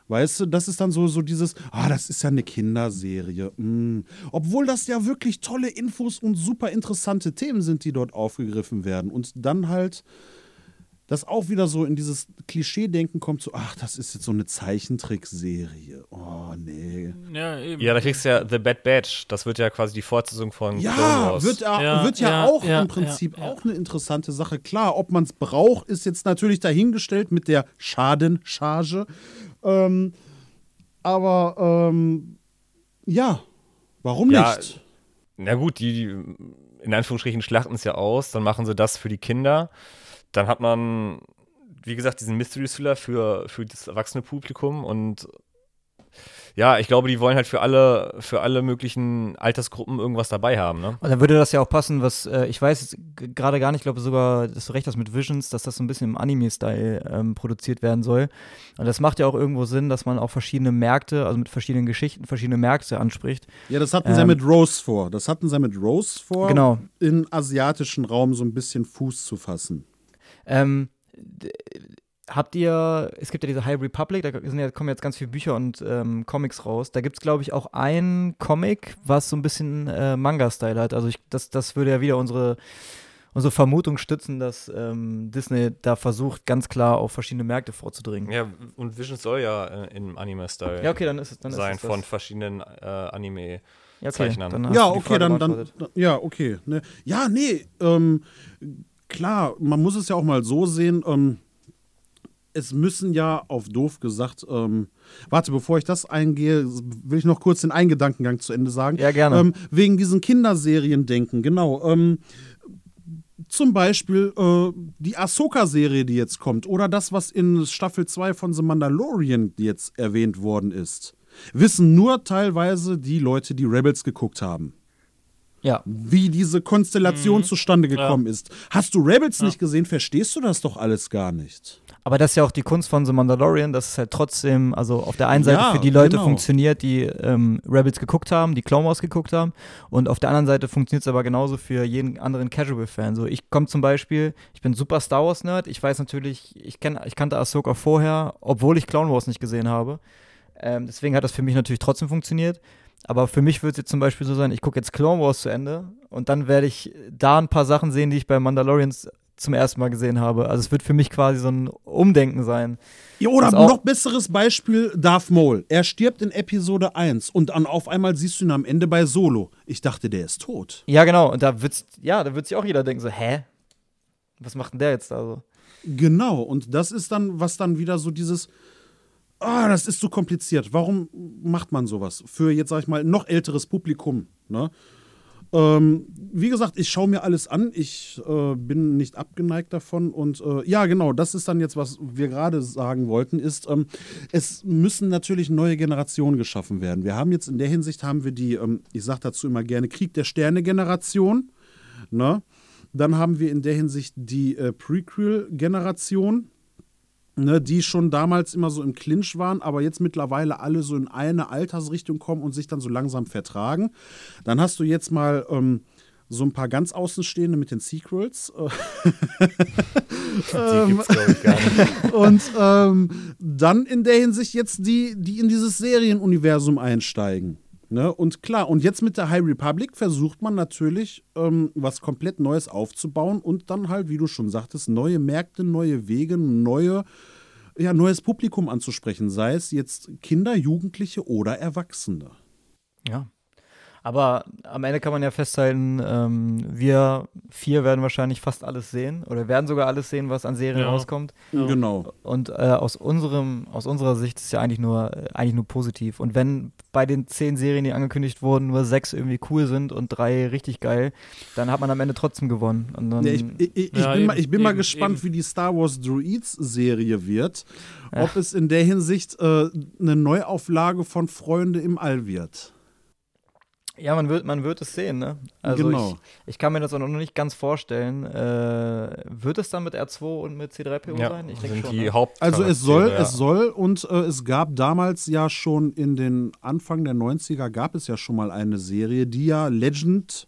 Weißt du, das ist dann so, so dieses, ah, das ist ja eine Kinderserie. Mm. Obwohl das ja wirklich tolle Infos und super interessante Themen sind, die dort aufgegriffen werden. Und dann halt das auch wieder so in dieses Klischee-Denken kommt, so, ach, das ist jetzt so eine Zeichentrickserie. Oh, nee. Ja, eben. Ja, da kriegst du ja The Bad Batch. Das wird ja quasi die Fortsetzung von Clone Ja, Wars. wird, ja, Ja, wird ja, ja, auch ja, im Prinzip ja, ja. auch eine interessante Sache. Klar, ob man es braucht, ist jetzt natürlich dahingestellt mit der Schadencharge. Ähm, aber ähm, ja, warum Ja, nicht? Na gut, die, die in Anführungsstrichen schlachten es ja aus, dann machen sie das für die Kinder. Dann hat man, wie gesagt, diesen Mystery Thriller für, für das erwachsene Publikum und ja, ich glaube, die wollen halt für alle, für alle möglichen Altersgruppen irgendwas dabei haben, ne? Und dann würde das ja auch passen, was äh, ich weiß gerade gar nicht, ich glaube sogar, dass du recht hast mit Visions, dass das so ein bisschen im Anime-Style ähm, produziert werden soll. Und das macht ja auch irgendwo Sinn, dass man auch verschiedene Märkte, also mit verschiedenen Geschichten, verschiedene Märkte anspricht. Ja, das hatten sie ja ähm, mit Rose vor. Das hatten sie mit Rose vor, Genau. im asiatischen Raum so ein bisschen Fuß zu fassen. Ähm, habt ihr, es gibt ja diese High Republic, da sind ja, kommen jetzt ganz viele Bücher und ähm, Comics raus. Da gibt es, glaube ich, auch ein Comic, was so ein bisschen äh, Manga-Style hat. Also ich, das, das würde ja wieder unsere, unsere Vermutung stützen, dass ähm, Disney da versucht, ganz klar auf verschiedene Märkte vorzudringen. Ja, und Vision soll ja äh, im Anime-Style Ja, okay, dann ist es dann sein ist es von das. verschiedenen äh, Anime. ja, okay, Zeichnern. Ja, okay, dann, dann, dann, ja, okay. Ne. Ja, nee, ähm, klar, man muss es ja auch mal so sehen, ähm, es müssen ja auf doof gesagt, ähm, warte, bevor ich das eingehe, will ich noch kurz den Eingedankengang zu Ende sagen. Ja, gerne. Ähm, wegen diesen Kinderserien denken, genau. Ähm, zum Beispiel äh, die Ahsoka-Serie, die jetzt kommt, oder das, was in Staffel 2 von The Mandalorian jetzt erwähnt worden ist, wissen nur teilweise die Leute, die Rebels geguckt haben Ja, wie diese Konstellation zustande gekommen ist. Hast du Rebels nicht gesehen, verstehst du das doch alles gar nicht. aber das ist ja auch die Kunst von The Mandalorian, dass es halt trotzdem, also auf der einen Seite Ja, für die Leute genau. funktioniert, die ähm, Rebels geguckt haben, die Clone Wars geguckt haben, und auf der anderen Seite funktioniert es aber genauso für jeden anderen Casual-Fan. So, ich komme zum Beispiel, ich bin super Star Wars-Nerd, ich weiß natürlich, ich, kenn, ich kannte Ahsoka vorher, obwohl ich Clone Wars nicht gesehen habe. Ähm, deswegen hat das für mich natürlich trotzdem funktioniert. Aber für mich wird es jetzt zum Beispiel so sein, ich gucke jetzt Clone Wars zu Ende und dann werde ich da ein paar Sachen sehen, die ich bei Mandalorians zum ersten Mal gesehen habe. Also es wird für mich quasi so ein Umdenken sein. Ja, oder noch besseres Beispiel, Darth Maul. Er stirbt in Episode 1 und dann auf einmal siehst du ihn am Ende bei Solo. Ich dachte, der ist tot. Ja, genau. Und da wird's, ja, da wird sich auch jeder denken, so, hä? Was macht denn der jetzt da so? Genau, und das ist dann, was dann wieder so dieses, ah, das ist zu kompliziert. Warum macht man sowas? Für jetzt, sag ich mal, noch älteres Publikum, ne? Ähm, wie gesagt, ich schaue mir alles an. Ich äh, bin nicht abgeneigt davon. Und äh, ja, genau, das ist dann jetzt, was wir gerade sagen wollten, ist, ähm, es müssen natürlich neue Generationen geschaffen werden. Wir haben jetzt in der Hinsicht haben wir die, ähm, ich sage dazu immer gerne, Krieg der Sterne-Generation. Ne? Dann haben wir in der Hinsicht die äh, Prequel-Generation ne, die schon damals immer so im Clinch waren, aber jetzt mittlerweile alle so in eine Altersrichtung kommen und sich dann so langsam vertragen. Dann hast du jetzt mal ähm, so ein paar ganz Außenstehende mit den Sequels. Äh, Die *laughs* gibt's, glaube ich, gar nicht. *laughs* und ähm, dann in der Hinsicht jetzt die, die in dieses Serienuniversum einsteigen. Ne? Und klar, und jetzt mit der High Republic versucht man natürlich, ähm, was komplett Neues aufzubauen und dann halt, wie du schon sagtest, neue Märkte, neue Wege, neue, ja, neues Publikum anzusprechen, sei es jetzt Kinder, Jugendliche oder Erwachsene. Ja. Aber am Ende kann man ja festhalten, ähm, wir vier werden wahrscheinlich fast alles sehen oder werden sogar alles sehen, was an Serien Ja. rauskommt. Genau. Und äh, aus unserem, aus unserer Sicht ist es ja eigentlich nur, äh, eigentlich nur positiv. Und wenn bei den zehn Serien, die angekündigt wurden, nur sechs irgendwie cool sind und drei richtig geil, dann hat man am Ende trotzdem gewonnen. Und dann, Ja, ich, ich, ich, Ja, bin, mal, eben, ich bin mal eben, gespannt, eben. wie die Star Wars Droids-Serie wird. Ob es in der Hinsicht äh, eine Neuauflage von Freunde im All wird. Ja, man wird, man wird es sehen, ne? Also Genau. ich, ich kann mir das auch noch nicht ganz vorstellen. Äh, wird es dann mit R2 und mit C3PO Ja, sein? Ich denke schon. die ne? Also es soll, ja. es soll und äh, es gab damals ja schon in den Anfang der 90er gab es ja schon mal eine Serie, die ja Legend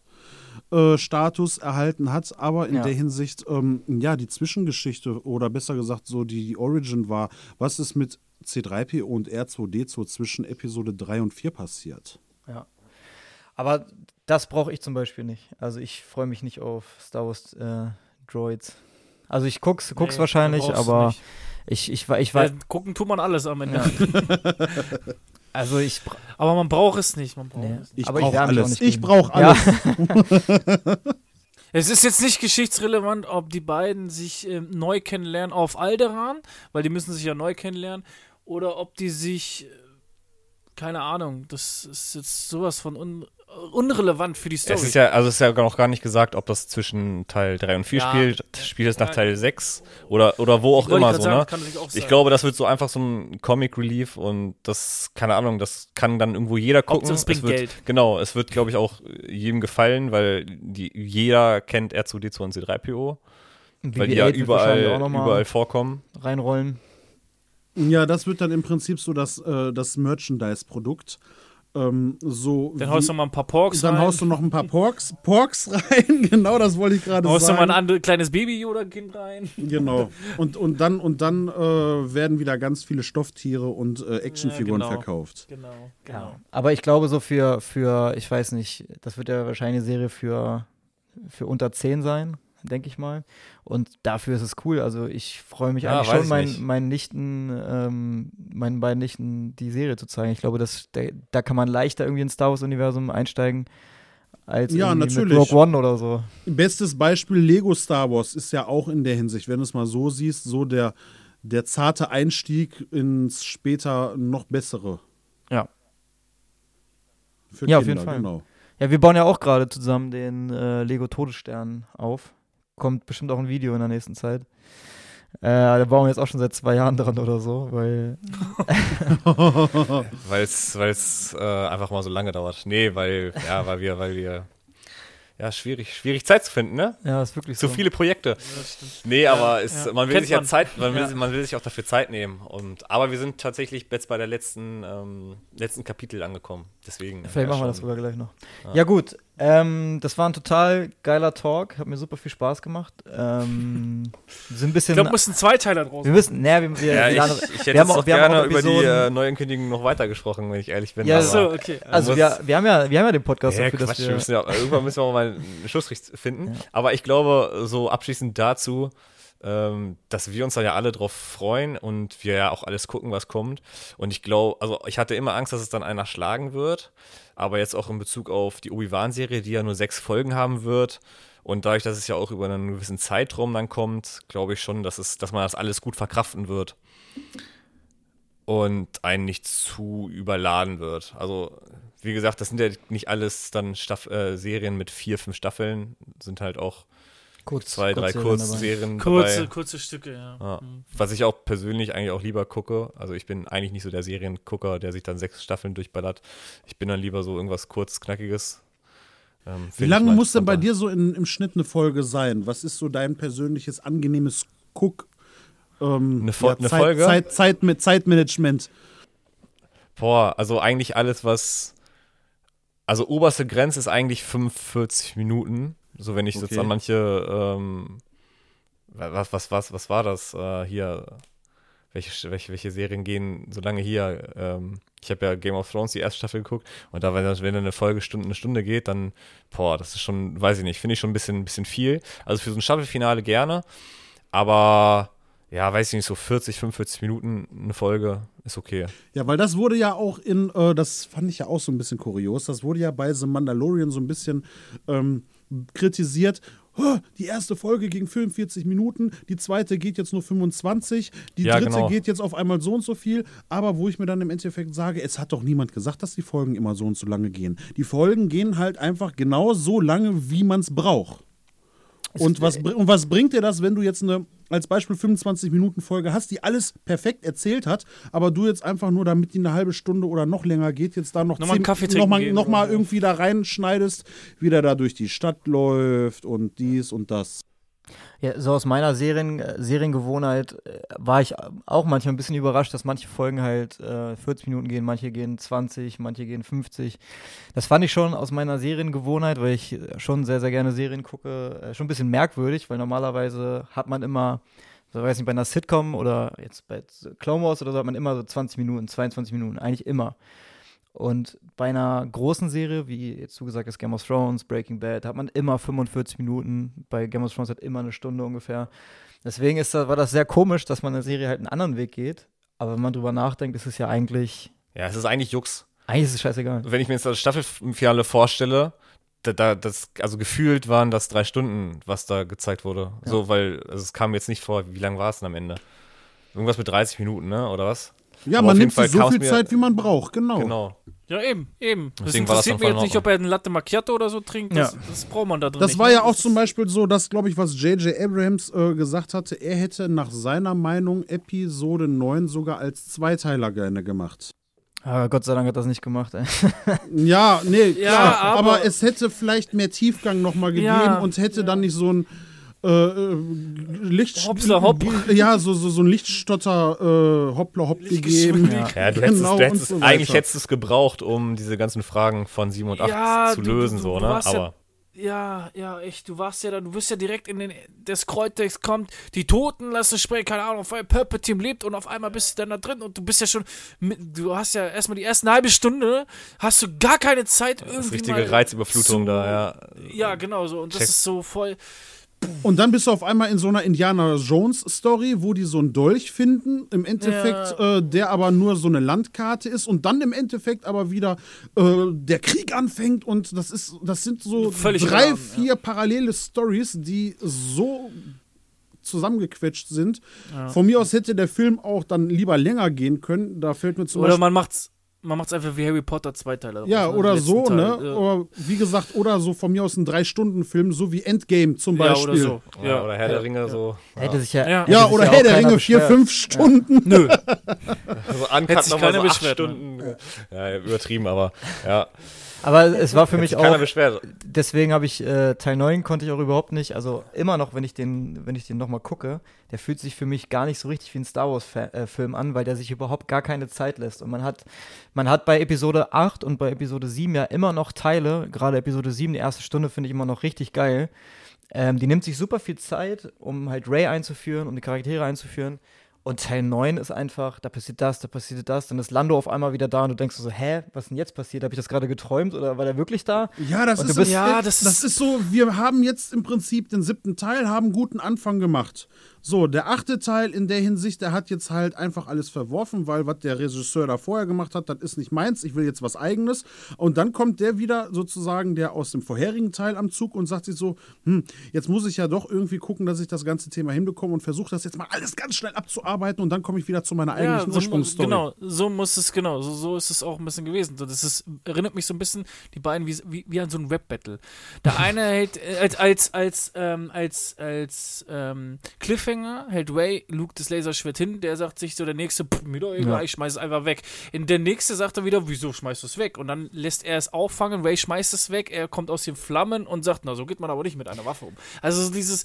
äh, Status erhalten hat, aber in Ja. der Hinsicht, ähm, ja, die Zwischengeschichte oder besser gesagt so die, die Origin war, was ist mit C3PO und R2D2 zwischen Episode 3 und 4 passiert? Ja. Aber das brauche ich zum Beispiel nicht. Also ich freue mich nicht auf Star Wars äh, Droids. Also ich guck's, guck's Nee, wahrscheinlich, aber nicht. ich, ich, ich, weiß. gucken tut man alles am Ende. Ja. *laughs* Also ich. Aber man braucht es nicht. Man braucht Nee. es. Ich Aber ich brauche alles. nicht Ich brauche Ja. alles. *laughs* Es ist jetzt nicht geschichtsrelevant, ob die beiden sich ähm, neu kennenlernen auf Alderan, weil die müssen sich ja neu kennenlernen, oder ob die sich, äh, keine Ahnung, das ist jetzt sowas von un unrelevant für die Story. Es ist ja, also es ist ja noch gar nicht gesagt, ob das zwischen Teil 3 und 4 Ja. spielt, spielt es nach. Teil 6 oder, oder wo auch immer so, sagen, ne? natürlich auch Ich glaube, das wird so einfach so ein Comic Relief und das, keine Ahnung, das kann dann irgendwo jeder gucken. Es bringt wird, Geld. Genau, es wird, glaube ich, auch jedem gefallen, weil die, jeder kennt R2D2 und C3PO, weil die ja BB-8 wird wahrscheinlich überall, überall vorkommen. reinrollen. Ja, das wird dann im Prinzip so das, äh, das Merchandise-Produkt. Ähm, so. Dann haust du mal ein paar Porks dann rein. haust du noch ein paar Porks, Porks rein, *laughs* genau, das wollte ich gerade haust du sagen. mal ein andere, kleines Baby-Yoda-Kind rein. Genau. *laughs* Und, und dann, und dann äh, werden wieder ganz viele Stofftiere und äh, Actionfiguren Ja, genau. verkauft. Genau, genau. Aber ich glaube, so für, für, ich weiß nicht, das wird ja wahrscheinlich eine Serie für, für unter 10 sein, denke ich mal. Und dafür ist es cool. Also ich freue mich Ja, eigentlich schon, meinen, meinen Nichten, ähm, meinen beiden Nichten die Serie zu zeigen. Ich glaube, das, da, da kann man leichter irgendwie ins Star Wars-Universum einsteigen, als Ja, natürlich. mit Rogue One oder so. Bestes Beispiel Lego Star Wars ist ja auch in der Hinsicht, wenn du es mal so siehst, so der, der zarte Einstieg ins später noch bessere. Ja. Für Ja, auf Kinder, jeden Fall. Genau. Ja, wir bauen ja auch gerade zusammen den äh, Lego Todesstern auf. Kommt bestimmt auch ein Video in der nächsten Zeit. Äh, da bauen wir jetzt auch schon seit zwei Jahren dran oder so, weil *laughs* *laughs* Weil es äh, einfach mal so lange dauert. Nee, weil, ja, weil wir, weil wir. Ja, schwierig, schwierig Zeit zu finden, ne? ja, ist wirklich Zu so. viele Projekte. Nee, aber es, ja. man will Kennt sich ja. Zeit, man will, Ja. man will sich auch dafür Zeit nehmen. Und, aber wir sind tatsächlich jetzt bei der letzten, ähm, letzten Kapitel angekommen. Deswegen. Vielleicht ja, machen wir schon. das sogar gleich noch. Ja, gut. Ähm, das war ein total geiler Talk. Hat mir super viel Spaß gemacht. Ähm, wir *laughs* sind ein bisschen. Ich glaube, müssen Zweiteiler draus wir müssen. Naja, wir, wir, Ja, wir, ich, andere- ich hätte wir haben jetzt auch- wir haben gerne auch über die äh, Neuankündigung noch weitergesprochen, wenn ich ehrlich bin. Ja, So, okay. Also, wir, wir, haben ja, wir haben ja den Podcast Ja, dafür, Quatsch, dass wir wir. müssen ja, irgendwann müssen wir auch mal einen Schlussstrich finden. Aber ich glaube, so abschließend dazu, ähm, dass wir uns da ja alle drauf freuen und wir ja auch alles gucken, was kommt. Und ich glaube, also ich hatte immer Angst, dass es dann einer schlagen wird. Aber jetzt auch in Bezug auf die Obi-Wan-Serie, die ja nur sechs Folgen haben wird. Und dadurch, dass es ja auch über einen gewissen Zeitraum dann kommt, glaube ich schon, dass, es, dass man das alles gut verkraften wird. Und einen nicht zu überladen wird. Also, wie gesagt, das sind ja nicht alles dann Staff äh, Serien mit vier, fünf Staffeln, sind halt auch kurz, zwei, drei Kurzserien Kurze, kurze Stücke, ja. Ja. Mhm. Was ich auch persönlich eigentlich auch lieber gucke. Also ich bin eigentlich nicht so der Seriengucker, der sich dann sechs Staffeln durchballert. Ich bin dann lieber so irgendwas kurz, knackiges. Ähm, Wie lange muss denn bei dir so in, im Schnitt eine Folge sein? Was ist so dein persönliches angenehmes Guck? Ähm, Eine Fol- eine Zeit, Folge? Zeit, Zeit, mit Zeitmanagement. Boah, also eigentlich alles, was. Also oberste Grenze ist eigentlich 45 Minuten. So wenn ich jetzt Okay. an manche. Ähm, was, was, was, was war das äh, hier? Welche, welche, welche Serien gehen so lange hier? Ähm, ich habe ja Game of Thrones die erste Staffel geguckt und da, wenn, wenn eine Folge Stunde, eine Stunde geht, dann, boah, das ist schon, weiß ich nicht, finde ich schon ein bisschen, ein bisschen viel. Also für so ein Staffelfinale gerne, aber ja, weiß ich nicht, so 40, 45 Minuten eine Folge ist okay. Ja, weil das wurde ja auch in, äh, das fand ich ja auch so ein bisschen kurios, das wurde ja bei The Mandalorian so ein bisschen ähm, kritisiert. "Oh, Die erste Folge ging 45 Minuten, die zweite geht jetzt nur 25, die Ja, dritte genau. geht jetzt auf einmal so und so viel. Aber wo ich mir dann im Endeffekt sage, es hat doch niemand gesagt, dass die Folgen immer so und so lange gehen. Die Folgen gehen halt einfach genau so lange, wie man es braucht. Und was, br- und was bringt dir das, wenn du jetzt eine, als Beispiel 25 Minuten Folge hast, die alles perfekt erzählt hat, aber du jetzt einfach nur, damit die eine halbe Stunde oder noch länger geht, jetzt da noch, Nochmal einen Kaffee noch mal oder so. irgendwie da reinschneidest, wie der da durch die Stadt läuft und dies und das. Ja, so aus meiner Serien, äh, Seriengewohnheit äh, war ich auch manchmal ein bisschen überrascht, dass manche Folgen halt äh, 40 Minuten gehen, manche gehen 20, manche gehen 50. Das fand ich schon aus meiner Seriengewohnheit, weil ich äh, schon sehr, sehr gerne Serien gucke, schon ein bisschen merkwürdig, weil normalerweise hat man immer, so weiß nicht, bei einer Sitcom oder jetzt bei Clone Wars oder so hat man immer so 20 Minuten, 22 Minuten, eigentlich immer. Und bei einer großen Serie, wie jetzt du gesagt hast, Game of Thrones, Breaking Bad, hat man immer 45 Minuten. Bei Game of Thrones hat immer eine Stunde ungefähr. Deswegen ist das, war das sehr komisch, dass man in der Serie halt einen anderen Weg geht. Aber wenn man drüber nachdenkt, ist es ja eigentlich, Ja, es ist eigentlich Jux. eigentlich ist es scheißegal. Wenn ich mir jetzt das Staffelfinale vorstelle, da, da, das, also gefühlt waren das drei Stunden, was da gezeigt wurde. So, weil, also es kam jetzt nicht vor, wie lang war es denn am Ende? Irgendwas mit 30 Minuten, ne? Oder was? Ja, Aber man nimmt Fall sich so viel Zeit, wie man braucht, genau. Genau. Ja, eben, eben. Das Deswegen interessiert mich jetzt nicht, ob er einen Latte Macchiato oder so trinkt. Das, das braucht man da drin Das nicht. war ne? ja auch zum Beispiel so, dass, glaube ich, was J.J. Abrams äh, gesagt hatte, er hätte nach seiner Meinung Episode 9 sogar als Zweiteiler gerne gemacht. Aber Gott sei Dank hat das nicht gemacht. Ey. *laughs* Ja, nee, Ja, klar, aber, aber- es hätte vielleicht mehr Tiefgang nochmal gegeben Ja, und hätte dann nicht so ein äh, äh, Licht, Hopsla hopp. ja, so, so, so ein Lichtstotter äh, Hoppla hopp gegeben. Ja. Ja, du hättest, Genau, du hättest so es, eigentlich hättest du es gebraucht, um diese ganzen Fragen von 7 und 8 Ja, zu du- lösen, du- so, ne? Aber Ja, ja, echt. Du warst ja da, du wirst ja direkt in den. Das Kreuztext kommt, die Toten lassen sprechen, keine Ahnung, auf einmal Palpatine lebt und auf einmal bist du dann da drin und du bist ja schon. Du hast ja erstmal die erste halbe Stunde, hast du gar keine Zeit irgendwie. das richtige mal Reizüberflutung zu- da, ja. Ja, genau so. Und das Check. ist so voll. Und dann bist du auf einmal in so einer Indiana Jones Story, wo die so einen Dolch finden, im Endeffekt, äh, der aber nur so eine Landkarte ist und dann im Endeffekt aber wieder äh, der Krieg anfängt und das ist, das sind so Völlig drei, Rahmen, vier parallele Stories, die so zusammengequetscht sind. Von mir aus hätte der Film auch dann lieber länger gehen können. Da fällt mir zum Oder Beispiel man macht's, man macht's einfach wie Harry Potter Zweiteiler. ja, daraus, ne? oder so, letzten ne? Teil, Ja. Oder wie gesagt, oder so von mir aus ein Drei-Stunden-Film, so wie Endgame zum ja, Beispiel. oder so. Ja, Ja. oder Herr der Ringe, so. Hätte sich ja. Ja. Ja, oder Herr der Ringe, vier, fünf Stunden. Nö. *laughs* Also Uncut Hätte sich nochmal so acht ne? Stunden. Ja, übertrieben, aber ja. Aber es war für mich auch. beschwert. Deswegen habe ich äh, Teil 9 konnte ich auch überhaupt nicht, also immer noch, wenn ich den, wenn ich den nochmal gucke, der fühlt sich für mich gar nicht so richtig wie ein Star Wars Fa äh, Film an, weil der sich überhaupt gar keine Zeit lässt. Und man hat, man hat bei Episode 8 und bei Episode 7 ja immer noch Teile, gerade Episode 7, die erste Stunde finde ich immer noch richtig geil. Ähm, die nimmt sich super viel Zeit, um halt Ray einzuführen, um die Charaktere einzuführen. Und Teil 9 ist einfach, da passiert das, da passiert das, dann ist Lando auf einmal wieder da und du denkst so, hä, was ist denn jetzt passiert? Habe ich das gerade geträumt oder war der wirklich da? Ja, das ist, bist- Ja, das, das das ist so, wir haben jetzt im Prinzip den siebten Teil, haben einen guten Anfang gemacht. So, der achte Teil in der Hinsicht, der hat jetzt halt einfach alles verworfen, weil was der Regisseur da vorher gemacht hat, das ist nicht meins, ich will jetzt was eigenes. Und dann kommt der wieder sozusagen, der aus dem vorherigen Teil am Zug und sagt sich so, hm, jetzt muss ich ja doch irgendwie gucken, dass ich das ganze Thema hinbekomme und versuche das jetzt mal alles ganz schnell abzuarbeiten und dann komme ich wieder zu meiner Ja, eigentlichen so, mu- Ursprungsstory. genau, so muss es, genau, so, so ist es auch ein bisschen gewesen. So, das ist, erinnert mich so ein bisschen, die beiden, wie, wie, wie an so ein Rap-Battle. Der *laughs* eine hält, äh, als, als, als, ähm, als, als ähm, Cliffhanger hält Ray Luke das Laserschwert hin, der sagt sich so, der nächste, pff, mir doch egal, Ja. ich schmeiß es einfach weg. In der nächste sagt er wieder, wieso schmeißt du es weg? Und dann lässt er es auffangen, Ray schmeißt es weg, er kommt aus den Flammen und sagt, na, so geht man aber nicht mit einer Waffe um. Also so dieses,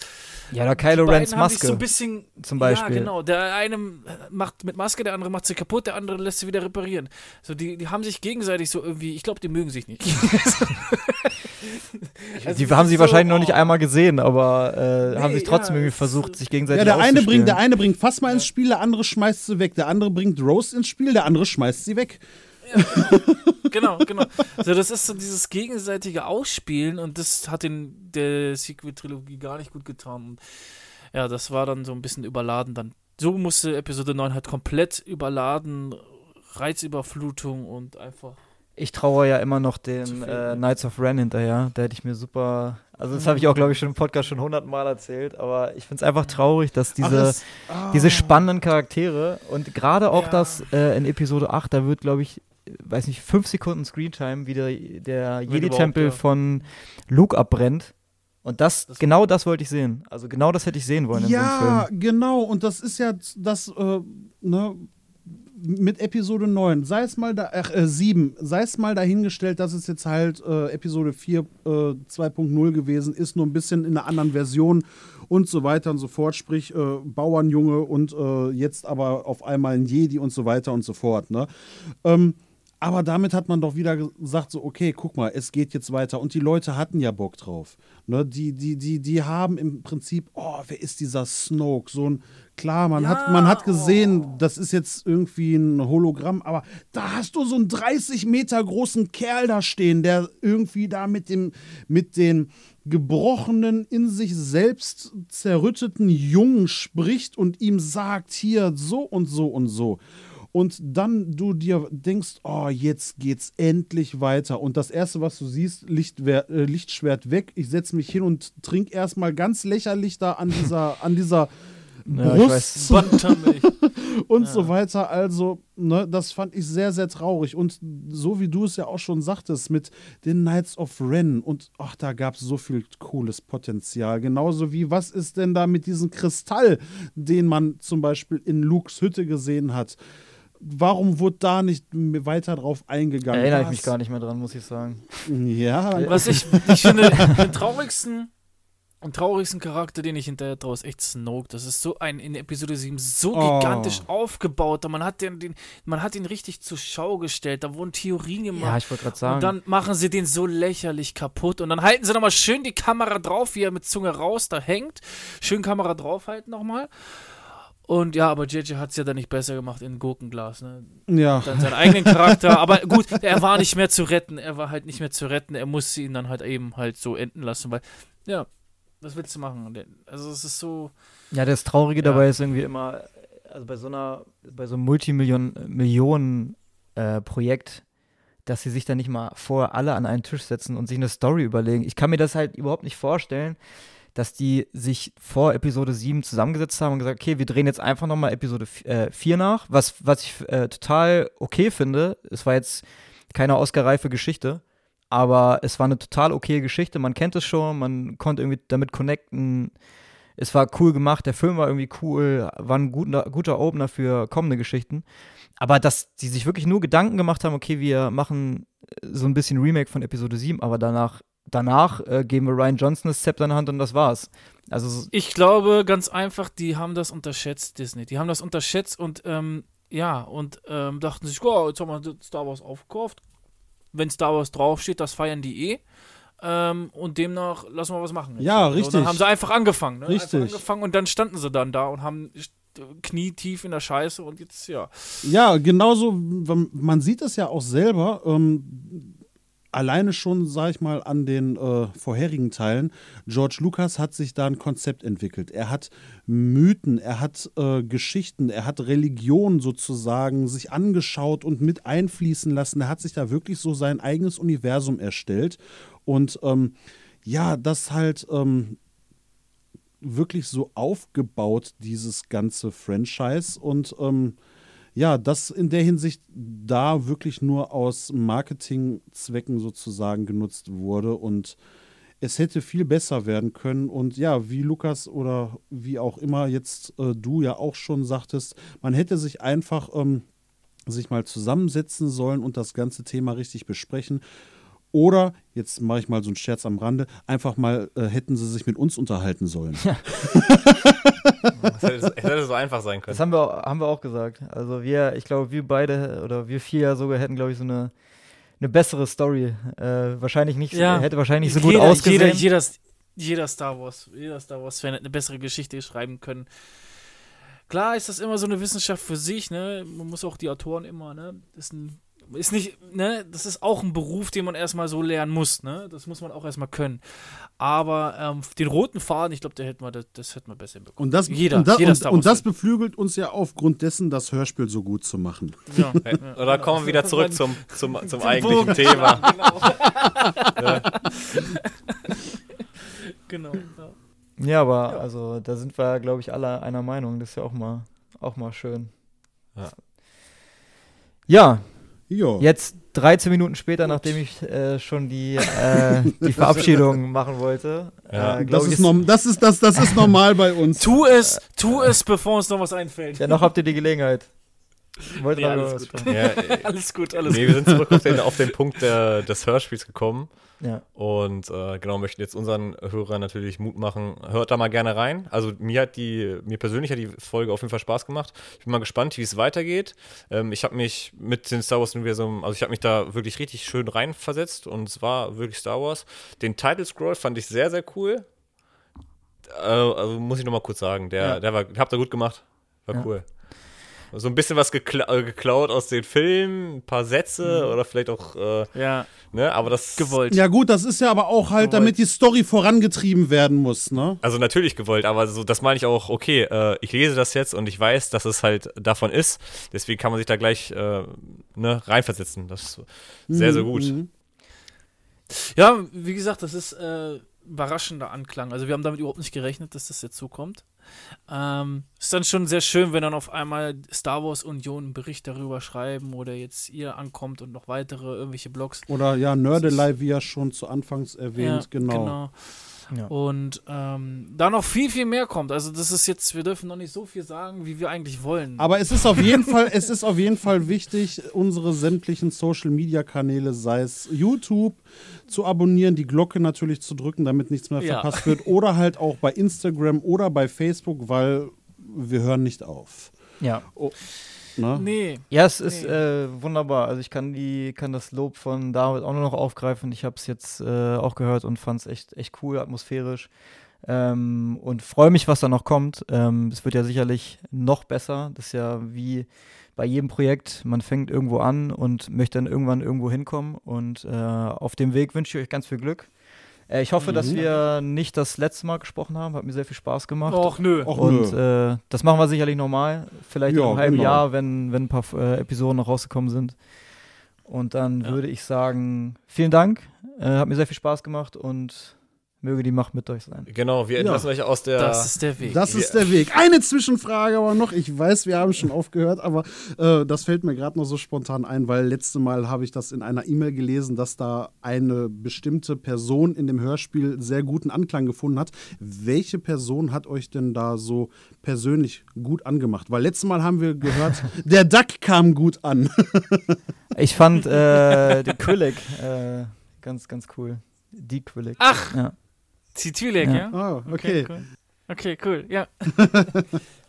Ja, da Kylo Rens haben Maske. so ein bisschen, zum Beispiel. Ja, genau. Der eine macht mit Maske, der andere macht sie kaputt, der andere lässt sie wieder reparieren. So, die, die haben sich gegenseitig so irgendwie, ich glaube, die mögen sich nicht. *laughs* Also die haben sie so, wahrscheinlich noch oh. nicht einmal gesehen, aber äh, haben Nee, sich trotzdem ja, irgendwie versucht, sich gegenseitig Ja, der eine, bringt, der eine bringt Phasma ins Spiel, der andere schmeißt sie weg. Der andere bringt Rose ins Spiel, der andere schmeißt sie weg. *laughs* genau, genau. So, das ist so dieses gegenseitige Ausspielen und das hat den der Sequel-Trilogie gar nicht gut getan. Und ja, das war dann so ein bisschen überladen dann. So musste Episode 9 halt komplett überladen, Reizüberflutung und einfach. Ich traue ja immer noch den äh? Knights of Ren hinterher. Da hätte ich mir super. Also, das habe ich auch, glaube ich, schon im Podcast schon hundertmal erzählt. Aber ich finde es einfach traurig, dass diese, es- ah. diese spannenden Charaktere und gerade auch Ja. das äh, in Episode 8, da wird, glaube ich, weiß nicht, fünf Sekunden Screentime, wie der, der Jedi-Tempel ja. von Luke abbrennt. Und das, Das- genau das wollte ich sehen. Also genau das hätte ich sehen wollen in so einem Ja, Film. genau. Und das ist ja das, äh, ne, mit Episode 9, sei es mal da, ach, äh, 7, sei es mal dahingestellt, dass es jetzt halt äh, Episode 4 äh, 2.0 gewesen ist, nur ein bisschen in einer anderen Version und so weiter und so fort, sprich äh, Bauernjunge und äh, jetzt aber auf einmal ein Jedi und so weiter und so fort. Ne? Ähm, aber damit hat man doch wieder gesagt, so, okay, guck mal, es geht jetzt weiter. Und die Leute hatten ja Bock drauf. Ne? Die, die, die, die haben im Prinzip, oh, wer ist dieser Snoke? So ein, klar, man, hat, man hat gesehen, das ist jetzt irgendwie ein Hologramm, aber da hast du so einen 30 Meter großen Kerl da stehen, der irgendwie da mit dem, mit den gebrochenen, in sich selbst zerrütteten Jungen spricht und ihm sagt, hier so und so und so und dann du dir denkst, oh, jetzt geht's endlich weiter. Und das Erste, was du siehst, Lichtwer äh, Lichtschwert weg. Ich setze mich hin und trink erstmal ganz lächerlich da an dieser, an dieser Ja, ich Brust *laughs* und so weiter. Also, ne, das fand ich sehr, sehr traurig. Und so wie du es ja auch schon sagtest, mit den Knights of Ren und ach, da gab es so viel cooles Potenzial. Genauso wie, was ist denn da mit diesem Kristall, den man zum Beispiel in Lukes Hütte gesehen hat? Warum wurde da nicht weiter drauf eingegangen? Erinnere ich mich gar nicht mehr dran, muss ich sagen. Ja, Was ich, ich finde, den traurigsten am traurigsten Charakter, den ich hinterher draus echt Snoke. Das ist so ein in Episode 7 so Oh. gigantisch aufgebaut. Man hat den, den, man hat ihn richtig zur Schau gestellt. Da wurden Theorien gemacht. Ja, ich wollte gerade sagen. Und dann machen sie den so lächerlich kaputt. Und dann halten sie nochmal schön die Kamera drauf, wie er mit Zunge raus da hängt. Schön Kamera draufhalten nochmal. Und ja, aber JJ hat es ja dann nicht besser gemacht in Gurkenglas. Ne? Ja. Dann seinen eigenen Charakter. Aber gut, er war nicht mehr zu retten. Er war halt nicht mehr zu retten. Er musste ihn dann halt eben halt so enden lassen. Weil, ja, was willst du machen? Also es ist so. Ja, das Traurige Ja. dabei ist irgendwie immer, also bei so einer, bei so einem Multimillionen-Projekt, dass sie sich dann nicht mal vorher alle an einen Tisch setzen und sich eine Story überlegen. Ich kann mir das halt überhaupt nicht vorstellen, dass die sich vor Episode 7 zusammengesetzt haben und gesagt, okay, wir drehen jetzt einfach nochmal Episode 4 nach, was, was ich äh, total okay finde. Es war jetzt keine ausgereife Geschichte, aber es war eine total okay Geschichte. Man kennt es schon, man konnte irgendwie damit connecten. Es war cool gemacht, der Film war irgendwie cool, war ein guter, guter Opener für kommende Geschichten. Aber dass die sich wirklich nur Gedanken gemacht haben, okay, wir machen äh, so ein bisschen Remake von Episode 7, aber danach, danach äh, geben wir Ryan Johnson das Zepter in die Hand und das war's. Also so- Ich glaube ganz einfach, die haben das unterschätzt, Disney. Die haben das unterschätzt und ähm, ja, und ähm, dachten sich, oh, jetzt haben wir Star Wars aufgekauft. Wenn Star Wars draufsteht, das feiern die eh. Ähm, und demnach lassen wir was machen. jetzt. Ja, So, richtig. Und dann haben sie einfach angefangen. Ne? Richtig. Einfach angefangen und dann standen sie dann da und haben knietief in der Scheiße und jetzt, ja. Ja, genauso, man sieht es ja auch selber, ähm, alleine schon, sag ich mal, an den äh, vorherigen Teilen. George Lucas hat sich da ein Konzept entwickelt. Er hat Mythen, er hat äh, Geschichten, er hat Religion sozusagen sich angeschaut und mit einfließen lassen. Er hat sich da wirklich so sein eigenes Universum erstellt. Und ähm, ja, das halt ähm, wirklich so aufgebaut, dieses ganze Franchise. Und ähm, ja, das in der Hinsicht da wirklich nur aus Marketingzwecken sozusagen genutzt wurde. Und es hätte viel besser werden können. Und ja, wie Lukas oder wie auch immer jetzt äh, du ja auch schon sagtest, man hätte sich einfach ähm, sich mal zusammensetzen sollen und das ganze Thema richtig besprechen. Oder, jetzt mache ich mal so einen Scherz am Rande, einfach mal äh, hätten sie sich mit uns unterhalten sollen. *laughs* *laughs* Es hätte, so einfach sein können. das haben wir, auch- haben wir auch gesagt. Also wir, ich glaube, wir beide oder wir vier sogar hätten, glaube ich, so eine, eine bessere Story. Äh, wahrscheinlich nicht, Ja. hätte wahrscheinlich nicht so gut jeder, ausgesehen. Jeder, jeder, jeder Star Wars, jeder Star Wars-Fan hätte eine bessere Geschichte schreiben können. Klar ist das immer so eine Wissenschaft für sich, ne? Man muss auch die Autoren immer, ne? Das ist, ein, ist nicht, ne? Das ist auch ein Beruf, den man erstmal so lernen muss, ne? Das muss man auch erstmal können. Aber ähm, den roten Faden, ich glaube, der hätten wir, das, das hätten wir besser hinbekommen. Und das, Jeder, und, da, jeder und, und das beflügelt uns ja aufgrund dessen, das Hörspiel so gut zu machen. Ja. *laughs* Oder kommen wir wieder zurück *laughs* zum, zum, zum eigentlichen Bogen. Thema. *laughs* genau. Ja. Ja, aber also da sind wir, glaube ich, alle einer Meinung. Das ist ja auch mal, auch mal schön. Ja. Ja, Jo. jetzt 13 Minuten später, nachdem ich äh, schon die, äh, *laughs* die Verabschiedung machen wollte, Ja. äh, das, glaube ich, ist norm das, ist, das, das ist normal bei uns. Tu es, tu es, bevor uns noch was einfällt. ja, noch habt ihr die Gelegenheit. Wollt noch alles gut. Ja, äh, *laughs* Alles gut, alles nee, gut. wir sind zurück auf den, auf den Punkt der, des Hörspiels gekommen. Ja. Und äh, genau, möchten jetzt unseren Hörern natürlich Mut machen. Hört da mal gerne rein. Also mir hat die, mir persönlich hat die Folge auf jeden Fall Spaß gemacht. Ich bin mal gespannt, wie es weitergeht. Ähm, ich habe mich mit den Star Wars Universum, also ich habe mich da wirklich richtig schön reinversetzt und es war wirklich Star Wars. Den Title Scroll fand ich sehr, sehr cool. Äh, also muss ich noch mal kurz sagen, der, Ja. der war, habt ihr gut gemacht. War Ja. cool. So ein bisschen was gekla äh, geklaut aus den Filmen, ein paar Sätze oder vielleicht auch, äh, Ja, ne, aber das gewollt. Ja gut, das ist ja aber auch halt, Gewollt. damit die Story vorangetrieben werden muss, ne? Also natürlich gewollt, aber so, das meine ich auch, okay, äh, ich lese das jetzt und ich weiß, dass es halt davon ist. Deswegen kann man sich da gleich äh, ne, reinversetzen. Das ist sehr, sehr gut. Mhm. Ja, wie gesagt, das ist äh, überraschender Anklang. Also wir haben damit überhaupt nicht gerechnet, dass das jetzt so kommt. Ähm, ist dann schon sehr schön, wenn dann auf einmal Star Wars Union einen Bericht darüber schreiben oder jetzt ihr ankommt und noch weitere irgendwelche Blogs. Oder ja, Nördelei, wie ja schon zu Anfangs erwähnt, Ja, genau. Ja. Und ähm, da noch viel, viel mehr kommt. Also das ist jetzt, wir dürfen noch nicht so viel sagen, wie wir eigentlich wollen. Aber es ist auf jeden Fall, es ist auf jeden Fall wichtig, unsere sämtlichen Social Media Kanäle, sei es YouTube, zu abonnieren, die Glocke natürlich zu drücken, damit nichts mehr Ja. verpasst wird. Oder halt auch bei Instagram oder bei Facebook, weil wir hören nicht auf. Ja. Ne? nee. Ja, es ist Nee. äh, wunderbar. Also ich kann die, kann das Lob von David auch nur noch aufgreifen. Ich habe es jetzt äh, auch gehört und fand es echt, echt cool, atmosphärisch. Ähm, und freue mich, was da noch kommt. Ähm, es wird ja sicherlich noch besser. Das ist ja wie bei jedem Projekt. Man fängt irgendwo an und möchte dann irgendwann irgendwo hinkommen. Und äh, auf dem Weg wünsche ich euch ganz viel Glück. Äh, ich hoffe, dass Mhm. wir nicht das letzte Mal gesprochen haben. Hat mir sehr viel Spaß gemacht. Och, nö. Och, Und nö. äh, das machen wir sicherlich nochmal. Vielleicht Ja, in einem halben genau. Jahr, wenn, wenn ein paar äh, Episoden noch rausgekommen sind. Und dann Ja. würde ich sagen, vielen Dank. Äh, hat mir sehr viel Spaß gemacht und möge die Macht mit euch sein. Genau, wir entlassen euch aus der. Das ist der Weg. Das ist der Weg. Eine Zwischenfrage aber noch. Ich weiß, wir haben schon aufgehört, aber äh, das fällt mir gerade noch so spontan ein, weil letzte Mal habe ich das in einer E-Mail gelesen, dass da eine bestimmte Person in dem Hörspiel sehr guten Anklang gefunden hat. Welche Person hat euch denn da so persönlich gut angemacht? Weil letztes Mal haben wir gehört, *laughs* der Duck kam gut an. Ich fand äh, *laughs* den Quillig äh, ganz, ganz cool. Die Quillig. Ach, Ja. Zitylek, Ja. ja? Ah, okay. cool. Okay, cool. Ja. *laughs*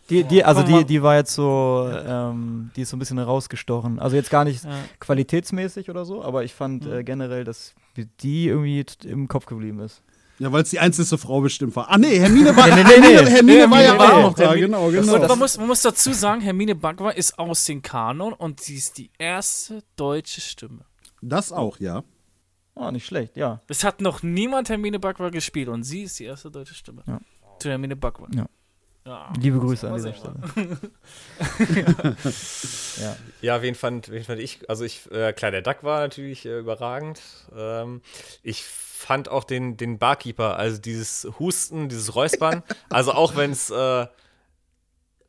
Die, die, also die, die war jetzt so, ähm, die ist so ein bisschen herausgestochen. Also jetzt gar nicht ja. qualitätsmäßig oder so, aber ich fand äh, generell, dass die irgendwie im Kopf geblieben ist. Ja, weil es die einzige Frau bestimmt war. Ah, nee, Hermine war, Nee, nee, nee, Hermine, nee. Hermine war ja auch noch da. Hermine- Genau, genau. Und man muss, man muss dazu sagen, Hermine Bagwa ist aus dem Kanon und sie ist die erste deutsche Stimme. Das auch, ja. Oh, nicht schlecht, ja. Es hat noch niemand Hermine Bagwa gespielt und sie ist die erste deutsche Stimme. Ja. Zu Hermine Bagwa. Ja. Ja. Liebe Grüße an dieser sehen. Stelle. *laughs* ja. Ja, wen fand, wen fand ich? Also ich, äh, klar, der Duck war natürlich äh, überragend. Ähm, ich fand auch den, den Barkeeper, also dieses Husten, dieses Räuspern, also auch wenn es, äh,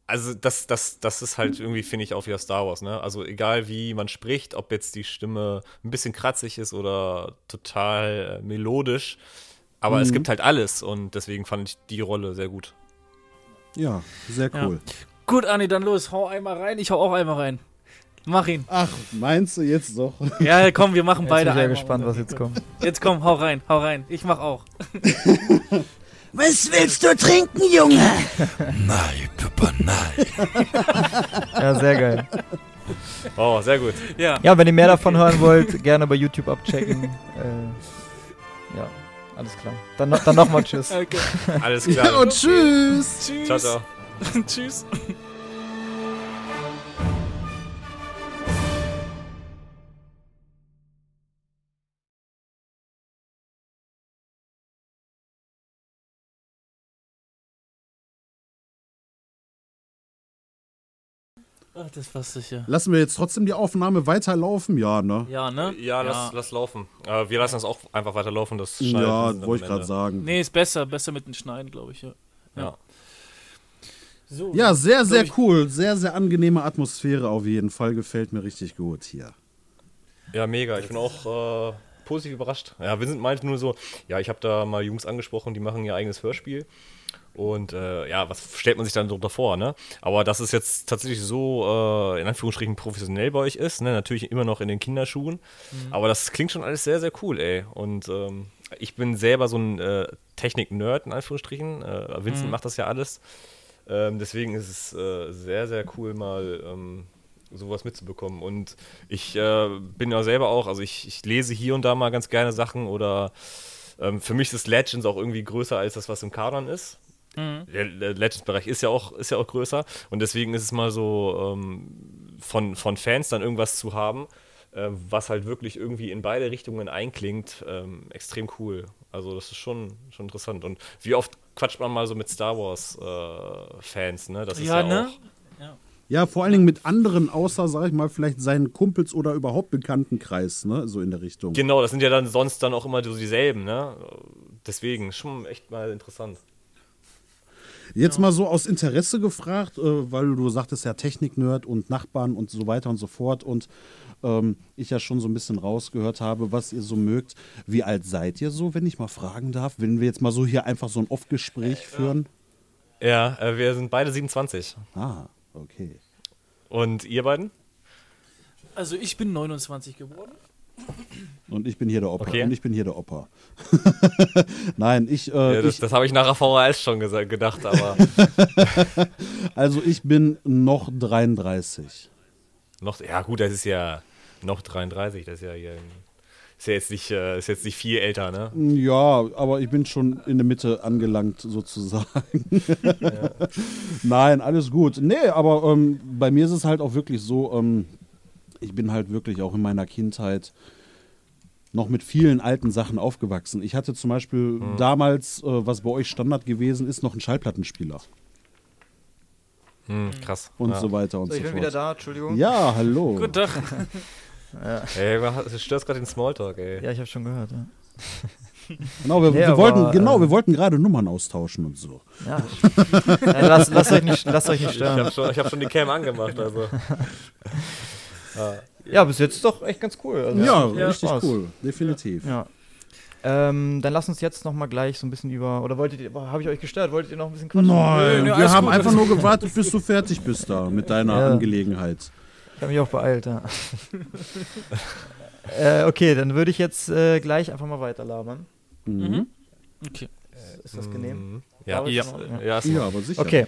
also das, das, das ist halt irgendwie, finde ich, auch wieder Star Wars, ne? Also egal wie man spricht, ob jetzt die Stimme ein bisschen kratzig ist oder total äh, melodisch, aber es gibt halt alles und deswegen fand ich die Rolle sehr gut. Ja, sehr Ja. cool. Gut, Anni, dann los, hau einmal rein. Ich hau auch einmal rein. Mach ihn. Ach, meinst du jetzt doch? Ja, komm, wir machen Jetzt beide bin ich sehr einmal. gespannt, was jetzt kommt. Jetzt komm, hau rein, hau rein. Ich mach auch. *laughs* Was willst du trinken, Junge? *laughs* Nein, Papa, nein. *laughs* Ja, sehr geil. Oh, sehr gut. Ja. Ja, wenn ihr mehr davon hören wollt, gerne bei YouTube abchecken. *laughs* Äh, ja, alles klar. Dann, no- dann nochmal Tschüss. Okay. Alles Ja, klar. und tschüss. Tschüss. Ciao, ciao. Tschüss. Ach, das war sicher. Lassen wir jetzt trotzdem die Aufnahme weiterlaufen? Ja, ne? Ja, ne? Ja, lass, lass laufen. Äh, wir lassen es auch einfach weiterlaufen. Das schneidet Ja, wollte ich gerade sagen. Nee, ist besser. Besser mit den Schneiden, glaube ich, ja. Ja. So. Ja, sehr, sehr cool. Sehr, sehr angenehme Atmosphäre auf jeden Fall. Gefällt mir richtig gut hier. ja, mega. Ich bin auch äh, positiv überrascht. Ja, Vincent meinte nur so, ja, ich habe da mal Jungs angesprochen, die machen ihr eigenes Hörspiel. Und äh, ja, was stellt man sich dann darunter vor, ne? Aber dass es jetzt tatsächlich so, äh, in Anführungsstrichen, professionell bei euch ist, ne? Natürlich immer noch in den Kinderschuhen. Aber das klingt schon alles sehr, sehr cool, ey. Und ähm, ich bin selber so ein äh, Technik-Nerd, in Anführungsstrichen. Äh, Vincent macht das ja alles. Ähm, deswegen ist es äh, sehr, sehr cool, mal ähm, sowas mitzubekommen. Und ich äh, bin ja selber auch, also ich, ich lese hier und da mal ganz gerne Sachen oder ähm, für mich ist Legends auch irgendwie größer als das, was im Kanon ist. Der, der Legends-Bereich ist ja auch, ist ja auch größer und deswegen ist es mal so ähm, von, von Fans dann irgendwas zu haben, äh, was halt wirklich irgendwie in beide Richtungen einklingt, ähm, extrem cool. Also das ist schon, schon interessant. Und wie oft quatscht man mal so mit Star Wars-Fans, ne? Das ist Ja, ja, ne? auch. Ja, vor allen Dingen mit anderen, außer, sag ich mal, vielleicht seinen Kumpels oder überhaupt Bekanntenkreis, ne? So in der Richtung. Genau, das sind ja dann sonst dann auch immer so dieselben, ne? Deswegen schon echt mal interessant. Jetzt mal so aus Interesse gefragt, äh, weil du sagtest ja Technik-Nerd und Nachbarn und so weiter und so fort. Und ähm, ich ja schon so ein bisschen rausgehört habe, was ihr so mögt. Wie alt seid ihr so, wenn ich mal fragen darf? Wenn wir jetzt mal so hier einfach so ein Off-Gespräch führen. Ja, äh, wir sind beide 27. Ah, okay. Und ihr beiden? Also ich bin 29 geworden. Und ich bin hier der Opa. Okay. Und ich bin hier der Opa. *laughs* Nein, ich, äh, Ja, das, das habe ich nachher VHS schon gedacht, aber *laughs* also ich bin noch 33. noch, ja gut, das ist ja noch 33, das ist ja, ist ja jetzt nicht, äh, ist jetzt nicht viel älter, ne? Ja, aber ich bin schon in der Mitte angelangt, sozusagen. *laughs* Nein, alles gut. Nee, aber ähm, bei mir ist es halt auch wirklich so, ähm, ich bin halt wirklich auch in meiner Kindheit noch mit vielen alten Sachen aufgewachsen. Ich hatte zum Beispiel damals, äh, was bei euch Standard gewesen ist, noch einen Schallplattenspieler Hm, krass. und ja. so weiter und So, ich so bin fort. wieder da, Entschuldigung. Ja, hallo. *laughs* Guten Tag. *laughs* Ey, du störst gerade den Smalltalk, ey. Ja, ich habe schon gehört. Ja. Genau, wir, *laughs* Nee, wir aber, wollten, genau, äh, wir wollten gerade Nummern austauschen und so. Ja. ja lasst, lasst, euch nicht, lasst euch nicht Ich stören. habe schon, ich hab schon die Cam angemacht, also. Ja, bis jetzt ist doch echt ganz cool. Also, Ja, ja, richtig Spaß. cool, definitiv. Ja. Ähm, dann lasst uns jetzt noch mal gleich so ein bisschen über. Oder wolltet ihr, habe ich euch gestört? Wolltet ihr noch ein bisschen quatschen? Nein, Nö, wir haben gut, einfach nur gewartet, bis du fertig bist da mit deiner Ja. Angelegenheit. Ich habe mich auch beeilt, ja. *laughs* äh, okay, dann würde ich jetzt äh, gleich einfach mal weiterlabern. Mhm. Okay. Ist das genehm? Mhm. Ja, ja. ja, ist Ja, aber sicher. Okay.